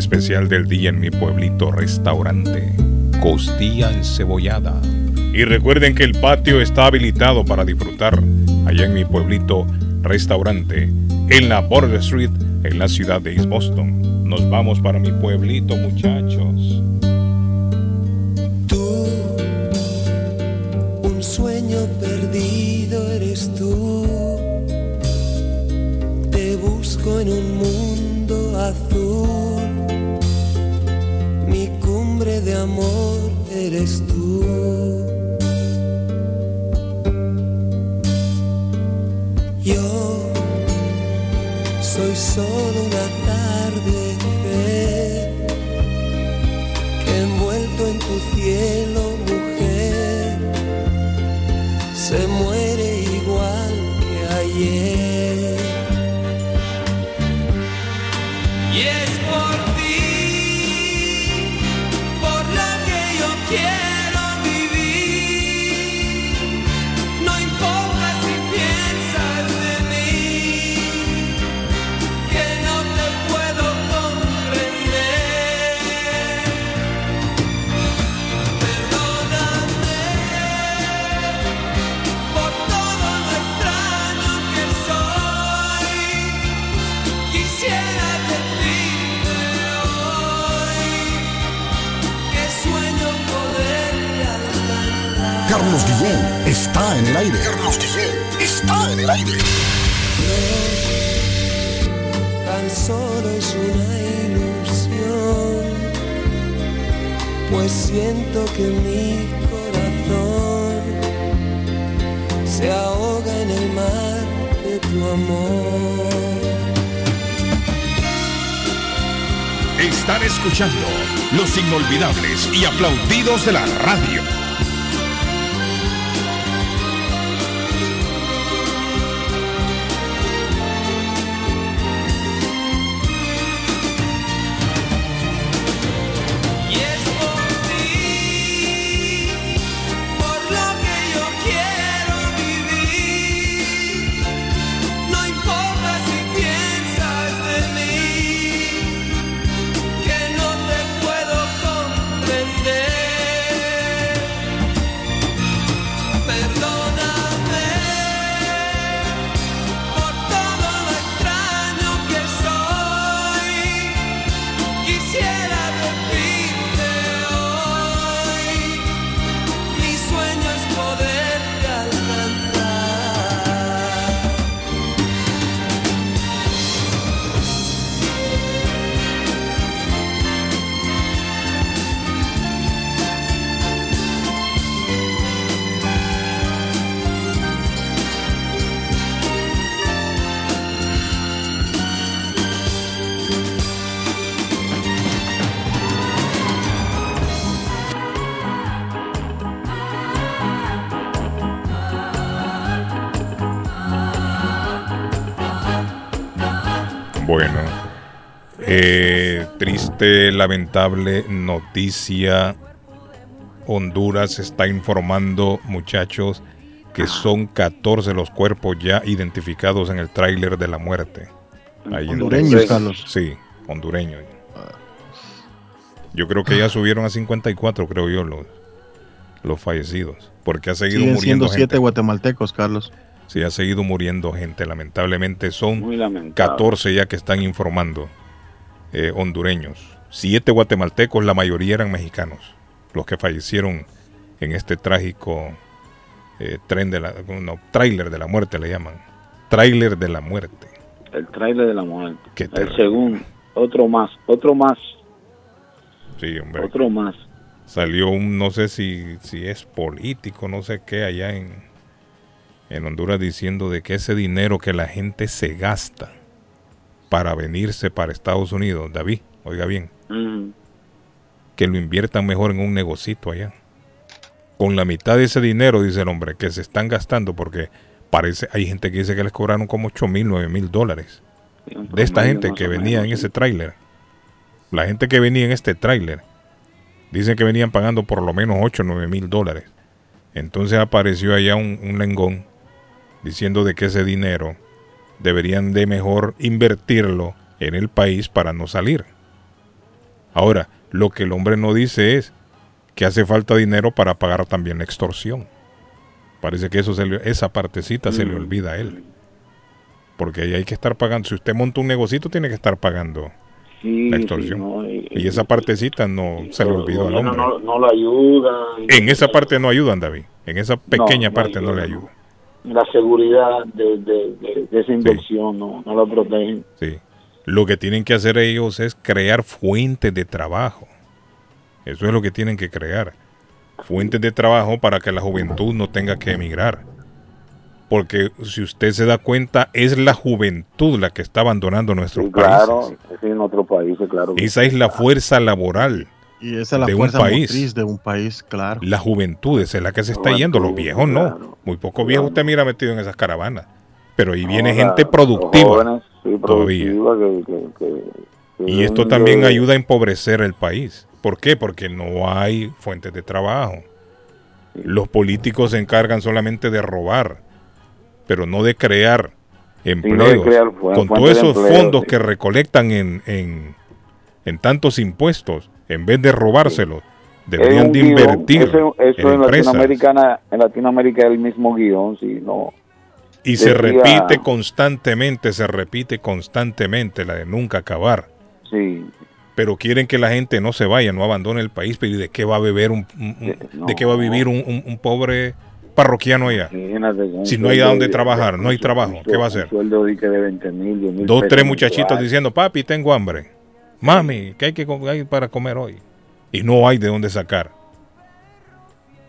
Especial del día en mi pueblito restaurante. Costilla encebollada. Y recuerden que el patio está habilitado para disfrutar allá en mi pueblito restaurante en la Border Street en la ciudad de East Boston. Nos vamos para mi pueblito, muchachos. Un sueño perdido eres tú. Te busco en un mundo azul. De amor eres tú. Yo soy solo una tarde que envuelto en tu cielo, mujer, se muere igual que ayer. Carlos Guillén está en el aire. Carlos Guillén está en el aire. tan solo es una ilusión, pues siento que mi corazón se ahoga en el mar de tu amor. Están escuchando los inolvidables y aplaudidos de la radio. Bueno, eh, triste, lamentable noticia. Honduras está informando, muchachos, que son 14 los cuerpos ya identificados en el tráiler de la muerte. Ahí Hondureños. Carlos. Sí, hondureños. Yo creo que ya subieron a 54, creo yo, los, los fallecidos. Porque ha seguido Siguen muriendo siendo gente. siete guatemaltecos, Carlos. Sí, ha seguido muriendo gente. Lamentablemente son lamentable. 14 ya que están informando eh, hondureños. siete guatemaltecos, la mayoría eran mexicanos, los que fallecieron en este trágico eh, tren de la, no, tráiler de la muerte le llaman, tráiler de la muerte. El tráiler de la muerte. Qué el segundo, otro más, otro más, Sí, hombre. otro más. Salió un, no sé si, si es político, no sé qué, allá en, en Honduras diciendo de que ese dinero que la gente se gasta para venirse para Estados Unidos, David, oiga bien, que lo inviertan mejor en un negocito allá. Con la mitad de ese dinero, dice el hombre, que se están gastando, porque parece, hay gente que dice que les cobraron como 8 mil, 9 mil dólares. De esta gente que venía menos, en ese tráiler. La gente que venía en este tráiler. Dicen que venían pagando por lo menos 8 o 9 mil dólares. Entonces apareció allá un, un lengón diciendo de que ese dinero deberían de mejor invertirlo en el país para no salir. Ahora, lo que el hombre no dice es que hace falta dinero para pagar también la extorsión. Parece que eso se le- esa partecita se le Mm. olvida a él. Porque ahí hay que estar pagando. Si usted monta un negocito, tiene que estar pagando Sí, la sí, extorsión. no, y- y esa partecita no se le olvidó al hombre. No, no lo ayuda. En esa parte no ayudan, David. En esa pequeña parte no le ayuda, ayuda. La seguridad de, de- de- de esa inversión no, no la protegen. Sí. Lo que tienen que hacer ellos es crear fuentes de trabajo. Eso es lo que tienen que crear. Fuentes de trabajo para que la juventud no tenga que emigrar. Porque si usted se da cuenta, es la juventud la que está abandonando nuestros Sí, claro, países. es en otros países, claro. Esa es la fuerza laboral Y esa es la de un fuerza país. motriz de un país, claro. La juventud esa es la que se está yendo. Los viejos no. Muy pocos viejos usted mira metido en esas caravanas. Pero ahí viene gente productiva. jóvenes, sí, todavía. productiva, que- que- que- que Y esto también ayuda a empobrecer el país. ¿Por qué? Porque no hay fuentes de trabajo. Los políticos se encargan solamente de robar, pero no de crear empleos. crear Con todos esos empleo, fondos sí. que recolectan en, en, en tantos impuestos, en vez de robárselos, Es deberían de invertir Eso, eso en en. Latinoamérica, en Latinoamérica es el mismo guion, sí, no. Y se repite constantemente, se repite constantemente la de nunca acabar. Sí. Pero quieren que la gente no se vaya, no abandone el país. Pero ¿y de qué va a beber un, un- un- de qué va a vivir un, pobre parroquiano allá? Si no hay a dónde de- trabajar, no hay trabajo, ¿qué va a hacer? sueldo de, que de 20 mil, 10 mil Dos, tres muchachitos diciendo, papi, tengo hambre. Mami, ¿qué hay, que hay para comer hoy? Y no hay de dónde sacar.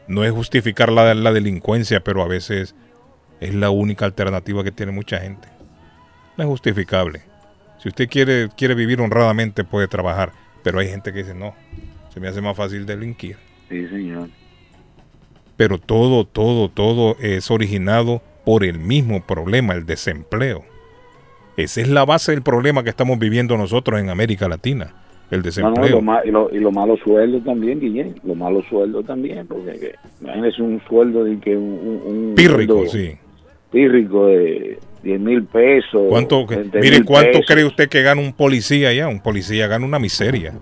No es justificar la, la delincuencia, pero a veces es la única alternativa que tiene mucha gente. No es justificable. Si usted quiere, quiere vivir honradamente, puede trabajar. Pero hay gente que dice, no, se me hace más fácil delinquir. Sí, señor. Pero todo, todo, todo es originado por el mismo problema, el desempleo. Esa es la base del problema que estamos viviendo nosotros en América Latina, el No, no, y, desempleo. lo y, lo- y los malos sueldos también, Guillén. Los malos sueldos también, porque que, imagínese un sueldo de que un, un- Pírrico, sueldo sí. Pírrico de 10 mil pesos. ¿Cuánto, 20 mire, ¿cuánto pesos. cree usted que gana un policía allá? Un policía gana una miseria.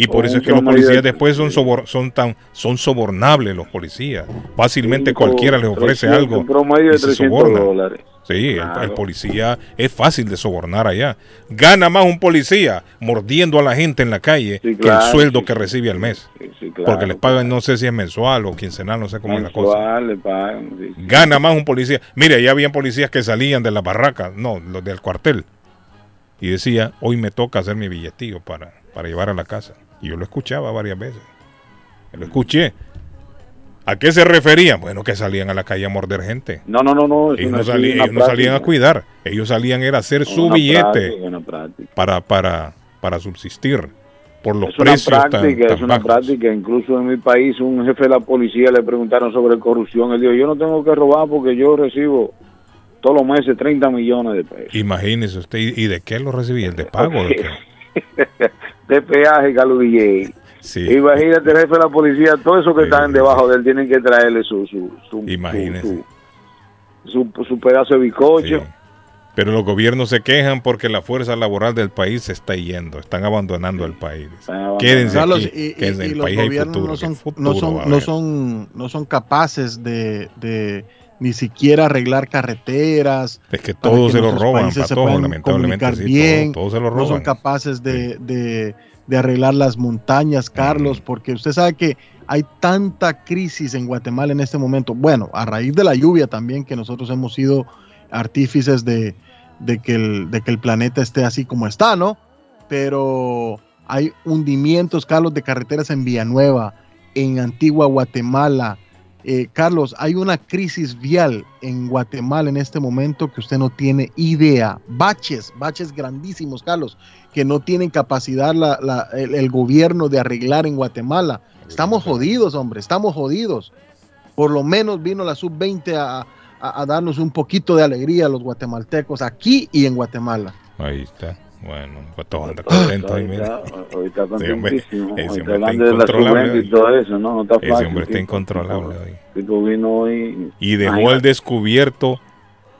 Y por eso es que los policías de- después son, sobor- son tan son sobornables los policías. Fácilmente cualquiera les ofrece 300, algo. un promedio de y se 300 soborna. dólares. Sí, el- Claro. el, policía es fácil de sobornar allá. Gana más un policía mordiendo a la gente en la calle que el sueldo que recibe al mes. Sí, claro. Porque les pagan, no sé si es mensual o quincenal, no sé cómo es la cosa. Le pagan. Gana más un policía. Mire, allá habían policías que salían de la barraca, no, los del cuartel. Y decía, hoy me toca hacer mi billetillo para, para llevar a la casa. Y yo lo escuchaba varias veces. Lo escuché. ¿A qué se referían? Bueno, que salían a la calle a morder gente. No, no, no, no. Ellos una- no, salían, una ellos no salían a cuidar. Ellos salían era a hacer su Una billete práctica, una para, para, para subsistir por los Es una precios tan, práctica, tan es una bajos. práctica. Incluso en mi país, un jefe de la policía le preguntaron sobre corrupción. Él dijo: Yo no tengo que robar porque yo recibo todos los meses 30 millones de pesos. Imagínese usted, ¿y de qué lo recibía? ¿El de pago? de qué? De peaje, Carlos DJ. Sí. Imagínate, el jefe de la policía, todos esos que están debajo de él tienen que traerle su, su, su, su, su- su pedazo de bizcocho. Pero los gobiernos se quejan porque la fuerza laboral del país se está yendo, están abandonando el país. Quédense Carlos, aquí, y, que y- en y el los país hay gobiernos futuro. no ¿qué son, futuro no son, no son, no son capaces de, de ni siquiera arreglar carreteras. Es que para todo se lo roban, se lamentablemente comunicar sí, bien, todo- todo se lo No son roban. capaces de, de, de arreglar las montañas, Carlos, porque usted sabe que hay tanta crisis en Guatemala en este momento. Bueno, a raíz de la lluvia también, que nosotros hemos sido artífices de, de, que, el, de que el planeta esté así como está, ¿no? Pero hay hundimientos, Carlos, de carreteras en Villanueva, en Antigua Guatemala. Eh, Carlos, hay una crisis vial en Guatemala en este momento que usted no tiene idea. Baches, baches grandísimos, Carlos, que no tienen capacidad la- la- el, el gobierno de arreglar en Guatemala. Estamos jodidos, hombre, estamos jodidos. Por lo menos vino la sub-20 a, a- a darnos un poquito de alegría a los guatemaltecos aquí y en Guatemala. Ahí está. Bueno, pues todo anda contento ahí, mira. Ahorita, Ese contentísimo. ese hombre está incontrolable sub-20 y todo eso, ¿no? No está Ese fácil. hombre está incontrolable hoy. Y dejó al descubierto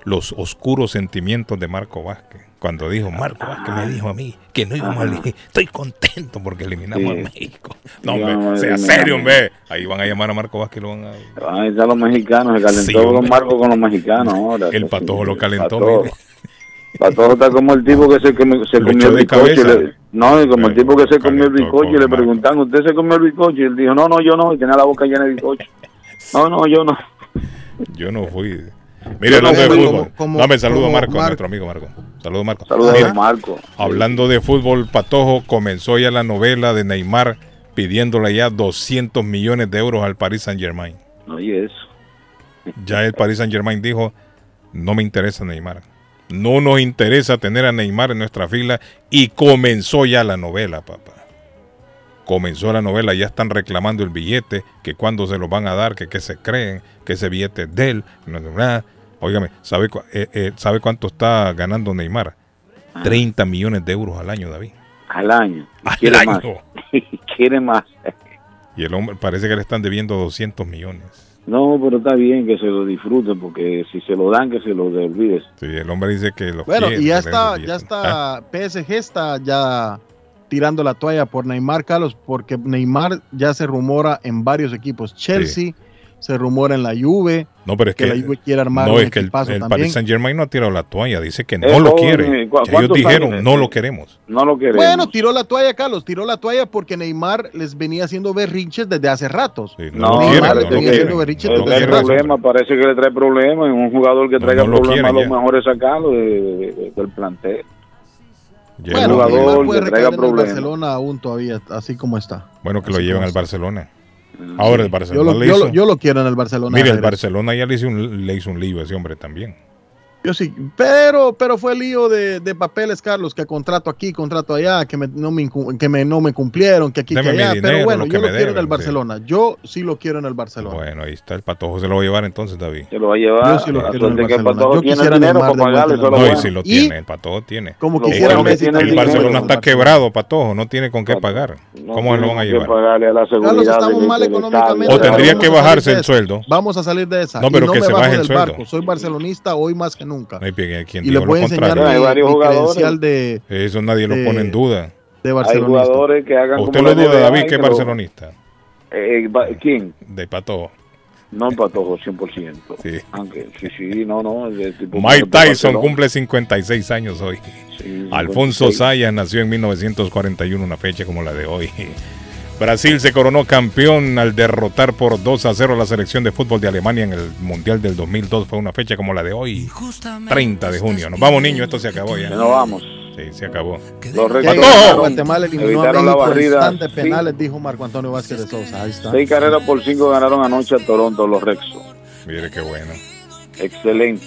los oscuros sentimientos de Marco Vázquez. Cuando dijo, Marco Vázquez me dijo a mí que no íbamos a elegir. Estoy contento porque eliminamos Sí. a México. No, hombre, a sea serio, a hombre. Ahí van a llamar a Marco Vázquez y lo van a... Ahí están los mexicanos, se calentó Sí, marcos con los mexicanos ahora. El patojo lo calentó, mire. Patojo está como el tipo que se, comió- se el bizcocho. le- no, y como el tipo que se comió el bizcocho y le preguntaron, ¿usted se comió el bizcocho? Y él dijo, no, no, yo no, y tenía la boca llena de bizcocho. No, no, yo no. Yo no fui. Mira, hablando de fútbol. Como- como- Dame saludo a Marco, Mar- nuestro amigo Marco. Saludos, Marco. Saludos Mira, a Marco. Hablando de fútbol, Patojo comenzó ya la novela de Neymar pidiéndole ya 200 millones de euros al Paris Saint Germain. Oye, eso. Ya el Paris Saint Germain dijo, no me interesa Neymar. No nos interesa tener a Neymar en nuestra fila y comenzó ya la novela, papá. Comenzó la novela, ya están reclamando el billete, que cuándo se lo van a dar, que qué se creen, que ese billete es de él. No, nada. Óigame, ¿sabe, eh, eh, ¿sabe cuánto está ganando Neymar? 30 millones de euros al año, David. Al año. Al quiere año. más. quiere más. Y el hombre parece que le están debiendo 200 millones. No, pero está bien que se lo disfruten, porque si se lo dan, que se lo olvides. Sí, el hombre dice que lo Bueno, quiere, y ya está, ya está, PSG está ya tirando la toalla por Neymar, Carlos, porque Neymar ya se rumora en varios equipos. Chelsea, se rumora en la Juve, No, pero es que, la Juve quiere armar no un es que el, el. Paris Saint Germain no ha tirado la toalla, dice que no Es lo quiere. ¿cu- Que ellos dijeron, años? no lo queremos. No lo queremos. Bueno, tiró la toalla, Carlos, tiró la toalla porque Neymar les venía haciendo berrinches desde hace ratos. no, Neymar les parece venía que- haciendo berrinches le desde trae hace ratos. problema, parece que le trae problemas. y Un jugador que traiga no lo problemas, quiere lo mejor es sacarlo de- de- de- del plantel. Ya Bueno, jugador Neymar que traiga el problemas. Barcelona aún todavía, así como está. Bueno, que lo lleven al. Barcelona. Ahora el Yo Barcelona lo, le yo hizo... lo- yo lo quiero en el Barcelona. Mire, el. Barcelona ya le hizo, un, le hizo un lío a ese hombre también. Yo sí, pero, pero fue lío de, de papeles, Carlos, que contrato aquí, contrato allá, que, me, no, me, que me, no me cumplieron, que aquí, Deme que allá. dinero, pero bueno, lo yo lo quiero en el Barcelona. Yo sí lo quiero en el Barcelona. Bueno, ahí está. El patojo se lo va a llevar entonces, David. Se lo va a llevar. Yo sí lo La quiero en el el Barcelona. Yo tiene quisiera el dinero para pagarle, el No, y si lo Y- tiene, el patojo tiene. Como quisiera Messi El dinero. Barcelona está quebrado, patojo. No tiene con qué pagar. No ¿Cómo se lo van a llevar? pagarle a la seguridad Carlos, estamos mal económicamente. O tendría que bajarse el sueldo. Vamos a salir de esa. No, pero que me se baje el del sueldo. barco. Soy barcelonista hoy más que nunca. No hay quien, quien Y lo voy a enseñar Hay varios jugadores. credencial de, Eso nadie lo de- pone en duda. de Hay jugadores que hagan ¿Usted como lo duda, David, que es lo- barcelonista? Eh, va- ¿Quién? De patojo. No Patojo, 100%. Sí. Aunque, sí, sí, no, no. tipo Mike Tyson Barcelona. cumple 56 años hoy. Sí, Alfonso 56. Sayas nació en 1941, una fecha como la de hoy. Brasil se coronó campeón al derrotar por 2 a 0 a la selección de fútbol de Alemania en el Mundial del 2002. Fue una fecha como la de hoy, 30 de junio. Nos vamos, niños, esto se acabó ya. Nos vamos. Sí, se acabó. Los ganaron- Guatemala eliminó a la barrida. de Sí. penales, dijo Marco Antonio Vázquez de Sosa. Ahí está. Seis carreras por cinco ganaron anoche a Toronto los Rexos. Mire qué bueno. Excelente.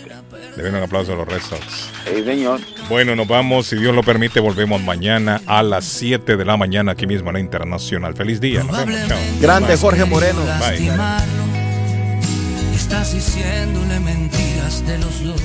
Le doy un aplauso a los Red Sox. Sí, señor. Bueno, nos vamos. Si Dios lo permite, volvemos mañana a las 7 de la mañana aquí mismo en la Internacional. Feliz día. Nos vemos. Chao. Grande Bye. Jorge Moreno. Bye. Estás diciéndole mentiras de los dos.